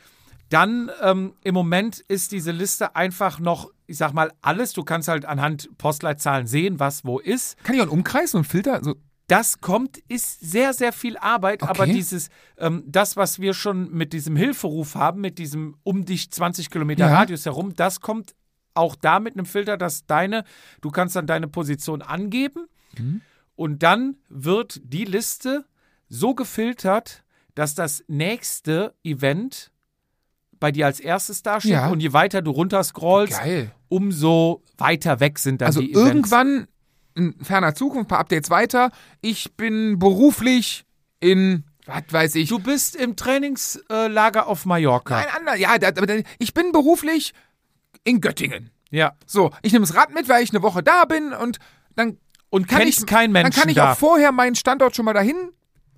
dann ähm, im Moment ist diese Liste einfach noch, ich sag mal, alles. Du kannst halt anhand Postleitzahlen sehen, was wo ist. Kann ich auch einen Umkreis und einen Filter? So, Das kommt, ist sehr, sehr viel Arbeit, aber Okay. dieses, ähm, das, was wir schon mit diesem Hilferuf haben, mit diesem um dich 20 Kilometer Ja. Radius herum, das kommt auch da mit einem Filter, dass deine, du kannst dann deine Position angeben Mhm. und dann wird die Liste so gefiltert, dass das nächste Event bei dir als erstes dasteht Ja. und je weiter du runterscrollst, geil. umso weiter weg sind dann Also die Events. irgendwann in ferner Zukunft, ein paar Updates weiter, ich bin beruflich in, was weiß ich, Du bist im Trainingslager auf Mallorca. ein anderer, ja, ich bin beruflich in Göttingen. Ja. So, ich nehme das Rad mit, weil ich eine Woche da bin und dann Und kann ich, keinen Menschen dann kann ich da. auch vorher meinen Standort schon mal dahin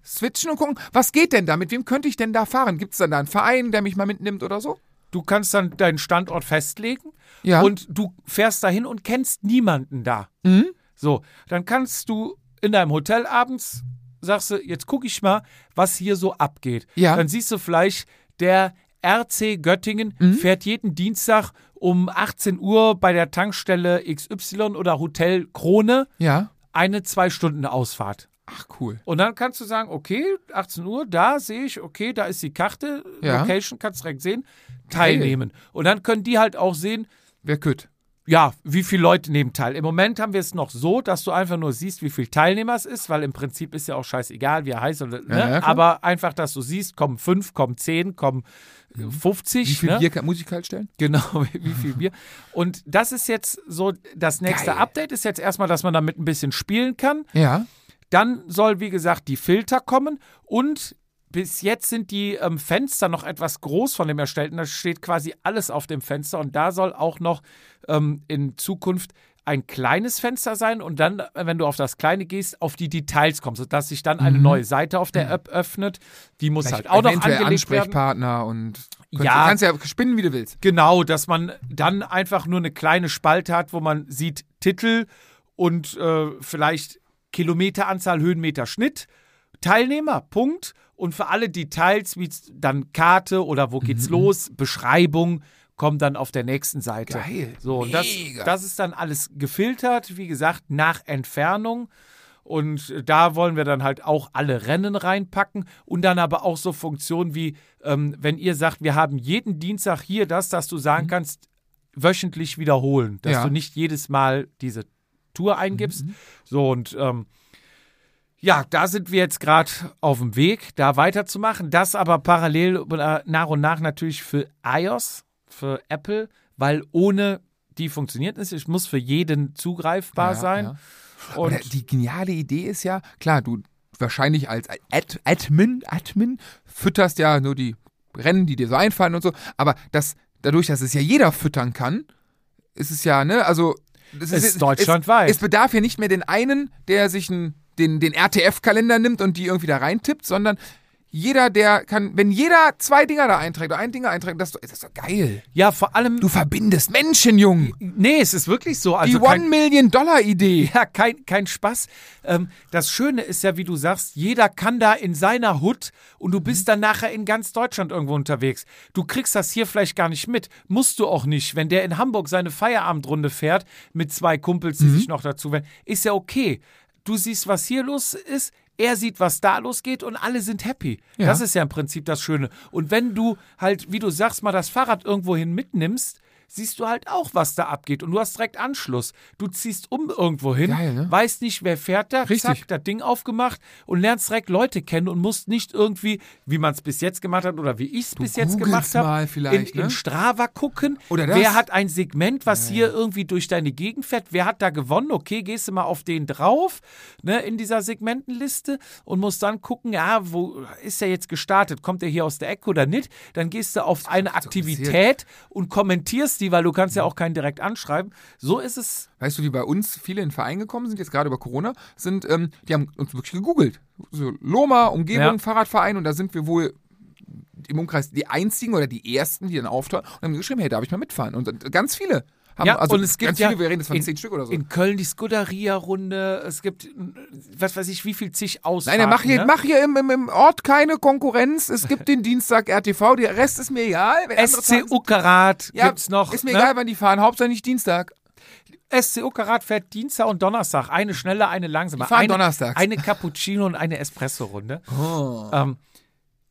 switchen und gucken, was geht denn da? Mit wem könnte ich denn da fahren? Gibt es dann da einen Verein, der mich mal mitnimmt oder so? Du kannst dann deinen Standort festlegen Ja. und du fährst dahin und kennst niemanden da. Mhm. So, dann kannst du in deinem Hotel abends sagst du, jetzt gucke ich mal, was hier so abgeht. Ja. Dann siehst du vielleicht, der RC Göttingen Mhm. fährt jeden Dienstag um 18 Uhr bei der Tankstelle XY oder Hotel Krone Ja. eine zwei Stunden Ausfahrt. Ach, cool. Und dann kannst du sagen, okay, 18 Uhr, da sehe ich, okay, da ist die Karte, Ja. Location, kannst direkt sehen, teilnehmen. Und dann können die halt auch sehen, Wer kütt. ja, wie viele Leute nehmen teil. Im Moment haben wir es noch so, dass du einfach nur siehst, wie viel Teilnehmer es ist, weil im Prinzip ist ja auch scheißegal, wie er heißt. Oder, ne? Ja, ja. Aber einfach, dass du siehst, kommen fünf, kommen zehn, kommen 50. Wie viel ne? Bier kann, muss ich kalt stellen? Genau, wie wie viel Bier. Und das ist jetzt so, das nächste Geil. Update ist jetzt erstmal, dass man damit ein bisschen spielen kann. Ja. Dann soll, wie gesagt, die Filter kommen und bis jetzt sind die ähm, Fenster noch etwas groß von dem Erstellten. Da steht quasi alles auf dem Fenster und da soll auch noch ähm, in Zukunft ein kleines Fenster sein und dann, äh, wenn du auf das kleine gehst, auf die Details kommst, sodass sich dann eine neue Seite auf der App öffnet. Die muss halt auch noch Mhm. angelegt werden. Ansprechpartner und kannst, Ja. du kannst ja spinnen, wie du willst. Genau, dass man dann einfach nur eine kleine Spalte hat, wo man sieht Titel und äh, vielleicht Kilometeranzahl, Höhenmeter, Schnitt, Teilnehmer, Punkt. Und für alle Details, wie dann Karte oder wo Mhm. geht's los, Beschreibung, kommt dann auf der nächsten Seite. Geil. So, und das, das ist dann alles gefiltert, wie gesagt, nach Entfernung. Und da wollen wir dann halt auch alle Rennen reinpacken und dann aber auch so Funktionen wie, ähm, wenn ihr sagt, wir haben jeden Dienstag hier das, dass du sagen kannst, wöchentlich wiederholen, dass Ja. du nicht jedes Mal diese Tour eingibst. So und ähm, ja, da sind wir jetzt gerade auf dem Weg, da weiterzumachen. Das aber parallel äh, nach und nach natürlich für iOS, für Apple, weil ohne die funktioniert es. Es muss für jeden zugreifbar Ja, sein. ja. Und Oder die geniale Idee ist ja, klar, du, wahrscheinlich als Ad Admin, Admin, fütterst ja nur die Rennen, die dir so einfallen und so. Aber das, dadurch, dass es ja jeder füttern kann, ist es ja, ne, also. Es ist deutschlandweit. Es, es bedarf ja nicht mehr den einen, der sich ein, den, den RTF-Kalender nimmt und die irgendwie da reintippt, sondern jeder, der kann, wenn jeder zwei Dinger da einträgt oder ein Dinger einträgt, das, ist doch geil. Ja, vor allem. Du verbindest Menschen, Jung. Nee, es ist wirklich so. Also die One-Million-Dollar-Idee. Ja, kein, kein Spaß. Ähm, das Schöne ist ja, wie du sagst, jeder kann da in seiner Hut und du bist dann nachher in ganz Deutschland irgendwo unterwegs. Du kriegst das hier vielleicht gar nicht mit. Musst du auch nicht. Wenn der in Hamburg seine Feierabendrunde fährt mit zwei Kumpels, die Mhm. sich noch dazu werden, ist ja okay. Du siehst, was hier los ist. Er sieht, was da losgeht und alle sind happy. Ja. Das ist ja im Prinzip das Schöne. Und wenn du halt, wie du sagst, mal das Fahrrad irgendwohin mitnimmst, siehst du halt auch, was da abgeht. Und du hast direkt Anschluss. Du ziehst um irgendwo hin, Geil, ne? weißt nicht, wer fährt da, Richtig. zack, das Ding aufgemacht und lernst direkt Leute kennen und musst nicht irgendwie, wie man es bis jetzt gemacht hat oder wie ich es bis jetzt gemacht habe, in, vielleicht, in ne? Strava gucken. Oder das. Wer hat ein Segment, was hier irgendwie durch deine Gegend fährt? Wer hat da gewonnen? Okay, gehst du mal auf den drauf, ne, in dieser Segmentenliste und musst dann gucken, ja, wo ist er jetzt gestartet? Kommt er hier aus der Ecke oder nicht? Dann gehst du auf eine Aktivität und kommentierst die, weil du kannst ja auch keinen direkt anschreiben. So ist es. Weißt du, wie bei uns viele in den Verein gekommen sind, jetzt gerade über Corona, sind, ähm, die haben uns wirklich gegoogelt. So Loma, Umgebung, Ja. Fahrradverein und da sind wir wohl im Umkreis die einzigen oder die ersten, die dann auftauchen und haben geschrieben, hey, darf ich mal mitfahren? Und äh, ganz viele haben, Ja, also und es gibt ja viele, wir reden jetzt von in- zehn Stück oder so. In Köln die Scuderia-Runde. Es gibt, was weiß ich, wie viel zig Nein, Ausfahrten. dann mach hier, ne? mach hier im, im, im Ort keine Konkurrenz. Es gibt den Dienstag RTV, der Rest ist mir egal. SC Tagen- Uckerat ja, gibt's noch. Ist mir ne? egal, wann die fahren, Hauptsache nicht Dienstag. SC Uckerat fährt Dienstag und Donnerstag. Eine schnelle, eine langsame. Die fahren eine, donnerstags. Eine Cappuccino und eine Espresso-Runde. Ähm,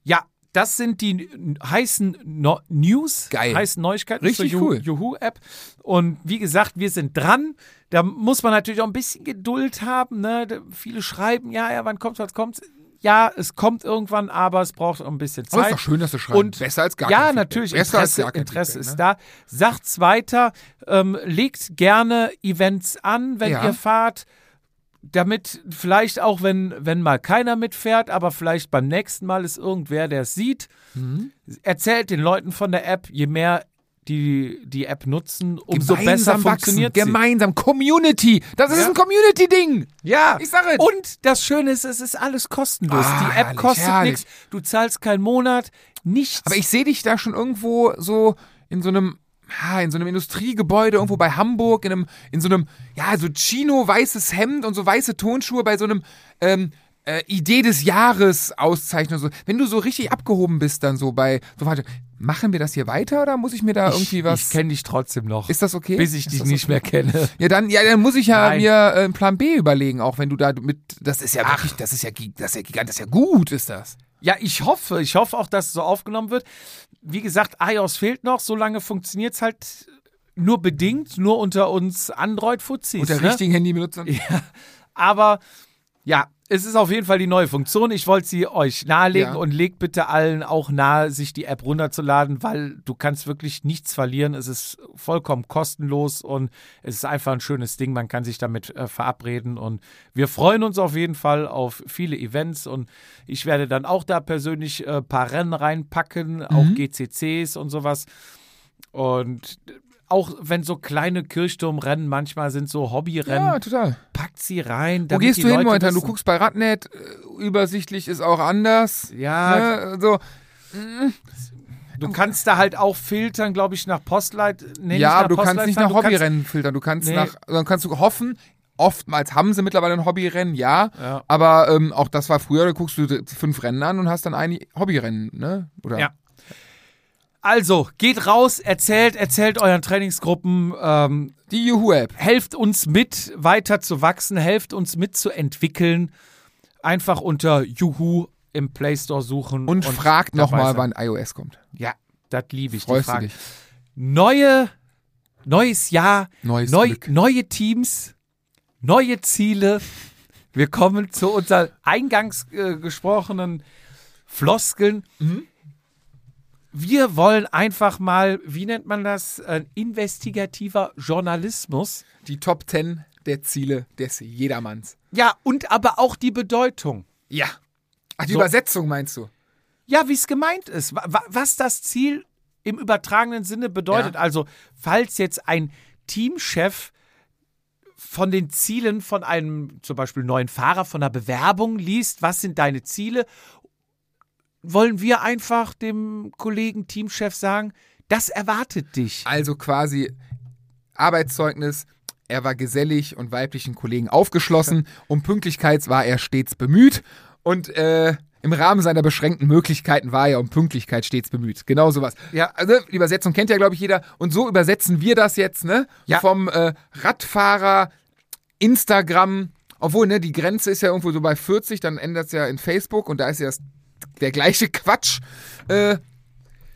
ja, das sind die heißen no News, Geil. heißen Neuigkeiten Richtig zur cool. Juhu-App. Und wie gesagt, wir sind dran. Da muss man natürlich auch ein bisschen Geduld haben. Ne? Viele schreiben, ja, ja, wann kommt's, was kommt? Ja, es kommt irgendwann, aber es braucht auch ein bisschen Zeit. Aber ist doch schön, dass du schreibst. Und Besser als gar ja, kein natürlich, Besser als Interesse, gar kein Interesse Feedback, ist ne? da. Sagt's weiter, ähm, legt gerne Events an, wenn Ja. ihr fahrt, damit vielleicht auch, wenn, wenn mal keiner mitfährt, aber vielleicht beim nächsten Mal ist irgendwer, der es sieht. Mhm. Erzählt den Leuten von der App, je mehr die die App nutzen, umso besser Gemeinsam funktioniert wachsen. sie. Gemeinsam. Community. Das ist Ja. ein Community-Ding. Ja, Ich sag es. Und das Schöne ist, es ist alles kostenlos. Ah, die App herrlich, kostet nichts, du zahlst keinen Monat, nichts. Aber ich sehe dich da schon irgendwo so in so einem, ja, in so einem Industriegebäude irgendwo bei Hamburg, in einem, in so einem, ja, so Chino weißes Hemd und so weiße Tonschuhe bei so einem, ähm, äh, Idee des Jahres Auszeichnung. So. Wenn du so richtig abgehoben bist, dann so bei, so warte, machen wir das hier weiter oder muss ich mir da irgendwie was? Ich kenne dich trotzdem noch. ist das okay? bis ich dich nicht okay? mehr kenne. Ja, dann, ja, dann muss ich ja Nein. mir äh, einen Plan B überlegen, auch wenn du da mit, das ist ja wirklich, das ist ja, das ist ja gigant, das ist ja gut, ist das. Ja, ich hoffe, ich hoffe auch, dass es so aufgenommen wird. Wie gesagt, iOS fehlt noch, solange funktioniert es halt nur bedingt, nur unter uns Android-Fuzis. Unter ne? richtigen Handybenutzern. Aber ja, es ist auf jeden Fall die neue Funktion. Ich wollte sie euch nahelegen Ja. und legt bitte allen auch nahe, sich die App runterzuladen, weil du kannst wirklich nichts verlieren. Es ist vollkommen kostenlos und es ist einfach ein schönes Ding. Man kann sich damit äh, verabreden und wir freuen uns auf jeden Fall auf viele Events und ich werde dann auch da persönlich ein äh, paar Rennen reinpacken, auch Mhm. GCCs und sowas. Und auch wenn so kleine Kirchturmrennen manchmal sind, so Hobbyrennen, Ja, total. packt sie rein. Wo gehst du hin Leute momentan? Du guckst bei Radnet, äh, übersichtlich ist auch anders. Ja, Ne? So, du kannst da halt auch filtern, glaube ich, nach Postleit. Nee, ja, aber du kannst nicht nach kannst- Hobbyrennen filtern. Du kannst Nee. nach, dann kannst du hoffen, oftmals haben sie mittlerweile ein Hobbyrennen, ja. Ja. Aber ähm, auch das war früher, da guckst du fünf Rennen an und hast dann ein Hobbyrennen, ne? Oder? Ja. Also, geht raus, erzählt, erzählt euren Trainingsgruppen, ähm, Die Juhu-App. helft uns mit, weiter zu wachsen, helft uns mitzuentwickeln. Einfach unter Juhu im Play Store suchen. Und, fragt dabei nochmal, wann iOS kommt. Ja, das liebe ich. die Freust du dich? Neue, neues Jahr, Neues neu, neue Teams, neue Ziele. Wir kommen zu unseren eingangs äh, gesprochenen Floskeln. Mhm. Wir wollen einfach mal, wie nennt man das? Ein investigativer Journalismus. Die Top 10 der Ziele des Jedermanns. Ja, und aber auch die Bedeutung. Ja. Ach, die So. Übersetzung meinst du? Ja, wie es gemeint ist. Wa- wa- Was das Ziel im übertragenen Sinne bedeutet. Ja. Also, falls jetzt ein Teamchef von den Zielen von einem zum Beispiel neuen Fahrer, von einer Bewerbung liest, was sind deine Ziele, wollen wir einfach dem Kollegen Teamchef sagen, das erwartet dich. Also quasi Arbeitszeugnis. Er war gesellig und weiblichen Kollegen aufgeschlossen. Um Pünktlichkeit war er stets bemüht. Und äh, im Rahmen seiner beschränkten Möglichkeiten war er um Pünktlichkeit stets bemüht. Genau sowas. Ja. Also die Übersetzung kennt ja, glaube ich, jeder. Und so übersetzen wir das jetzt, ne? Ja. Vom äh, Radfahrer, Instagram. Obwohl, ne, die Grenze ist ja irgendwo so bei 40, dann ändert es ja in Facebook und da ist ja das, der gleiche Quatsch. Äh,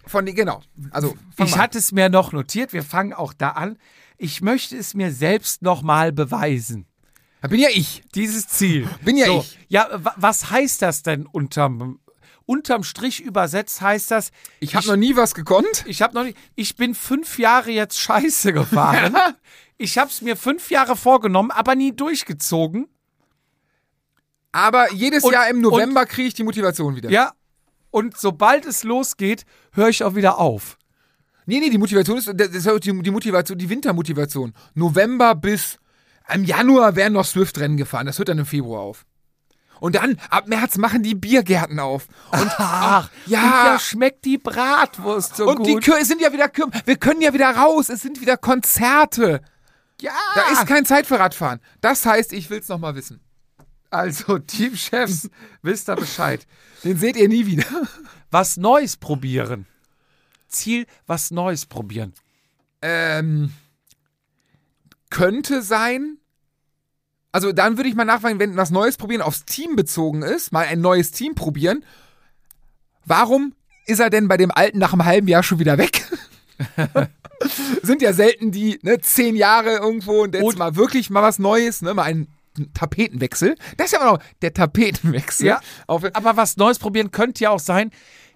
von die, genau. Also, Ich mal hatte es mir noch notiert, wir fangen auch da an. Ich möchte es mir selbst nochmal beweisen. Da bin ja ich. Dieses Ziel. Bin ja so. ich. Ja, wa- was heißt das denn unterm, unterm Strich übersetzt heißt das, Ich habe noch nie was gekonnt. ich habe noch nicht, ich bin fünf Jahre jetzt Scheiße gefahren. Ich habe es mir fünf Jahre vorgenommen, aber nie durchgezogen. Aber jedes Und- Jahr im November kriege ich die Motivation wieder. Ja. Und sobald es losgeht, höre ich auch wieder auf. Nee, nee, die Motivation ist, das ist die, die Motivation, die Wintermotivation. November bis im Januar werden noch Swift-Rennen gefahren. Das hört dann im Februar auf. Und dann, ab März machen die Biergärten auf. Und, Ach, ja. Und da schmeckt die Bratwurst so und gut. die Kür es sind ja wieder Kür Wir können ja wieder raus. Es sind wieder Konzerte. ja. Da ist keine Zeit für Radfahren. Das heißt, ich will's noch mal wissen. Also, Teamchefs, wisst ihr Bescheid. Den seht ihr nie wieder. Was Neues probieren. Ziel, was Neues probieren. Ähm, könnte sein. Also dann würde ich mal nachfragen, wenn was Neues probieren aufs Team bezogen ist, mal ein neues Team probieren. Warum ist er denn bei dem Alten nach einem halben Jahr schon wieder weg? Sind ja selten die ne, zehn Jahre irgendwo und jetzt Und- mal wirklich mal was Neues, ne, mal einen Tapetenwechsel. Das ist ja immer noch der Tapetenwechsel. Ja. Aber was Neues probieren könnte ja auch sein.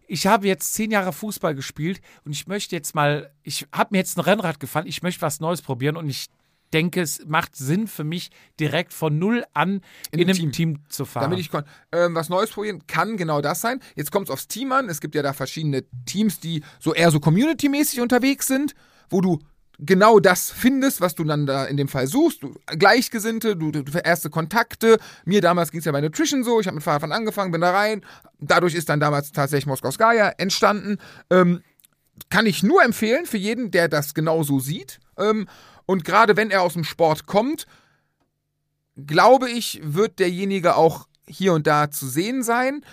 Ich habe jetzt zehn Jahre Fußball gespielt und ich möchte jetzt mal, ich habe mir jetzt ein Rennrad gefahren, ich möchte was Neues probieren und ich denke, es macht Sinn für mich, direkt von null an in, dem einem Team. Team, zu fahren. Damit ich ähm, was Neues probieren kann genau das sein. Jetzt kommt es aufs Team an. Es gibt ja da verschiedene Teams, die so eher so Community-mäßig unterwegs sind, wo du genau das findest, was du dann da in dem Fall suchst. Du, Gleichgesinnte, du, du erste Kontakte. Mir damals ging es ja bei Nutrition so. Ich habe mit Fahrradfahren angefangen, bin da rein. Dadurch ist dann damals tatsächlich Moskowskaja entstanden. Ähm, kann ich nur empfehlen für jeden, der das genauso sieht. Ähm, und gerade wenn er aus dem Sport kommt, glaube ich, wird derjenige auch hier und da zu sehen sein.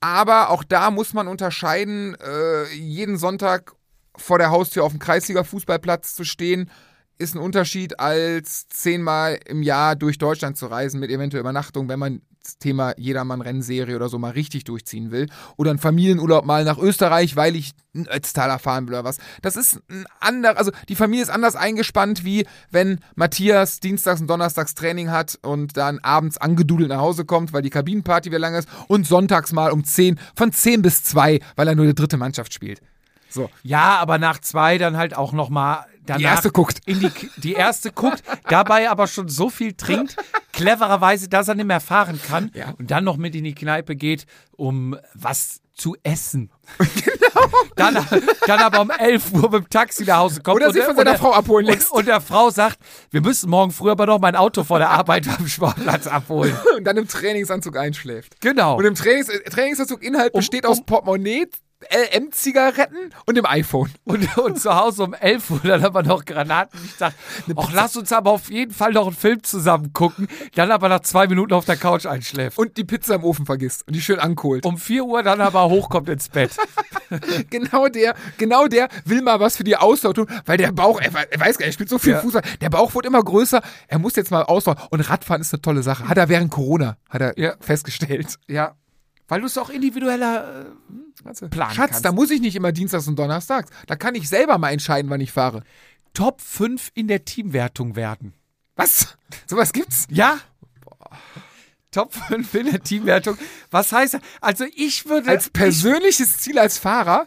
Aber auch da muss man unterscheiden, äh, jeden Sonntag vor der Haustür auf dem Kreisliga-Fußballplatz zu stehen, ist ein Unterschied, als zehnmal im Jahr durch Deutschland zu reisen mit eventuell Übernachtung, wenn man das Thema Jedermann-Rennserie oder so mal richtig durchziehen will. Oder einen Familienurlaub mal nach Österreich, weil ich einen Ötztaler fahren will oder was. Das ist ein anderer, also die Familie ist anders eingespannt, wie wenn Matthias dienstags und donnerstags Training hat und dann abends angedudelt nach Hause kommt, weil die Kabinenparty wieder lang ist und sonntags mal um 10, von 10 bis 2, weil er nur die dritte Mannschaft spielt. So. ja, aber nach zwei dann halt auch nochmal. Die erste guckt. In die, die erste guckt, dabei aber schon so viel trinkt, clevererweise, dass er nicht mehr fahren kann Ja. und dann noch mit in die Kneipe geht, um was zu essen. Genau. Dann, dann aber um 11 Uhr mit dem Taxi nach Hause kommt. Oder und sich der- von seiner und Frau abholen und, lässt. und der Frau sagt, wir müssen morgen früh aber noch mein Auto vor der Arbeit am Sportplatz abholen. Und dann im Trainingsanzug einschläft. Genau. Und im Trainings äh, Trainingsanzug-Inhalt besteht aus um- Portemonnaie, LM-Zigaretten und dem iPhone. Und, und zu Hause um 11 Uhr dann aber noch Granaten. Ich dachte, ach, lass uns aber auf jeden Fall noch einen Film zusammen gucken. Dann aber nach zwei Minuten auf der Couch einschläft. Und die Pizza im Ofen vergisst und die schön ankohlt. Um 4 Uhr dann aber hochkommt ins Bett. Genau der, genau der will mal was für die Ausdauer tun, weil der Bauch, er, er weiß gar nicht, er spielt so viel Ja. Fußball, der Bauch wird immer größer, er muss jetzt mal Ausdauer. Und Radfahren ist eine tolle Sache. Hat er während Corona, hat er Ja. festgestellt. Ja. Weil du es auch individueller äh, planen Schatz, kannst. da muss ich nicht immer dienstags und donnerstags. Da kann ich selber mal entscheiden, wann ich fahre. Top 5 in der Teamwertung werden. Was? Sowas gibt's? Ja? Top 5 in der Teamwertung. Was heißt das? Also ich würde. Als persönliches Ziel als Fahrer?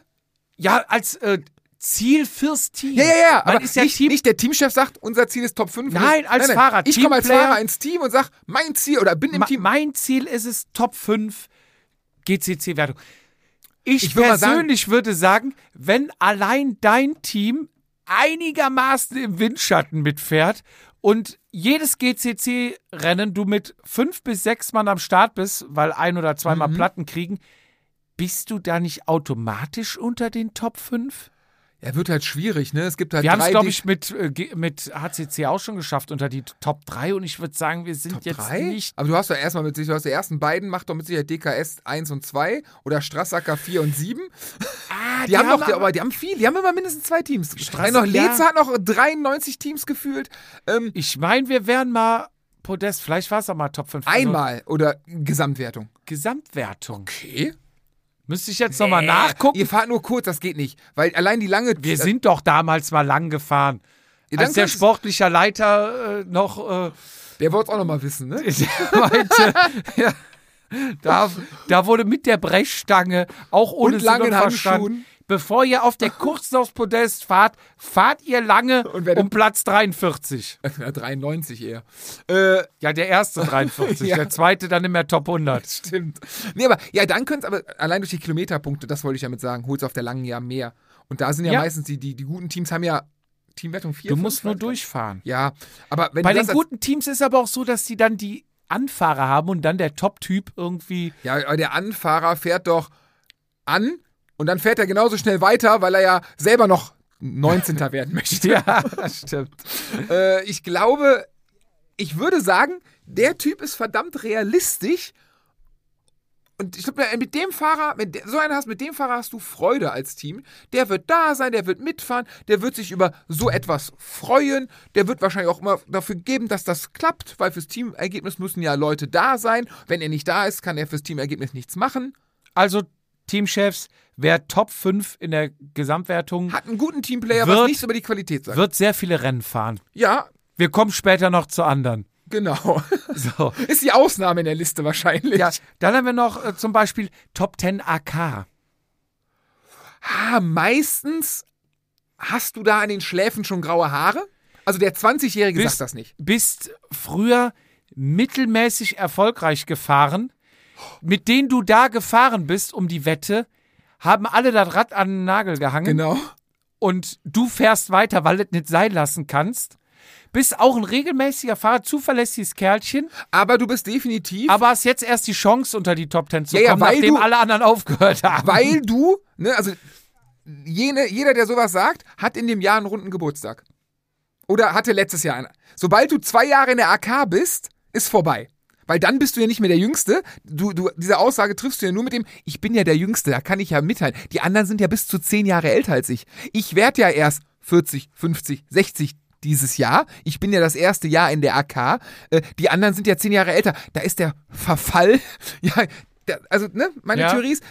Ich, ja, als äh, Ziel fürs Team. Ja, ja, ja, Man aber ist ja nicht, Team nicht der Teamchef sagt, unser Ziel ist Top 5. Nein, als Fahrer, Ich komme als. Fahrer ins Team und sag, mein Ziel, oder bin im Ma- Team. Mein Ziel ist es Top 5 GCC-Wertung. Ich, Ich mal sagen- persönlich würde sagen, wenn allein dein Team einigermaßen im Windschatten mitfährt und jedes GCC-Rennen du mit fünf bis sechs Mann am Start bist, weil ein oder zweimal Mhm. Platten kriegen, bist du da nicht automatisch unter den Top 5? Ja, wird halt schwierig, ne? Es gibt halt Wir haben es, glaube die- ich, mit, äh, mit HCC auch schon geschafft unter die Top 3 und ich würde sagen, wir sind Top jetzt drei? nicht. Aber du hast doch erstmal mit sich, du hast die ersten beiden, macht doch mit Sicherheit DKS 1 und 2 oder Strassacker 4 und 7. Ah, Die, haben doch, die, aber die haben viel, die haben immer mindestens zwei Teams. Strasse- noch ja. Leze hat noch 93 Teams gefühlt. Ähm, Ich meine, wir wären mal Podest, vielleicht war es auch mal Top 5. Also einmal oder Gesamtwertung. Gesamtwertung. Okay. Müsste ich jetzt nochmal nachgucken? Ihr fahrt nur kurz, das geht nicht. Weil allein die lange. Wir sind doch damals mal lang gefahren. Ja, Als der sportliche Leiter äh, noch äh, Der wollte es auch nochmal wissen, ne? meinte, ja, da, da wurde mit der Brechstange, auch ohne Und langen Handschuhen. Bevor ihr auf der kurzen aufs Podest fahrt, fahrt ihr lange um Platz 43. Ja, 93 eher. Äh, Ja, der erste 43, Ja. der zweite dann immer Top 100. stimmt. Nee, aber ja, dann könnt's aber allein durch die Kilometerpunkte, das wollte ich damit sagen, holst auf der langen Jahr mehr. Und da sind ja, Ja. meistens die, die, die guten Teams haben ja Teamwertung 4. Du musst nur weiß ich durchfahren. nicht. Ja, aber wenn Bei den guten Teams ist aber auch so, dass die dann die Anfahrer haben und dann der Top-Typ irgendwie. Ja, aber der Anfahrer fährt doch an und dann fährt er genauso schnell weiter, weil er ja selber noch 19. werden möchte. Ja, das stimmt. Äh, ich glaube, ich würde sagen, der Typ ist verdammt realistisch. Und ich glaube, mit dem Fahrer, de- so einen hast, mit dem Fahrer hast du Freude als Team. Der wird da sein, der wird mitfahren, der wird sich über so etwas freuen. Der wird wahrscheinlich auch immer dafür geben, dass das klappt, weil fürs Teamergebnis müssen ja Leute da sein. Wenn er nicht da ist, kann er fürs Teamergebnis nichts machen. Also, Teamchefs, wer Top 5 in der Gesamtwertung, Hat einen guten Teamplayer, was Wird- nichts über die Qualität sagt. wird sehr viele Rennen fahren. Ja, Wir kommen später noch zu anderen. genau. So. ist die Ausnahme in der Liste wahrscheinlich. Ja, dann haben wir noch äh, zum Beispiel Top 10 AK. Ah, meistens hast du da an den Schläfen schon graue Haare. Also der 20-Jährige Bist- sagt das nicht. Bist früher mittelmäßig erfolgreich gefahren. Mit denen du da gefahren bist um die Wette, haben alle das Rad an den Nagel gehangen. Genau. und du fährst weiter, weil du es nicht sein lassen kannst. Bist auch ein regelmäßiger Fahrer, zuverlässiges Kerlchen, Aber du bist definitiv, aber hast jetzt erst die Chance, unter die Top Ten zu Ja, ja, kommen, weil nachdem du- alle anderen aufgehört haben. weil du, ne, also jene, jeder, der sowas sagt, hat in dem Jahr einen runden Geburtstag. Oder hatte letztes Jahr einen. Sobald du zwei Jahre in der AK bist, ist vorbei. Weil dann bist du ja nicht mehr der Jüngste. Du, du, diese Aussage triffst du ja nur mit dem, ich bin ja der Jüngste, da kann ich ja mitteilen. Die anderen sind ja bis zu zehn Jahre älter als ich. Ich werde ja erst 40, 50, 60 dieses Jahr. Ich bin ja das erste Jahr in der AK. Äh, die anderen sind ja zehn Jahre älter. Da ist der Verfall. Ja, also, ne, meine Ja. Theorie ist,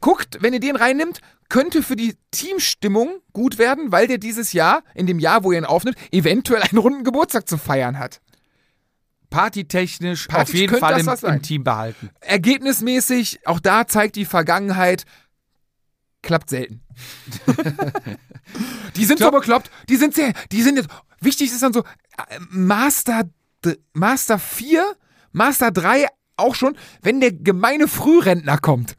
guckt, wenn ihr den reinnimmt, könnte für die Teamstimmung gut werden, weil der dieses Jahr, in dem Jahr, wo ihr ihn aufnimmt, eventuell einen runden Geburtstag zu feiern hat. Partytechnisch auf Partys jeden Fall im, im Team behalten. Ergebnismäßig, auch da zeigt die Vergangenheit, klappt selten. die sind so bekloppt, die sind sehr, die sind jetzt, wichtig ist dann so, Master, Master 4, Master 3 auch schon, wenn der gemeine Frührentner kommt.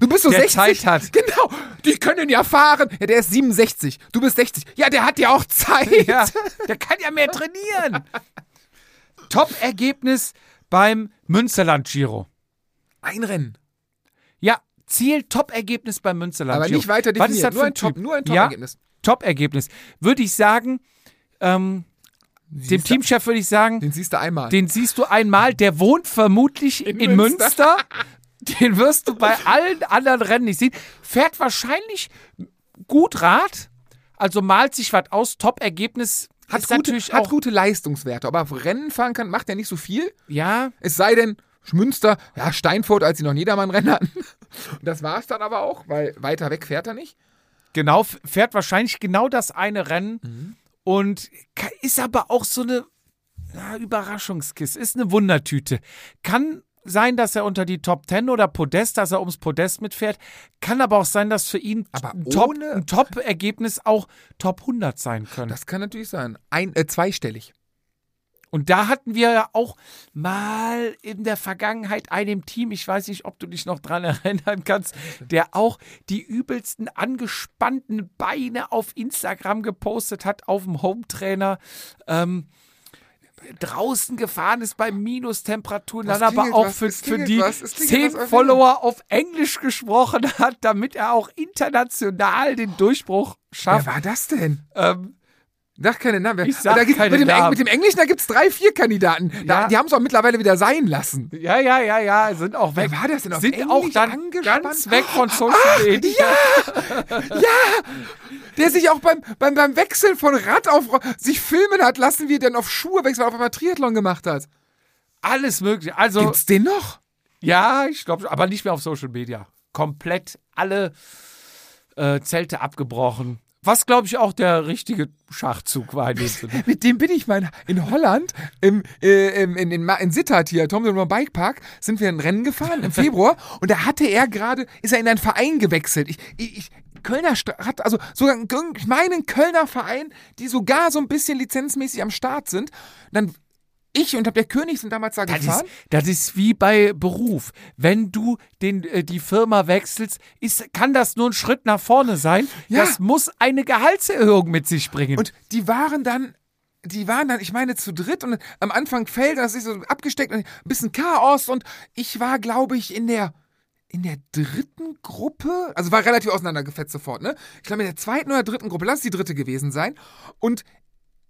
Du bist so Der 60. Zeit hat. Genau. Die können ja fahren. Ja, der ist 67. Du bist 60. Ja, der hat ja auch Zeit. Ja, der kann ja mehr trainieren. Top-Ergebnis beim Münsterland Giro. Ein Rennen. Ja, Ziel, Top-Ergebnis beim Münsterland Aber Giro. nicht weiter Was ist definiert. das Nur ein Top- nur ein Ja, Top-Ergebnis. Top-Ergebnis. Würde ich sagen, ähm, dem Teamchef würde ich sagen, Den siehst du einmal. den siehst du einmal, der wohnt vermutlich in, In Münster. Münster. Den wirst du bei allen anderen Rennen nicht sehen. Fährt wahrscheinlich gut Rad, also malt sich was aus. Top-Ergebnis hat, gute, natürlich hat gute Leistungswerte. Aber auf Rennen fahren kann, macht er nicht so viel. Ja, Es sei denn, Münster, ja, Steinfurt, als sie noch Niedermann-Rennen hatten. Und das war es dann aber auch, weil weiter weg fährt er nicht. genau, fährt wahrscheinlich genau das eine Rennen Mhm. und ist aber auch so eine ja, Überraschungskiste, ist eine Wundertüte. Kann sein, dass er unter die Top 10 oder Podest, dass er ums Podest mitfährt. Kann aber auch sein, dass für ihn Aber ein Top- Top-Ergebnis auch Top 100 sein können. Das kann natürlich sein. Ein, äh, zweistellig. Und da hatten wir ja auch mal in der Vergangenheit einen Team, ich weiß nicht, ob du dich noch dran erinnern kannst, der auch die übelsten angespannten Beine auf Instagram gepostet hat, auf dem Hometrainer. Ähm, draußen gefahren ist bei Minustemperaturen, dann aber auch was, für, für die was, zehn Follower auf Englisch gesprochen hat, damit er auch international den Durchbruch Wer schafft. war das denn? Ähm, Sag keine Namen. Ich sag da gibt, keine mit, dem, Namen. mit dem Englischen, da gibt es drei, vier Kandidaten. Da, Ja. Die haben es auch mittlerweile wieder sein lassen. ja, ja, ja, ja, sind auch weg. Wer war das denn auf sind Englisch auch dann angespannt? ganz weg von Social Media. Der sich auch beim, beim, beim Wechseln von Rad auf sich filmen hat lassen, wie er dann auf Schuhe wechselt, weil er auf einmal Triathlon gemacht hat. Alles mögliche. Also, Gibt's den noch? ja, ich glaube, aber nicht mehr auf Social Media. Komplett alle äh, Zelte abgebrochen. Was, glaube ich, auch der richtige Schachzug war in dem Sinne. Mit dem bin ich mal in Holland, im, äh, im, in, in, in Sittard hier, Tom Bike Park, sind wir ein Rennen gefahren im Februar und da hatte er gerade, ist er in einen Verein gewechselt. Ich, ich, ich Kölner hat also sogar ich meine einen Kölner Verein, die sogar so ein bisschen lizenzmäßig am Start sind. Dann ich und der König sind damals da Das ist, gefahren. das ist wie bei Beruf. Wenn du den, äh, die Firma wechselst, ist, kann das nur ein Schritt nach vorne sein. Ja. Das muss eine Gehaltserhöhung mit sich bringen. Und die waren dann, die waren dann, ich meine, zu dritt und am Anfang fällt das ist so abgesteckt und ein bisschen Chaos und ich war, glaube ich, in der in der dritten Gruppe, also war relativ auseinandergefetzt sofort, ne? Ich glaube in der zweiten oder dritten Gruppe, lass es die dritte gewesen sein. Und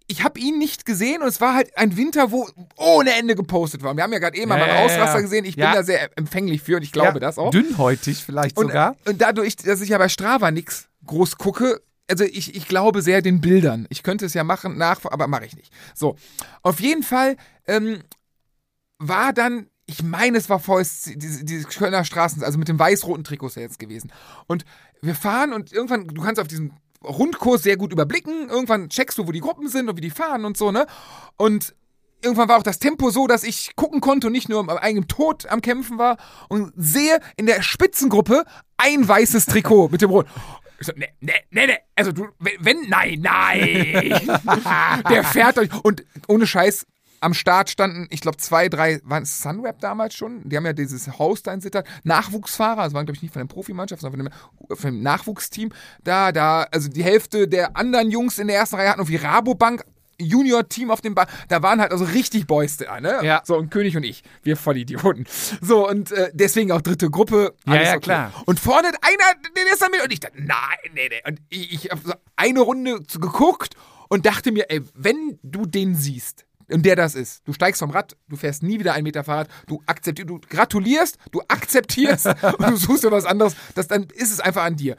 ich habe ihn nicht gesehen und es war halt ein Winter, wo ohne Ende gepostet war. Wir haben ja gerade eben mal Ja, meinen ja, Ausraster gesehen. Ich Ja. bin da sehr empfänglich für und ich glaube Ja, das auch. Dünnhäutig vielleicht Und, sogar. und dadurch, dass ich ja bei Strava nix groß gucke, also ich, ich glaube sehr den Bildern. Ich könnte es ja machen, nach, aber mache ich nicht. So, auf jeden Fall ähm, war dann, ich meine, es war VSC, diese, diese Kölner Straßen, also mit dem weiß-roten Trikots ja jetzt gewesen. Und wir fahren und irgendwann, du kannst auf diesem Rundkurs sehr gut überblicken. Irgendwann checkst du, wo die Gruppen sind und wie die fahren und so, ne? Und irgendwann war auch das Tempo so, dass ich gucken konnte und nicht nur am eigenen Tod am Kämpfen war und sehe in der Spitzengruppe ein weißes Trikot mit dem Rot. Ich so, ne, ne, ne, ne, also du, wenn, wenn nein, nein. der fährt euch und ohne Scheiß, am Start standen, ich glaube, zwei, drei, waren es Sunweb damals schon? Die haben ja dieses Haus da in Sittard. Nachwuchsfahrer, also waren, glaube ich, nicht von der Profimannschaft, sondern von dem, von dem Nachwuchsteam. Da, da, also die Hälfte der anderen Jungs in der ersten Reihe hatten irgendwie Rabobank. Junior-Team auf dem Bar, da waren halt also richtig Boys da, ne? Ja. So, und König und ich, wir Vollidioten. So, und äh, deswegen auch dritte Gruppe. Ja, alles ja, okay. klar. Und vorne einer, der ist dann mit, und ich dachte, nein, nee, nee. Und ich, ich habe so eine Runde geguckt und dachte mir, ey, wenn du den siehst, und der das ist, du steigst vom Rad, du fährst nie wieder einen Meter Fahrrad, du akzeptierst, du gratulierst, du akzeptierst und du suchst dir was anderes, das, dann ist es einfach an dir.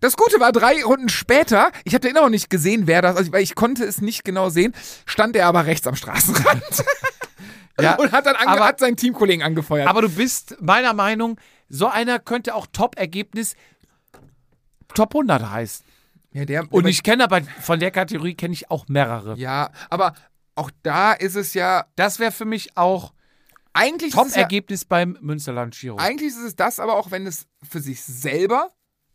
Das Gute war, drei Runden später, ich habe den immer noch nicht gesehen, wer das, also, weil ich konnte es nicht genau sehen, stand er aber rechts am Straßenrand. Ja, und hat dann ange aber- hat seinen Teamkollegen angefeuert. Aber du bist meiner Meinung, so einer könnte auch Top-Ergebnis Top 100 heißen. ja, der, Und ich kenne aber von der Kategorie kenne ich auch mehrere. ja, aber auch da ist es ja, Das wäre für mich auch eigentlich ist es ja, Top-Ergebnis beim Münsterland Giro. Eigentlich ist es das, aber auch wenn es für sich selber,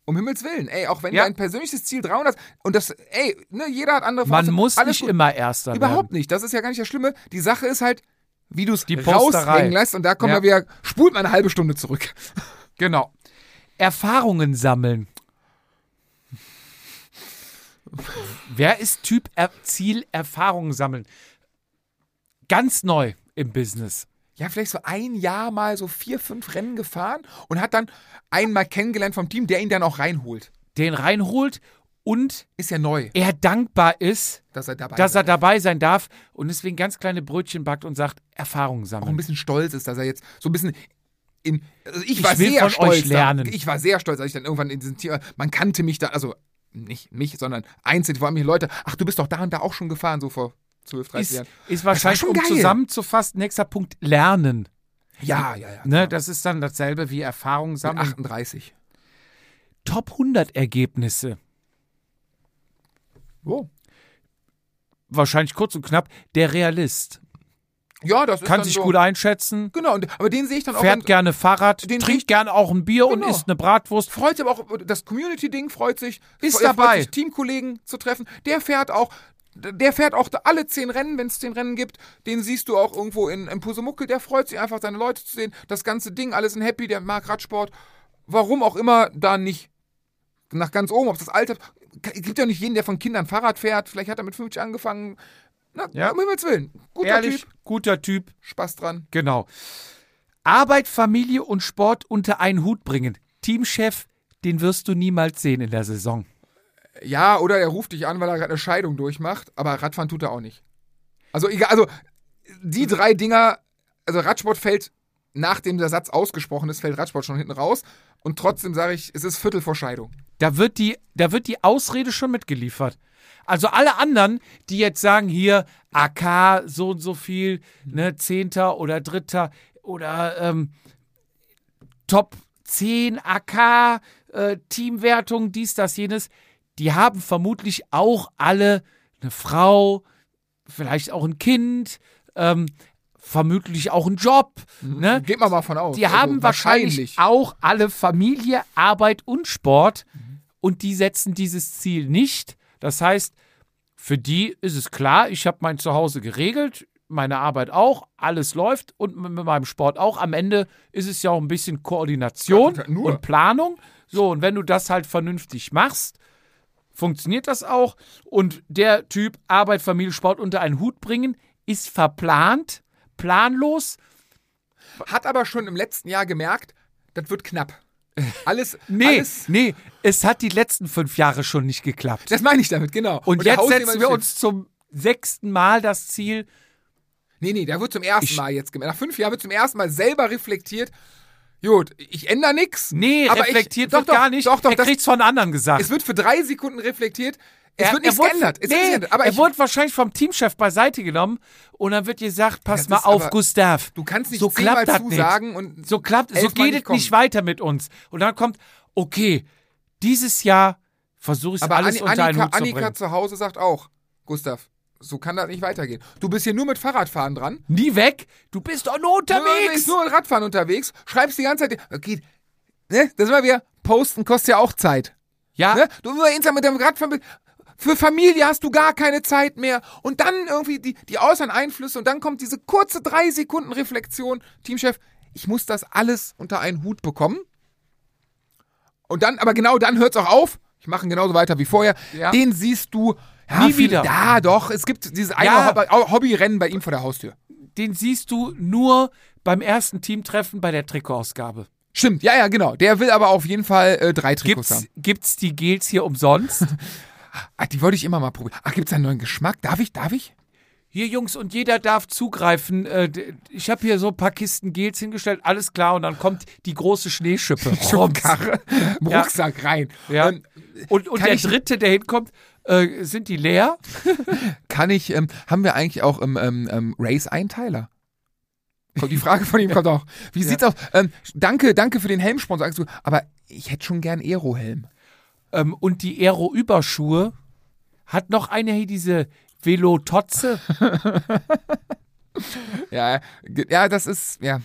um Himmels Willen, ey, auch wenn Ja. du ein persönliches Ziel 300 und das, ey, ne, jeder hat andere Man Voraussetzungen, muss alles nicht gut. immer Erster Überhaupt werden. nicht, das ist ja gar nicht das Schlimme. Die Sache ist halt, wie du es raushängen lässt und da kommen Ja. wir wieder, spult mal eine halbe Stunde zurück. Genau. Erfahrungen sammeln. Wer ist Typ er Ziel Erfahrungen sammeln? Ganz neu im Business. Ja, vielleicht so ein Jahr mal so vier, fünf Rennen gefahren und hat dann einen mal kennengelernt vom Team, der ihn dann auch reinholt. Den reinholt und Ist ja neu, er dankbar ist, dass er dabei dass ist. er dabei sein darf und deswegen ganz kleine Brötchen backt und sagt, Erfahrungen auch ein sammeln. bisschen stolz ist, dass er jetzt so ein bisschen in. Also ich Ich war will sehr von stolz. euch lernen. Ich war sehr stolz, als ich dann irgendwann in diesem Team. Man kannte mich da, also nicht mich, sondern einzelne, vor allem die Leute. Ach, du bist doch da und da auch schon gefahren, so vor 12, 30 Ist, Jahren. ist wahrscheinlich, schon um geil. zusammenzufassen, nächster Punkt, lernen. Ja, ja, ja. Ne, das ist dann dasselbe wie Erfahrung Mit sammeln. 38. Top 100 Ergebnisse. Oh. Wahrscheinlich kurz und knapp. Der Realist. Ja, das ist kann sich so. gut einschätzen, Genau, und, aber den sehe ich dann auch. fährt wenn- gerne Fahrrad, Den trinkt gerne auch ein Bier und Genau. isst eine Bratwurst. freut sich aber auch, das Community-Ding freut sich. Ist freut dabei. sich, Teamkollegen zu treffen. Der fährt auch, der fährt auch alle zehn Rennen, wenn es zehn Rennen gibt. Den siehst du auch irgendwo in, in Pusemuckel. Der freut sich einfach, seine Leute zu sehen. Das ganze Ding, alles in Happy, der mag Radsport. Warum auch immer da nicht nach ganz oben, ob das Alter. Es gibt ja nicht jeden, der von Kindern Fahrrad fährt. Vielleicht hat er mit 50 angefangen. Na, Ja. um Himmels Willen. Guter Ehrlich, Typ, guter Typ, Spaß dran. genau. Arbeit, Familie und Sport unter einen Hut bringen. Teamchef, den wirst du niemals sehen in der Saison. Ja, oder er ruft dich an, weil er gerade eine Scheidung durchmacht, aber Radfahren tut er auch nicht. Also, egal, also die drei Dinger, also Radsport fällt, nachdem der Satz ausgesprochen ist, fällt Radsport schon hinten raus. Und trotzdem sage ich, es ist Viertel vor Scheidung. Da wird die, da wird die Ausrede schon mitgeliefert. Also alle anderen, die jetzt sagen, hier AK so und so viel, ne, Zehnter oder Dritter oder ähm, Top 10 AK, äh, Teamwertung, dies, das, jenes, die haben vermutlich auch alle eine Frau, vielleicht auch ein Kind, ähm, vermutlich auch einen Job. Ne? Geht man mal von aus. Die Also haben wahrscheinlich auch alle Familie, Arbeit und Sport und die setzen dieses Ziel nicht. Das heißt, für die ist es klar, ich habe mein Zuhause geregelt, meine Arbeit auch, alles läuft und mit meinem Sport auch. Am Ende ist es ja auch ein bisschen Koordination Ja, und Planung. So, und wenn du das halt vernünftig machst, funktioniert das auch. Und der Typ Arbeit, Familie, Sport unter einen Hut bringen, ist verplant, planlos. Hat aber schon im letzten Jahr gemerkt, das wird knapp. Alles, Nee, alles, nee, es hat die letzten fünf Jahre schon nicht geklappt. das meine ich damit, genau. Und, der jetzt setzen wir uns zum sechsten Mal das Ziel. Nee, nee, der wird zum ersten Ich- Mal jetzt gemerkt. Nach fünf Jahren wird zum ersten Mal selber reflektiert. Gut, ich ändere nichts. Nee, aber reflektiert ich, doch, doch, gar nicht. Doch, doch, er das, kriegt's von anderen gesagt. es wird für drei Sekunden reflektiert. Es Er- wird nichts wurde- geändert. Es nee, wird geändert. Aber er ich, wurde wahrscheinlich vom Teamchef beiseite genommen und dann wird gesagt, pass mal auf, aber- Gustav. du kannst nicht so klappt das nicht. zusagen und So klappt, so geht nicht es nicht weiter mit uns. Und dann kommt, okay, dieses Jahr versuche ich Aber alles Anni- unter einen Annika, Hut zu Annika bringen. zu Hause sagt auch, Gustav, so kann das nicht weitergehen. Du bist hier nur mit Fahrradfahren dran. Nie weg, du bist doch nur Du unterwegs. bist nur mit Radfahren unterwegs. Schreibst die ganze Zeit. Okay, ne? Das sind wir wieder. Posten kostet ja auch Zeit. ja, Ne? Du nur Insta mit dem Radfahren. Für Familie hast du gar keine Zeit mehr. Und dann irgendwie die, die äußeren Einflüsse und dann kommt diese kurze drei Sekunden Reflexion. Teamchef, ich muss das alles unter einen Hut bekommen. Und dann, aber genau dann hört es auch auf. Ich mache ihn genauso weiter wie vorher. Ja. Den siehst du ja, Nie wieder. Ja, doch. Es gibt dieses eine Ja. Hobby- Hobbyrennen bei ihm vor der Haustür. den siehst du nur beim ersten Teamtreffen bei der Trikotausgabe. Stimmt, ja, ja, genau. Der will aber auf jeden Fall äh, drei Trikots Gibt's, haben. gibt's die Gels hier umsonst? Ach, die wollte ich immer mal probieren. Ach, gibt's einen neuen Geschmack? Darf ich? Darf ich? Hier, Jungs, und jeder darf zugreifen. Äh, Ich habe hier so ein paar Kisten Gels hingestellt, alles klar, und dann kommt die große Schneeschippe. Schubkarre, im Ja. Rucksack rein. Ja. Ähm, Und, und der ich- dritte, der hinkommt, äh, sind die leer? kann ich, ähm, haben wir eigentlich auch im ähm, ähm, Race-Einteiler? Kommt die Frage von ihm kommt auch. Wie sieht's aus? Ähm, danke, danke für den Helmsponsor. Aber ich hätte schon gern Aero-Helm. Ähm, und die Aero-Überschuhe hat noch einer hier diese Velototze. Ja, ja, das ist, ja.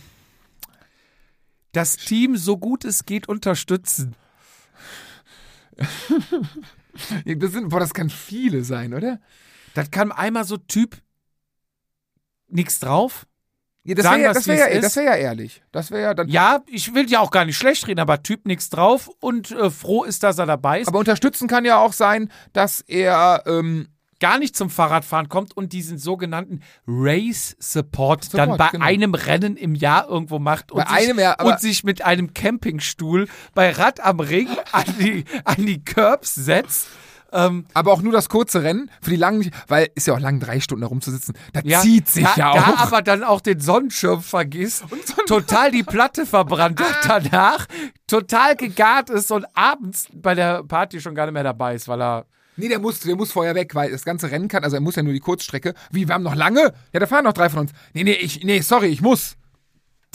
Das Team, so gut es geht, unterstützen. Das sind, boah, das kann viele sein, oder? Das kann einmal so Typ nix drauf. Ja, das wäre ja, das wär ja, es ist. das wär ja ehrlich. Das wäre ja dann. Ja, ich will ja auch gar nicht schlecht reden, aber Typ nix drauf und äh, froh ist, dass er dabei ist. Aber unterstützen kann ja auch sein, dass er, ähm, gar nicht zum Fahrradfahren kommt und diesen sogenannten Race Support, Support, dann bei genau. einem Rennen im Jahr irgendwo macht und, Bei sich, einem, ja, und sich mit einem Campingstuhl bei Rad am Ring an die, an die Curbs setzt. Ähm, aber auch nur das kurze Rennen, für die langen weil ist ja auch lang, drei Stunden da rumzusitzen. Das ja, zieht sich da, ja da auch. aber dann auch den Sonnenschirm vergisst, total die Platte verbrannt hat danach, total gegart ist und abends bei der Party schon gar nicht mehr dabei ist, weil er Nee, der muss, der muss vorher weg, weil das ganze Rennen kann, also er muss ja nur die Kurzstrecke. Wie, wir haben noch lange? Ja, da fahren noch drei von uns. Nee, nee, ich, nee, sorry, ich muss.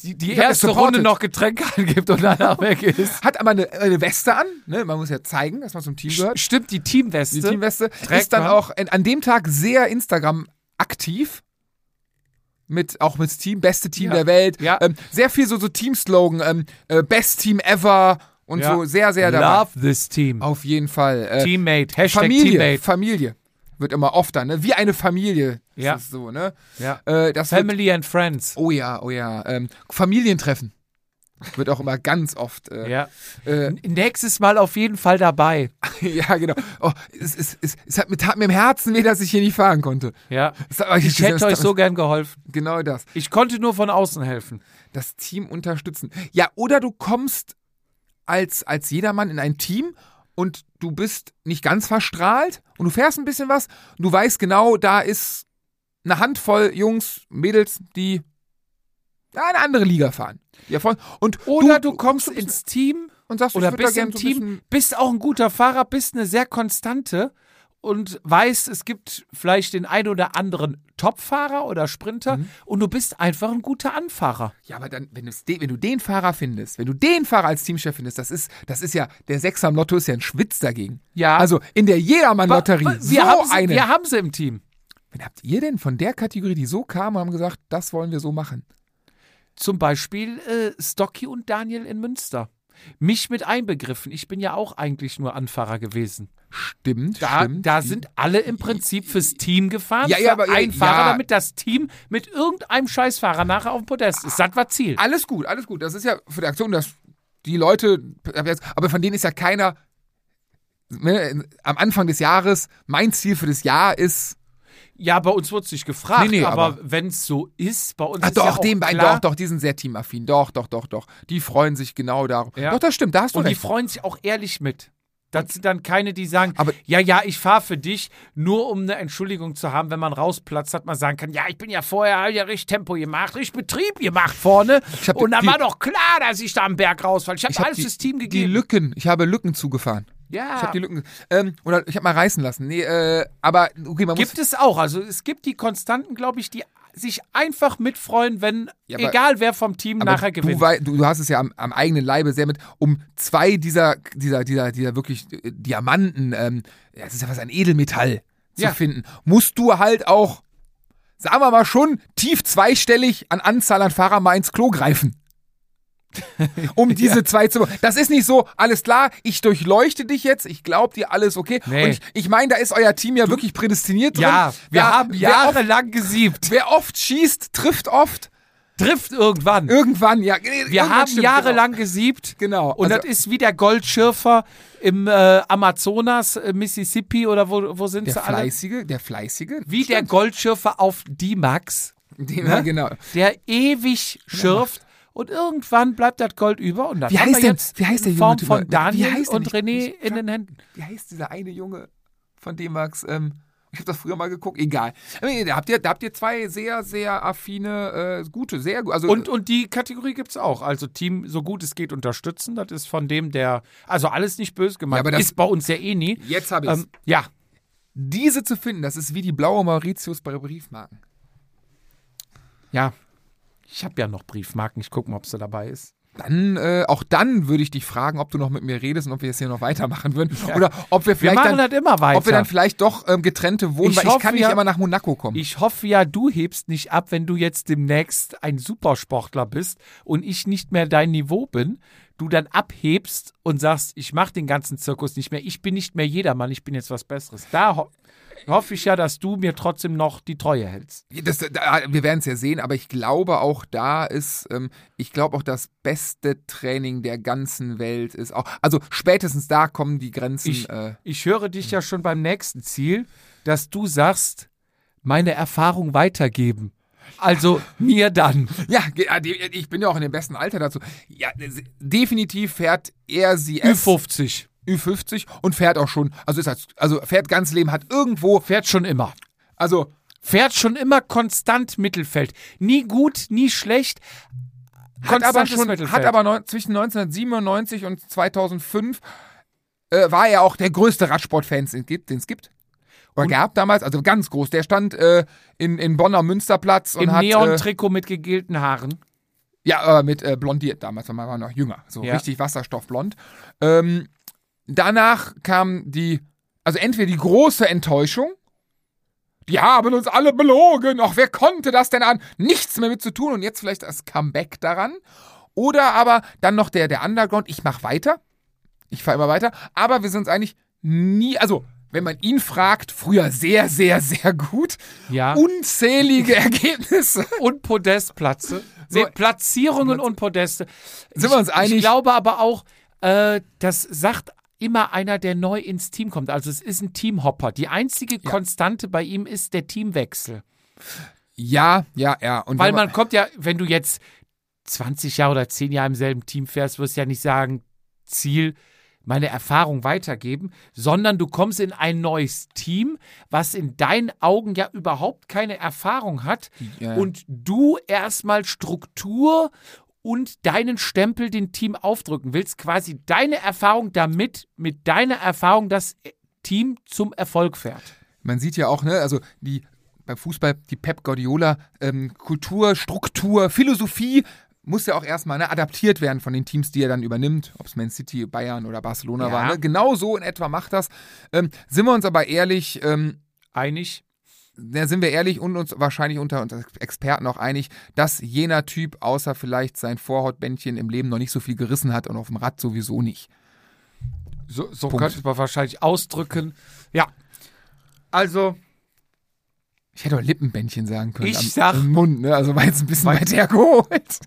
Die, die erste. Runde noch Getränke angibt und danach weg ist. Hat aber eine, eine Weste an, ne? Man muss ja zeigen, dass man zum Team gehört. Stimmt, die Teamweste. Die Teamweste Trägt ist dann man. auch an dem Tag sehr Instagram aktiv. mit auch mit Team, beste Team Ja. der Welt. Ja. Ähm, sehr viel so, so Team-Slogan, ähm, äh, Best Team ever und Ja. so sehr, sehr dabei. Love this team. Auf jeden Fall. Äh, Teammate. Hashtag Familie, Teammate. Familie wird immer oft dann, ne? Wie eine Familie ist Ja. es so, ne? Ja. Äh, das wird, Family and Friends. oh ja, oh ja. Ähm, Familientreffen wird auch immer ganz oft. Äh, Ja. äh, Nächstes Mal auf jeden Fall dabei. ja, genau. Oh, es, es, es, es hat, mir, tat mir im Herzen weh, dass ich hier nicht fahren konnte. Ja. Hat- Ich hätte euch so gern geholfen. Genau das. Ich konnte nur von außen helfen. Das Team unterstützen. Ja, oder du kommst als, als jedermann in ein Team und du bist nicht ganz verstrahlt und du fährst ein bisschen was und du weißt genau, da ist eine Handvoll Jungs, Mädels, die eine andere Liga fahren. Voll. und Oder du, kommst so ein bisschen- ins Team und sagst, oder bist im so Team, bisschen- bist auch ein guter Fahrer, bist eine sehr konstante und weißt, es gibt vielleicht den ein oder anderen Top-Fahrer oder Sprinter Mhm. und du bist einfach ein guter Anfahrer. Ja, aber dann, wenn, de, wenn du den Fahrer findest, wenn du den Fahrer als Teamchef findest, das ist, das ist ja, der Sechser am Lotto ist ja ein Schwitz dagegen. Ja. Also in der Jedermann-Lotterie, so wir, haben sie, eine. wir haben sie im Team. Wen habt ihr denn von der Kategorie, die so kam und haben gesagt, das wollen wir so machen? Zum Beispiel äh, Stocky und Daniel in Münster. Mich mit einbegriffen. Ich bin ja auch eigentlich nur Anfahrer gewesen. Stimmt, Da, stimmt. da sind alle im Prinzip fürs Team gefahren. Ja, ja, aber- ja, ein Fahrer, ja. damit das Team mit irgendeinem Scheißfahrer nachher auf dem Podest ist. Das war Ziel. Alles gut, alles gut. Das ist ja für die Aktion, dass die Leute, aber von denen ist ja keiner ne, am Anfang des Jahres, mein Ziel für das Jahr ist, Ja, bei uns wurde es nicht gefragt. Nee, nee, aber aber- wenn es so ist, bei uns ach ist ja doch, auch den beiden, klar, doch, doch, die sind sehr teamaffin, doch, doch, doch, doch. Die freuen sich genau darum. Ja. Doch, das stimmt, da hast du Und die recht. freuen sich auch ehrlich mit. Das sind dann keine, die sagen, Aber- ja, ja, ich fahre für dich, nur um eine Entschuldigung zu haben, wenn man rausplatzt, hat man sagen kann, ja, ich bin ja vorher ja richtig Tempo gemacht, richtig Betrieb gemacht vorne. Und dann die- war doch klar, dass ich da am Berg rausfalle. Ich habe hab alles die, fürs Team die gegeben. Lücken, ich habe Lücken zugefahren. Ja. Ich habe die Lücken, ähm, oder ich habe mal reißen lassen. Nee, äh, aber okay, man Gibt muss, es auch. Also es gibt die Konstanten, glaube ich, die sich einfach mitfreuen, wenn, Ja, aber- egal wer vom Team nachher du, gewinnt. wei- du, du hast es ja am, am eigenen Leibe sehr mit, um zwei dieser, dieser, dieser, dieser wirklich äh, Diamanten, ähm, ja, es ist ja was ein Edelmetall zu Ja. finden, musst du halt auch, sagen wir mal schon, tief zweistellig an Anzahl an Fahrer mal ins Klo greifen. um diese zwei zu. Das ist nicht so, alles klar, ich durchleuchte dich jetzt, ich glaube dir alles okay. Nee. Und ich, ich meine, da ist euer Team ja wirklich prädestiniert drin. ja, wir haben jahrelang gesiebt. wer oft schießt, trifft oft. Trifft irgendwann. Irgendwann, ja. Wir irgendwann haben stimmt, jahrelang gesiebt. Genau. Und Also- das ist wie der Goldschürfer im äh, Amazonas, äh, Mississippi oder wo, wo sind Der sie alle? fleißige, der fleißige. Wie der Goldschürfer auf D-Max, Den, Ne? genau. der ewig schürft. Und irgendwann bleibt das Gold über. Und das Wie haben heißt wir denn- jetzt wie heißt der in Form junge von Typ? Wie Daniel heißt und René ich- in den Händen. Wie heißt dieser eine Junge von D-Max? Ähm, ich habe das früher mal geguckt. Egal. Nee, Da habt ihr, da habt ihr zwei sehr, sehr affine, äh, gute, sehr gut. Also, Und, und die Kategorie gibt es auch. Also Team, so gut es geht, unterstützen. Das ist von dem, der, also alles nicht böse gemeint, Ja, aber das- ist bei uns ja eh nie. jetzt habe ich Ähm, ja, Diese zu finden, das ist wie die blaue Mauritius bei Briefmarken. ja. Ich habe ja noch Briefmarken. Ich gucke mal, ob sie dabei ist. Dann, äh, auch dann würde ich dich fragen, ob du noch mit mir redest und ob wir jetzt hier noch weitermachen würden. Oder ob wir Wir vielleicht machen dann, das immer weiter. ob wir dann vielleicht doch ähm, getrennte wohnen, Ich weil ich hoffe kann nicht ja- immer nach Monaco kommen. Ich hoffe ja, du hebst nicht ab, wenn du jetzt demnächst ein Supersportler bist und ich nicht mehr dein Niveau bin. Du dann abhebst und sagst, ich mache den ganzen Zirkus nicht mehr. Ich bin nicht mehr jedermann, ich bin jetzt was Besseres. Da hoffe ich ja, dass du mir trotzdem noch die Treue hältst. Das, da, wir werden es ja sehen, aber ich glaube auch da ist, ähm, ich glaube auch das beste Training der ganzen Welt ist auch, also spätestens da kommen die Grenzen. Ich, äh, ich höre dich ja schon beim nächsten Ziel, dass du sagst, meine Erfahrung weitergeben. Also mir dann. ja, ich bin ja auch in dem besten Alter dazu. Ja, definitiv fährt er sie S, Ü50. Ü50 und fährt auch schon, also ist halt, also fährt ganz Leben, hat irgendwo, Fährt schon immer. also Fährt schon immer konstant Mittelfeld. Nie gut, nie schlecht. hat aber schon, hat aber neun, zwischen 1997 und 2005 äh, war er auch der größte Radsportfan, den es gibt. Oder gab damals, also ganz groß. Der stand äh, in, in Bonner Münsterplatz und Im hat äh, Neon-Trikot mit gegelten Haaren. ja, aber mit äh, blondiert damals, weil man war noch jünger, so Ja. richtig wasserstoffblond. Ähm, danach kam die, also entweder die große Enttäuschung, die haben uns alle belogen. Ach, wer konnte das denn an? Nichts mehr mit zu tun und jetzt vielleicht das Comeback daran. Oder aber dann noch der, der Underground, ich mach weiter. Ich fahre immer weiter. Aber wir sind uns eigentlich nie, also wenn man ihn fragt, früher sehr, sehr, sehr gut. Ja. Unzählige Ergebnisse. und Podestplätze. So- Platzierungen und Podeste. Sind wir uns Ich einig? glaube aber auch, äh, das sagt immer einer, der neu ins Team kommt. Also es ist ein Teamhopper. Die einzige Konstante bei ihm ist der Teamwechsel. Ja, ja, ja. Und Weil man kommt ja, wenn du jetzt 20 Jahre oder 10 Jahre im selben Team fährst, wirst du ja nicht sagen, Ziel, meine Erfahrung weitergeben, sondern du kommst in ein neues Team, was in deinen Augen ja überhaupt keine Erfahrung hat Ja. und du erstmal Struktur und deinen Stempel dem Team aufdrücken willst, quasi deine Erfahrung damit, mit deiner Erfahrung das Team zum Erfolg fährt. man sieht ja auch, ne, also die beim Fußball, die Pep Guardiola, ähm, Kultur, Struktur, Philosophie muss ja auch erstmal ne, adaptiert werden von den Teams, die er dann übernimmt, ob es Man City, Bayern oder Barcelona Ja. war. Ne? Genau so in etwa macht das. Ähm, sind wir uns aber ehrlich, ähm, Einig? Da sind wir ehrlich und uns wahrscheinlich unter uns Experten auch einig, dass jener Typ, außer vielleicht sein Vorhautbändchen im Leben noch nicht so viel gerissen hat und auf dem Rad sowieso nicht. So, so Punkt. könnte man wahrscheinlich ausdrücken. Ja. Also, Ich hätte auch Lippenbändchen sagen können. Ich am, sag- Im Mund, ne? Also war jetzt ein bisschen weit hergeholt.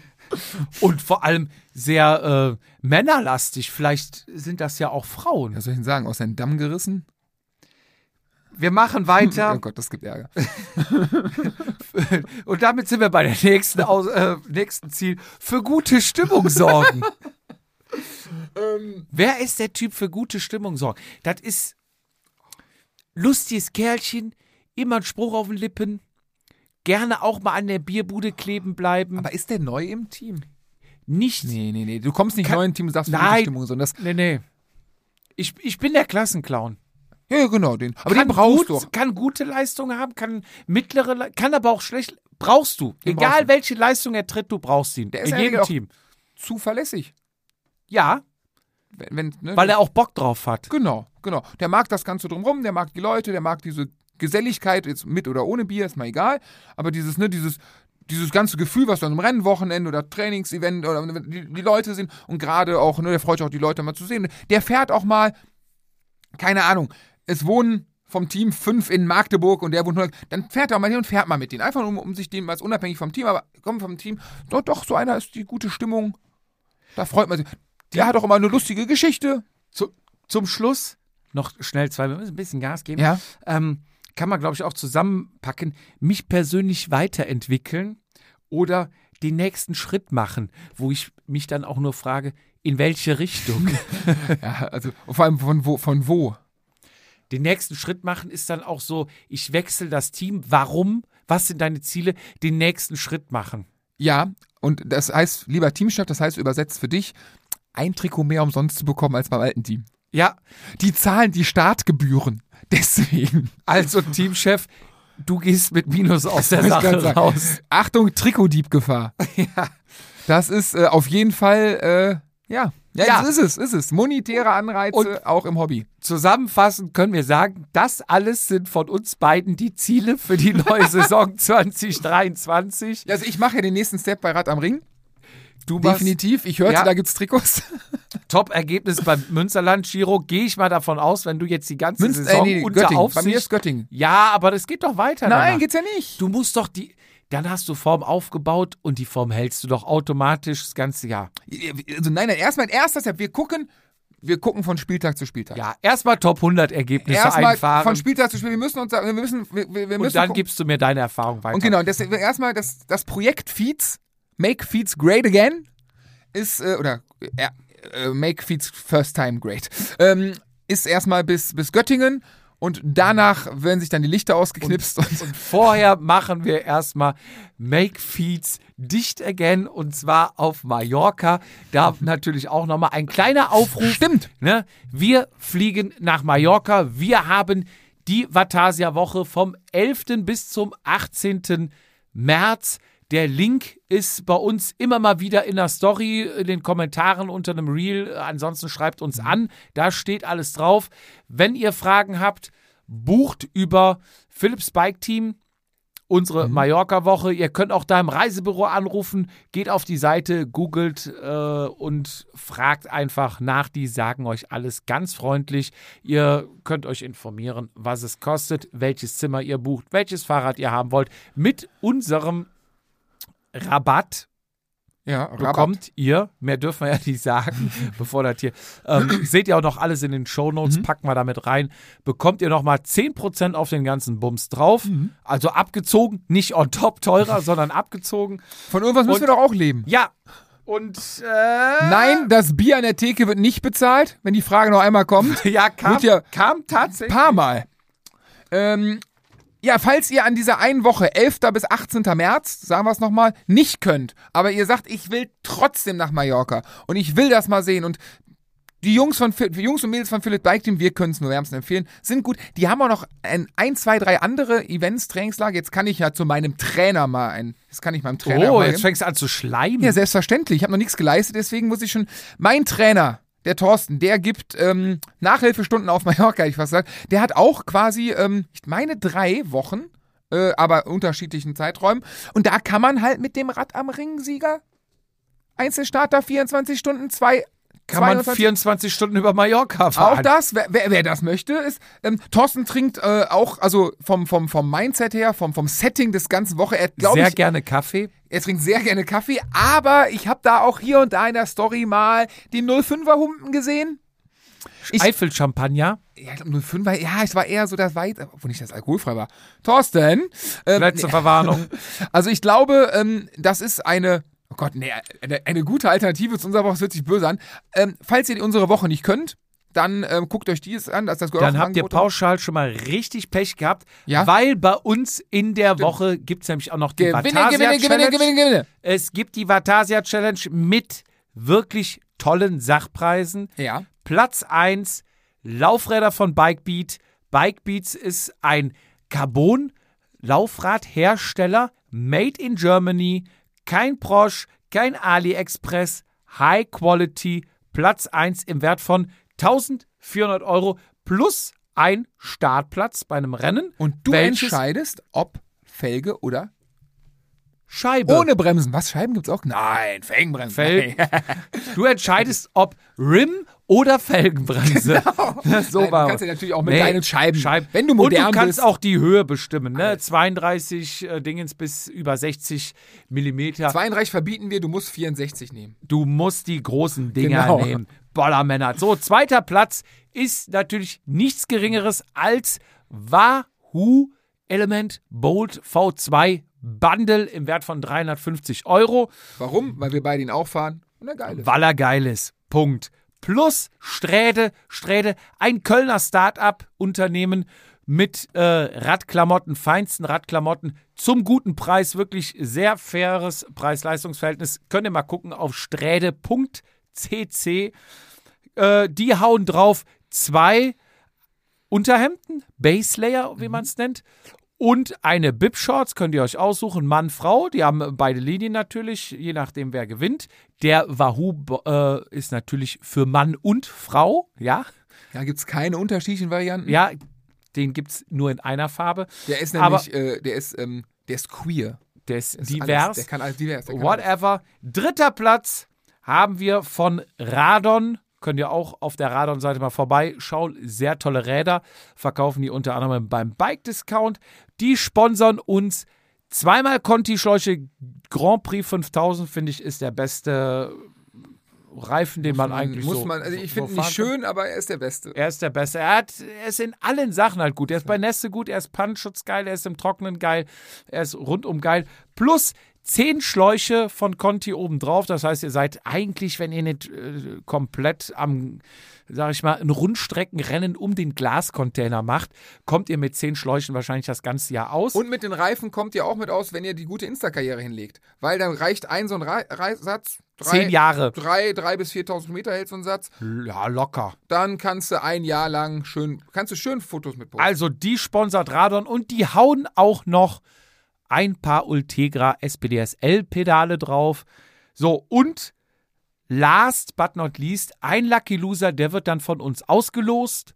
und vor allem sehr äh, männerlastig. Vielleicht sind das ja auch Frauen. Was soll ich denn sagen? Aus seinem Damm gerissen? Wir machen weiter. Oh Gott, das gibt Ärger. Und damit sind wir bei der nächsten, Aus äh, nächsten Ziel. Für gute Stimmung sorgen. Wer ist der Typ für gute Stimmung sorgen? Das ist lustiges Kerlchen, immer ein Spruch auf den Lippen, gerne auch mal an der Bierbude kleben bleiben. Aber ist der neu im Team? nicht. Nee, nee, nee. Du kommst nicht Kann- neu im Team und sagst, für Nein. gute Stimmung, sondern das. Nee, nee. Ich, ich bin der Klassenclown. Ja, ja, genau, den. Aber kann den brauchst gut, du. auch. Kann gute Leistungen haben, kann mittlere, Le- kann aber auch schlecht. Brauchst du. Den Egal brauchst welche Leistung er tritt, du brauchst ihn. Der ist In jedem Team. Zuverlässig. Ja, Wenn, wenn, ne? weil er auch Bock drauf hat. Genau, genau. Der mag das Ganze drumherum, der mag die Leute, der mag diese Geselligkeit, jetzt mit oder ohne Bier, ist mal egal. Aber dieses, ne, dieses, dieses ganze Gefühl, was du an einem Rennwochenende oder Trainingsevent oder die, die Leute sind und gerade auch, ne, der freut sich auch, die Leute mal zu sehen. Der fährt auch mal, keine Ahnung, es wohnen vom Team fünf in Magdeburg und der wohnt nur, dann fährt er auch mal hin und fährt mal mit denen. Einfach nur, um, um sich dem, als unabhängig vom Team, aber kommt vom Team, doch, doch, so einer ist die gute Stimmung. Da freut man sich. Der hat auch immer eine lustige Geschichte. Zu, zum Schluss noch schnell zwei, wir müssen ein bisschen Gas geben. Ja. Ähm, kann man, glaube ich, auch zusammenpacken. Mich persönlich weiterentwickeln oder den nächsten Schritt machen, wo ich mich dann auch nur frage, in welche Richtung? Ja, also vor allem von wo, von wo? Den nächsten Schritt machen ist dann auch so, ich wechsle das Team. Warum? Was sind deine Ziele? Den nächsten Schritt machen. Ja, und das heißt, lieber Teamchef, das heißt übersetzt für dich, ein Trikot mehr umsonst zu bekommen als beim alten Team. Ja, Die zahlen die Startgebühren. Deswegen. also Teamchef, du gehst mit Minus aus der Sache raus. Achtung, Trikotdiebgefahr. Ja. Das ist äh, auf jeden Fall, äh, ja. Ja, Ja. das ist es, ist es. Monetäre Anreize Und- auch im Hobby. Zusammenfassend können wir sagen, das alles sind von uns beiden die Ziele für die neue Saison 2023. Also ich mache ja den nächsten Step bei Rad am Ring. Du machst Definitiv. Ich hörte, Ja. da gibt's Trikots. Top-Ergebnis beim Münsterland Giro. Gehe ich mal davon aus, wenn du jetzt die ganze Münster, Saison äh, nee, unter Göttingen. Bei Aufsicht... mir ist Göttingen. ja, aber das geht doch weiter. Nein, danach. geht's ja nicht. Du musst doch die... Dann hast du Form aufgebaut und die Form hältst du doch automatisch das ganze Jahr. Also nein, nein, erstmal erster Step. Wir gucken, wir gucken von Spieltag zu Spieltag. Ja, erstmal Top 100 Ergebnisse erstmal einfahren von Spieltag zu Spiel. Wir müssen uns, wir müssen, wir, wir wir und müssen dann gibst du mir deine Erfahrung weiter. und genau, das, erstmal das, das Projekt Feeds, Make Feeds Great Again, ist äh, oder äh, Make Feeds First Time Great, ähm, ist erstmal bis bis Göttingen und danach werden sich dann die Lichter ausgeknipst und, Und vorher machen wir erstmal Make Feeds dicht again und zwar auf Mallorca. Da natürlich auch nochmal ein kleiner Aufruf. stimmt. Ne? Wir fliegen nach Mallorca. Wir haben die Vatasia-Woche vom 11. bis zum 18. März. Der Link ist bei uns immer mal wieder in der Story, in den Kommentaren unter einem Reel. Ansonsten schreibt uns an. Da steht alles drauf. Wenn ihr Fragen habt, bucht über Philips Bike Team unsere Mhm. Mallorca-Woche. Ihr könnt auch da im Reisebüro anrufen, geht auf die Seite, googelt äh, und fragt einfach nach. Die sagen euch alles ganz freundlich. Ihr könnt euch informieren, was es kostet, welches Zimmer ihr bucht, welches Fahrrad ihr haben wollt. Mit unserem Rabatt Ja, Rabatt. bekommt ihr, mehr dürfen wir ja nicht sagen, bevor das hier, ähm, seht ihr auch noch alles in den Mhm. Shownotes, packen wir damit rein, bekommt ihr nochmal 10% auf den ganzen Bums drauf, Mhm. also abgezogen, nicht on top teurer, sondern abgezogen. Von irgendwas müssen wir doch auch leben. Ja, und äh, Nein, das Bier an der Theke wird nicht bezahlt, wenn die Frage noch einmal kommt. ja, kam, ja- kam tatsächlich. paar Mal. Ähm, ja, falls ihr an dieser einen Woche, 11. bis 18. März, sagen wir es nochmal, nicht könnt, aber ihr sagt, ich will trotzdem nach Mallorca und ich will das mal sehen und die Jungs, von, Phil- Jungs und Mädels von Philipp Bike Team, wir können es nur wärmstens empfehlen, sind gut. Die haben auch noch ein, ein, zwei, drei andere Events, Trainingslager. Jetzt kann ich ja zu meinem Trainer mal ein, jetzt kann ich meinem Trainer Oh, mal jetzt fängst du an zu schleimen. ja, selbstverständlich. Ich habe noch nichts geleistet, deswegen muss ich schon. Mein Trainer, der Thorsten, der gibt ähm, Nachhilfestunden auf Mallorca, ich fast gesagt. Der hat auch quasi, ähm, ich meine, drei Wochen, äh, aber unterschiedlichen Zeiträumen. Und da kann man halt mit dem Rad am Ring-Sieger Einzelstarter 24 Stunden, zwei. kann man 22 24 Stunden über Mallorca fahren. auch das, wer, wer, wer das möchte, ist. Ähm, Thorsten trinkt äh, auch, also vom, vom, vom Mindset her, vom, vom Setting des ganzen Woche, er Sehr ich, gerne Kaffee. Er trinkt sehr gerne Kaffee, aber ich habe da auch hier und da in der Story mal den 05er Humpen gesehen. Eifel-Champagner. Ja, ich glaube 05er, ja, es war eher so das Weit, obwohl nicht das alkoholfrei war. Thorsten, ähm, Letzte Verwarnung. also ich glaube, ähm, das ist eine, oh Gott, nee, eine, eine gute Alternative zu unserer Woche, das hört sich böse an. Ähm, falls ihr unsere Woche nicht könnt, dann ähm, guckt euch dies an, dass das gehört Dann habt ihr pauschal schon mal richtig Pech gehabt, Ja. weil bei uns in der Woche gibt es nämlich auch noch die Gewinne, Vatasia gewinne, gewinne, Challenge. gewinne, gewinne. Es gibt die Vatasia Challenge mit wirklich tollen Sachpreisen. Ja. Platz 1, Laufräder von Bikebeat. Bikebeats ist ein Carbon-Laufradhersteller, made in Germany, kein Prosch, kein AliExpress, High Quality, Platz 1 im Wert von 1400 Euro plus ein Startplatz bei einem Rennen. Und du entscheidest, ob Felge oder Scheibe. ohne Bremsen. Was, Scheiben gibt's auch? Nein, Felgenbremsen. Fel-. Du entscheidest, ob Rim oder Felgenbremse. so Nein, war du kannst ja natürlich auch mit Nee, deinen Scheiben, Scheiben. wenn du modern Und du kannst bist. auch die Höhe bestimmen, ne? 32 äh, Dingens bis über 60 Millimeter. 32 verbieten wir, du musst 64 nehmen. Du musst die großen Dinger Genau. nehmen. Bollermänner. So, zweiter Platz ist natürlich nichts Geringeres als Wahoo Element Bolt V2 Bundle im Wert von 350 Euro. Warum? Weil wir beide ihn auch fahren. Und er geil ist. weil er geil ist. Punkt. Plus Sträde, Sträde, ein Kölner Start-up-Unternehmen mit äh, Radklamotten, feinsten Radklamotten zum guten Preis, wirklich sehr faires Preis-Leistungs-Verhältnis. Könnt ihr mal gucken auf sträde.cc. Äh, die hauen drauf zwei Unterhemden, Base Layer, wie man es nennt, und eine Bib-Shorts könnt ihr euch aussuchen, Mann, Frau. Die haben beide Linien natürlich, je nachdem wer gewinnt. Der Wahoo äh, ist natürlich für Mann und Frau, ja. Da gibt's keine unterschiedlichen Varianten. Ja, den gibt es nur in einer Farbe. Der ist nämlich, äh, der ist, ähm, der ist queer. Der ist ist divers. Alles, der kann alles divers. Kann alles. Whatever. Dritter Platz haben wir von Radon. Könnt ihr auch auf der Radon-Seite mal vorbeischauen. Sehr tolle Räder. Verkaufen die unter anderem beim Bike Discount. Die sponsern uns zweimal Conti-Schläuche. Grand Prix 5000, finde ich, ist der beste Reifen, den man, eigentlich muss so man, also so- ich so finde ihn nicht schön, aber er ist der Beste. Er ist der Beste. Er, hat, er ist in allen Sachen halt gut. Er ist bei Nässe gut, er ist Pannenschutz geil, er ist im Trockenen geil, er ist rundum geil. Plus zehn Schläuche von Conti obendrauf. Das heißt, ihr seid eigentlich, wenn ihr nicht äh, komplett am, sag ich mal, ein Rundstreckenrennen um den Glascontainer macht, kommt ihr mit zehn Schläuchen wahrscheinlich das ganze Jahr aus. Und mit den Reifen kommt ihr auch mit aus, wenn ihr die gute Insta-Karriere hinlegt. Weil dann reicht ein so ein Rei Satz. Drei, zehn Jahre. Drei, drei bis 4.000 Meter hält so ein Satz. Ja, locker. Dann kannst du ein Jahr lang schön, kannst du schön Fotos mit posten. Also die sponsert Radon und die hauen auch noch ein paar Ultegra SPDSL-Pedale drauf. So, und last but not least, ein Lucky Loser, der wird dann von uns ausgelost.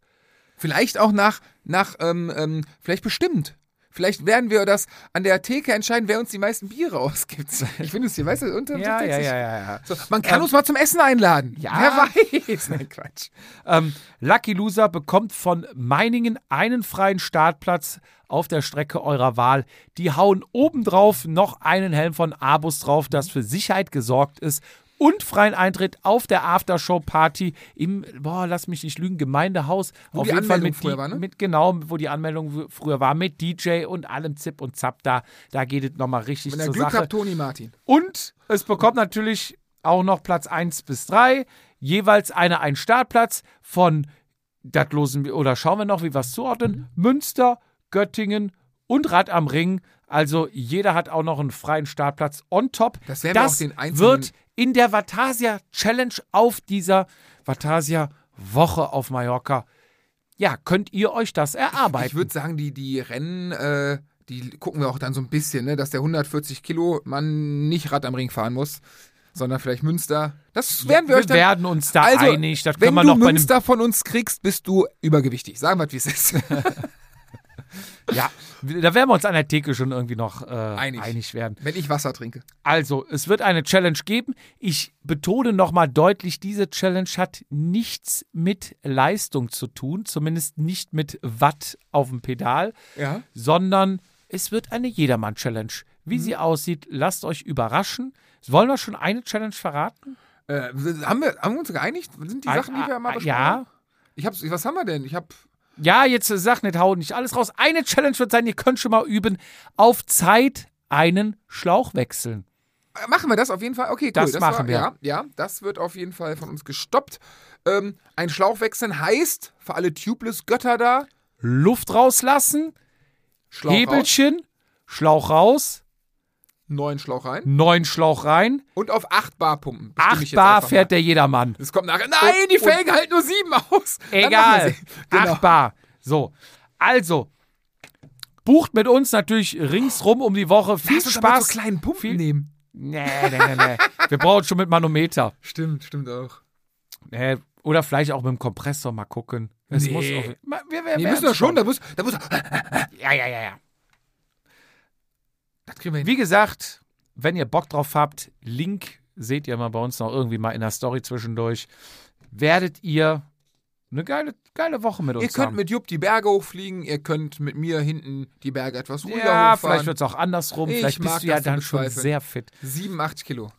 Vielleicht auch nach, nach, ähm, ähm, vielleicht bestimmt. Vielleicht werden wir das an der Theke entscheiden, wer uns die meisten Biere ausgibt. Ich finde es hier, weißt du, unter Ja, ja, 60. ja, ja, ja. So, man kann Ähm, uns mal zum Essen einladen. Ja. Wer weiß. Nein, Quatsch. Ähm, Lucky Loser bekommt von Meiningen einen freien Startplatz auf der Strecke eurer Wahl. Die hauen obendrauf noch einen Helm von Abus drauf, das für Sicherheit gesorgt ist. Und freien Eintritt auf der Aftershow-Party im, boah, lass mich nicht lügen, Gemeindehaus. Wo auf die jeden Fall Anmeldung mit, früher die- war, ne? mit genau, wo die Anmeldung früher war, mit DJ und allem Zip und Zap da. Da geht es nochmal richtig Wenn zur Glück Sache. habt, Toni Martin. Und es bekommt natürlich auch noch Platz 1 bis 3, jeweils einer einen Startplatz von, das losen wir, oder schauen wir noch, wie wir es zuordnen, Münster, Göttingen und Rad am Ring. Also jeder hat auch noch einen freien Startplatz on top. Das werden wir auch den einzelnen- wird in der Vatasia Challenge auf dieser Vatasia Woche auf Mallorca. Ja, könnt ihr euch das erarbeiten? Ich würde sagen, die, die Rennen, äh, die gucken wir auch dann so ein bisschen, ne, dass der 140 Kilo Mann nicht Rad am Ring fahren muss, sondern vielleicht Münster. Das werden wir, wir euch dann. werden uns da also, einig. Das wenn du Münster von uns kriegst, bist du übergewichtig. Sagen wir, wie es ist. Ja, da werden wir uns an der Theke schon irgendwie noch äh, Einig. einig. werden. wenn ich Wasser trinke. Also, es wird eine Challenge geben. Ich betone nochmal deutlich, diese Challenge hat nichts mit Leistung zu tun, zumindest nicht mit Watt auf dem Pedal, Ja. sondern es wird eine Jedermann-Challenge. Wie Mhm. sie aussieht, lasst euch überraschen. Wollen wir schon eine Challenge verraten? Äh, haben, wir, haben wir uns geeinigt? Sind die Sachen, die wir mal besprochen Ja. haben? Ich hab's, was haben wir denn? Ich hab. Ja, jetzt äh, sag nicht, hau nicht alles raus. Eine Challenge wird sein, ihr könnt schon mal üben, auf Zeit einen Schlauch wechseln. Äh, Machen wir das auf jeden Fall? Okay, cool. Das machen war, wir. Ja, ja, das wird auf jeden Fall von uns gestoppt. Ähm, ein Schlauch wechseln heißt, für alle Tubeless-Götter da, Luft rauslassen, Schlauch raus, Hebelchen, Schlauch raus, neuen Schlauch rein neuen Schlauch rein. und auf 8 Bar pumpen. Bestimme ich 8 jetzt Bar fährt mal. der Jedermann. Das kommt nachher. Nein, die Felgen halten nur 7 aus. Egal. wir. Genau. 8 Bar. So. Also, bucht mit uns natürlich ringsrum um die Woche. Viel Lass uns Spaß. so kleinen Pumpen Viel- nehmen. Nee, nee, nee, nee. Wir brauchen schon mit Manometer. Stimmt, stimmt auch. Nee, oder vielleicht auch mit dem Kompressor mal gucken. Es Nee. muss auch, Ma- wir, wir, Nee, wir müssen wir schon, da muss, da muss, Ja, ja, ja, ja. Das kriegen wir hin. Wie gesagt, wenn ihr Bock drauf habt, Link seht ihr mal bei uns noch irgendwie mal in der Story zwischendurch. Werdet ihr eine geile, geile Woche mit uns Ihr könnt haben. mit Jupp die Berge hochfliegen, ihr könnt mit mir hinten die Berge etwas ruhiger ja, hochfahren. vielleicht wird es auch andersrum. Ich vielleicht mag bist du ja dann schon sehr fit. 7, 8 Kilo.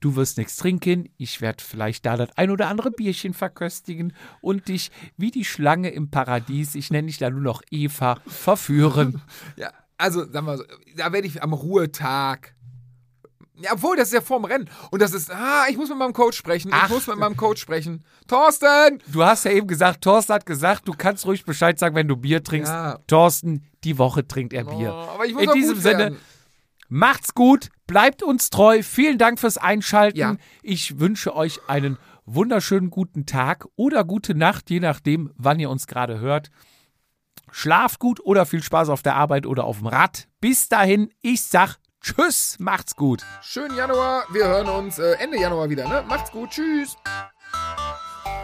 Du wirst nichts trinken. Ich werde vielleicht da das ein oder andere Bierchen verköstigen und dich wie die Schlange im Paradies, ich nenne dich da nur noch Eva, verführen. Ja, also, sagen wir so, da werde ich am Ruhetag. Ja, obwohl, das ist ja vorm Rennen. Und das ist, ah, ich muss mit meinem Coach sprechen. Ach. Ich muss mit meinem Coach sprechen. Thorsten! Du hast ja eben gesagt, Thorsten hat gesagt, du kannst ruhig Bescheid sagen, wenn du Bier trinkst. Ja. Thorsten, die Woche trinkt er Bier. Oh, In diesem Sinne, werden. Macht's gut, bleibt uns treu. Vielen Dank fürs Einschalten. Ja. Ich wünsche euch einen wunderschönen guten Tag oder gute Nacht, je nachdem, wann ihr uns gerade hört. Schlaft gut oder viel Spaß auf der Arbeit oder auf dem Rad. Bis dahin, ich sag Tschüss, macht's gut. Schönen Januar. Wir hören uns äh, Ende Januar wieder. Ne? Macht's gut. Tschüss.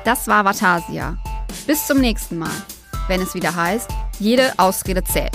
Das war Vatasia. Bis zum nächsten Mal, wenn es wieder heißt, jede Ausrede zählt.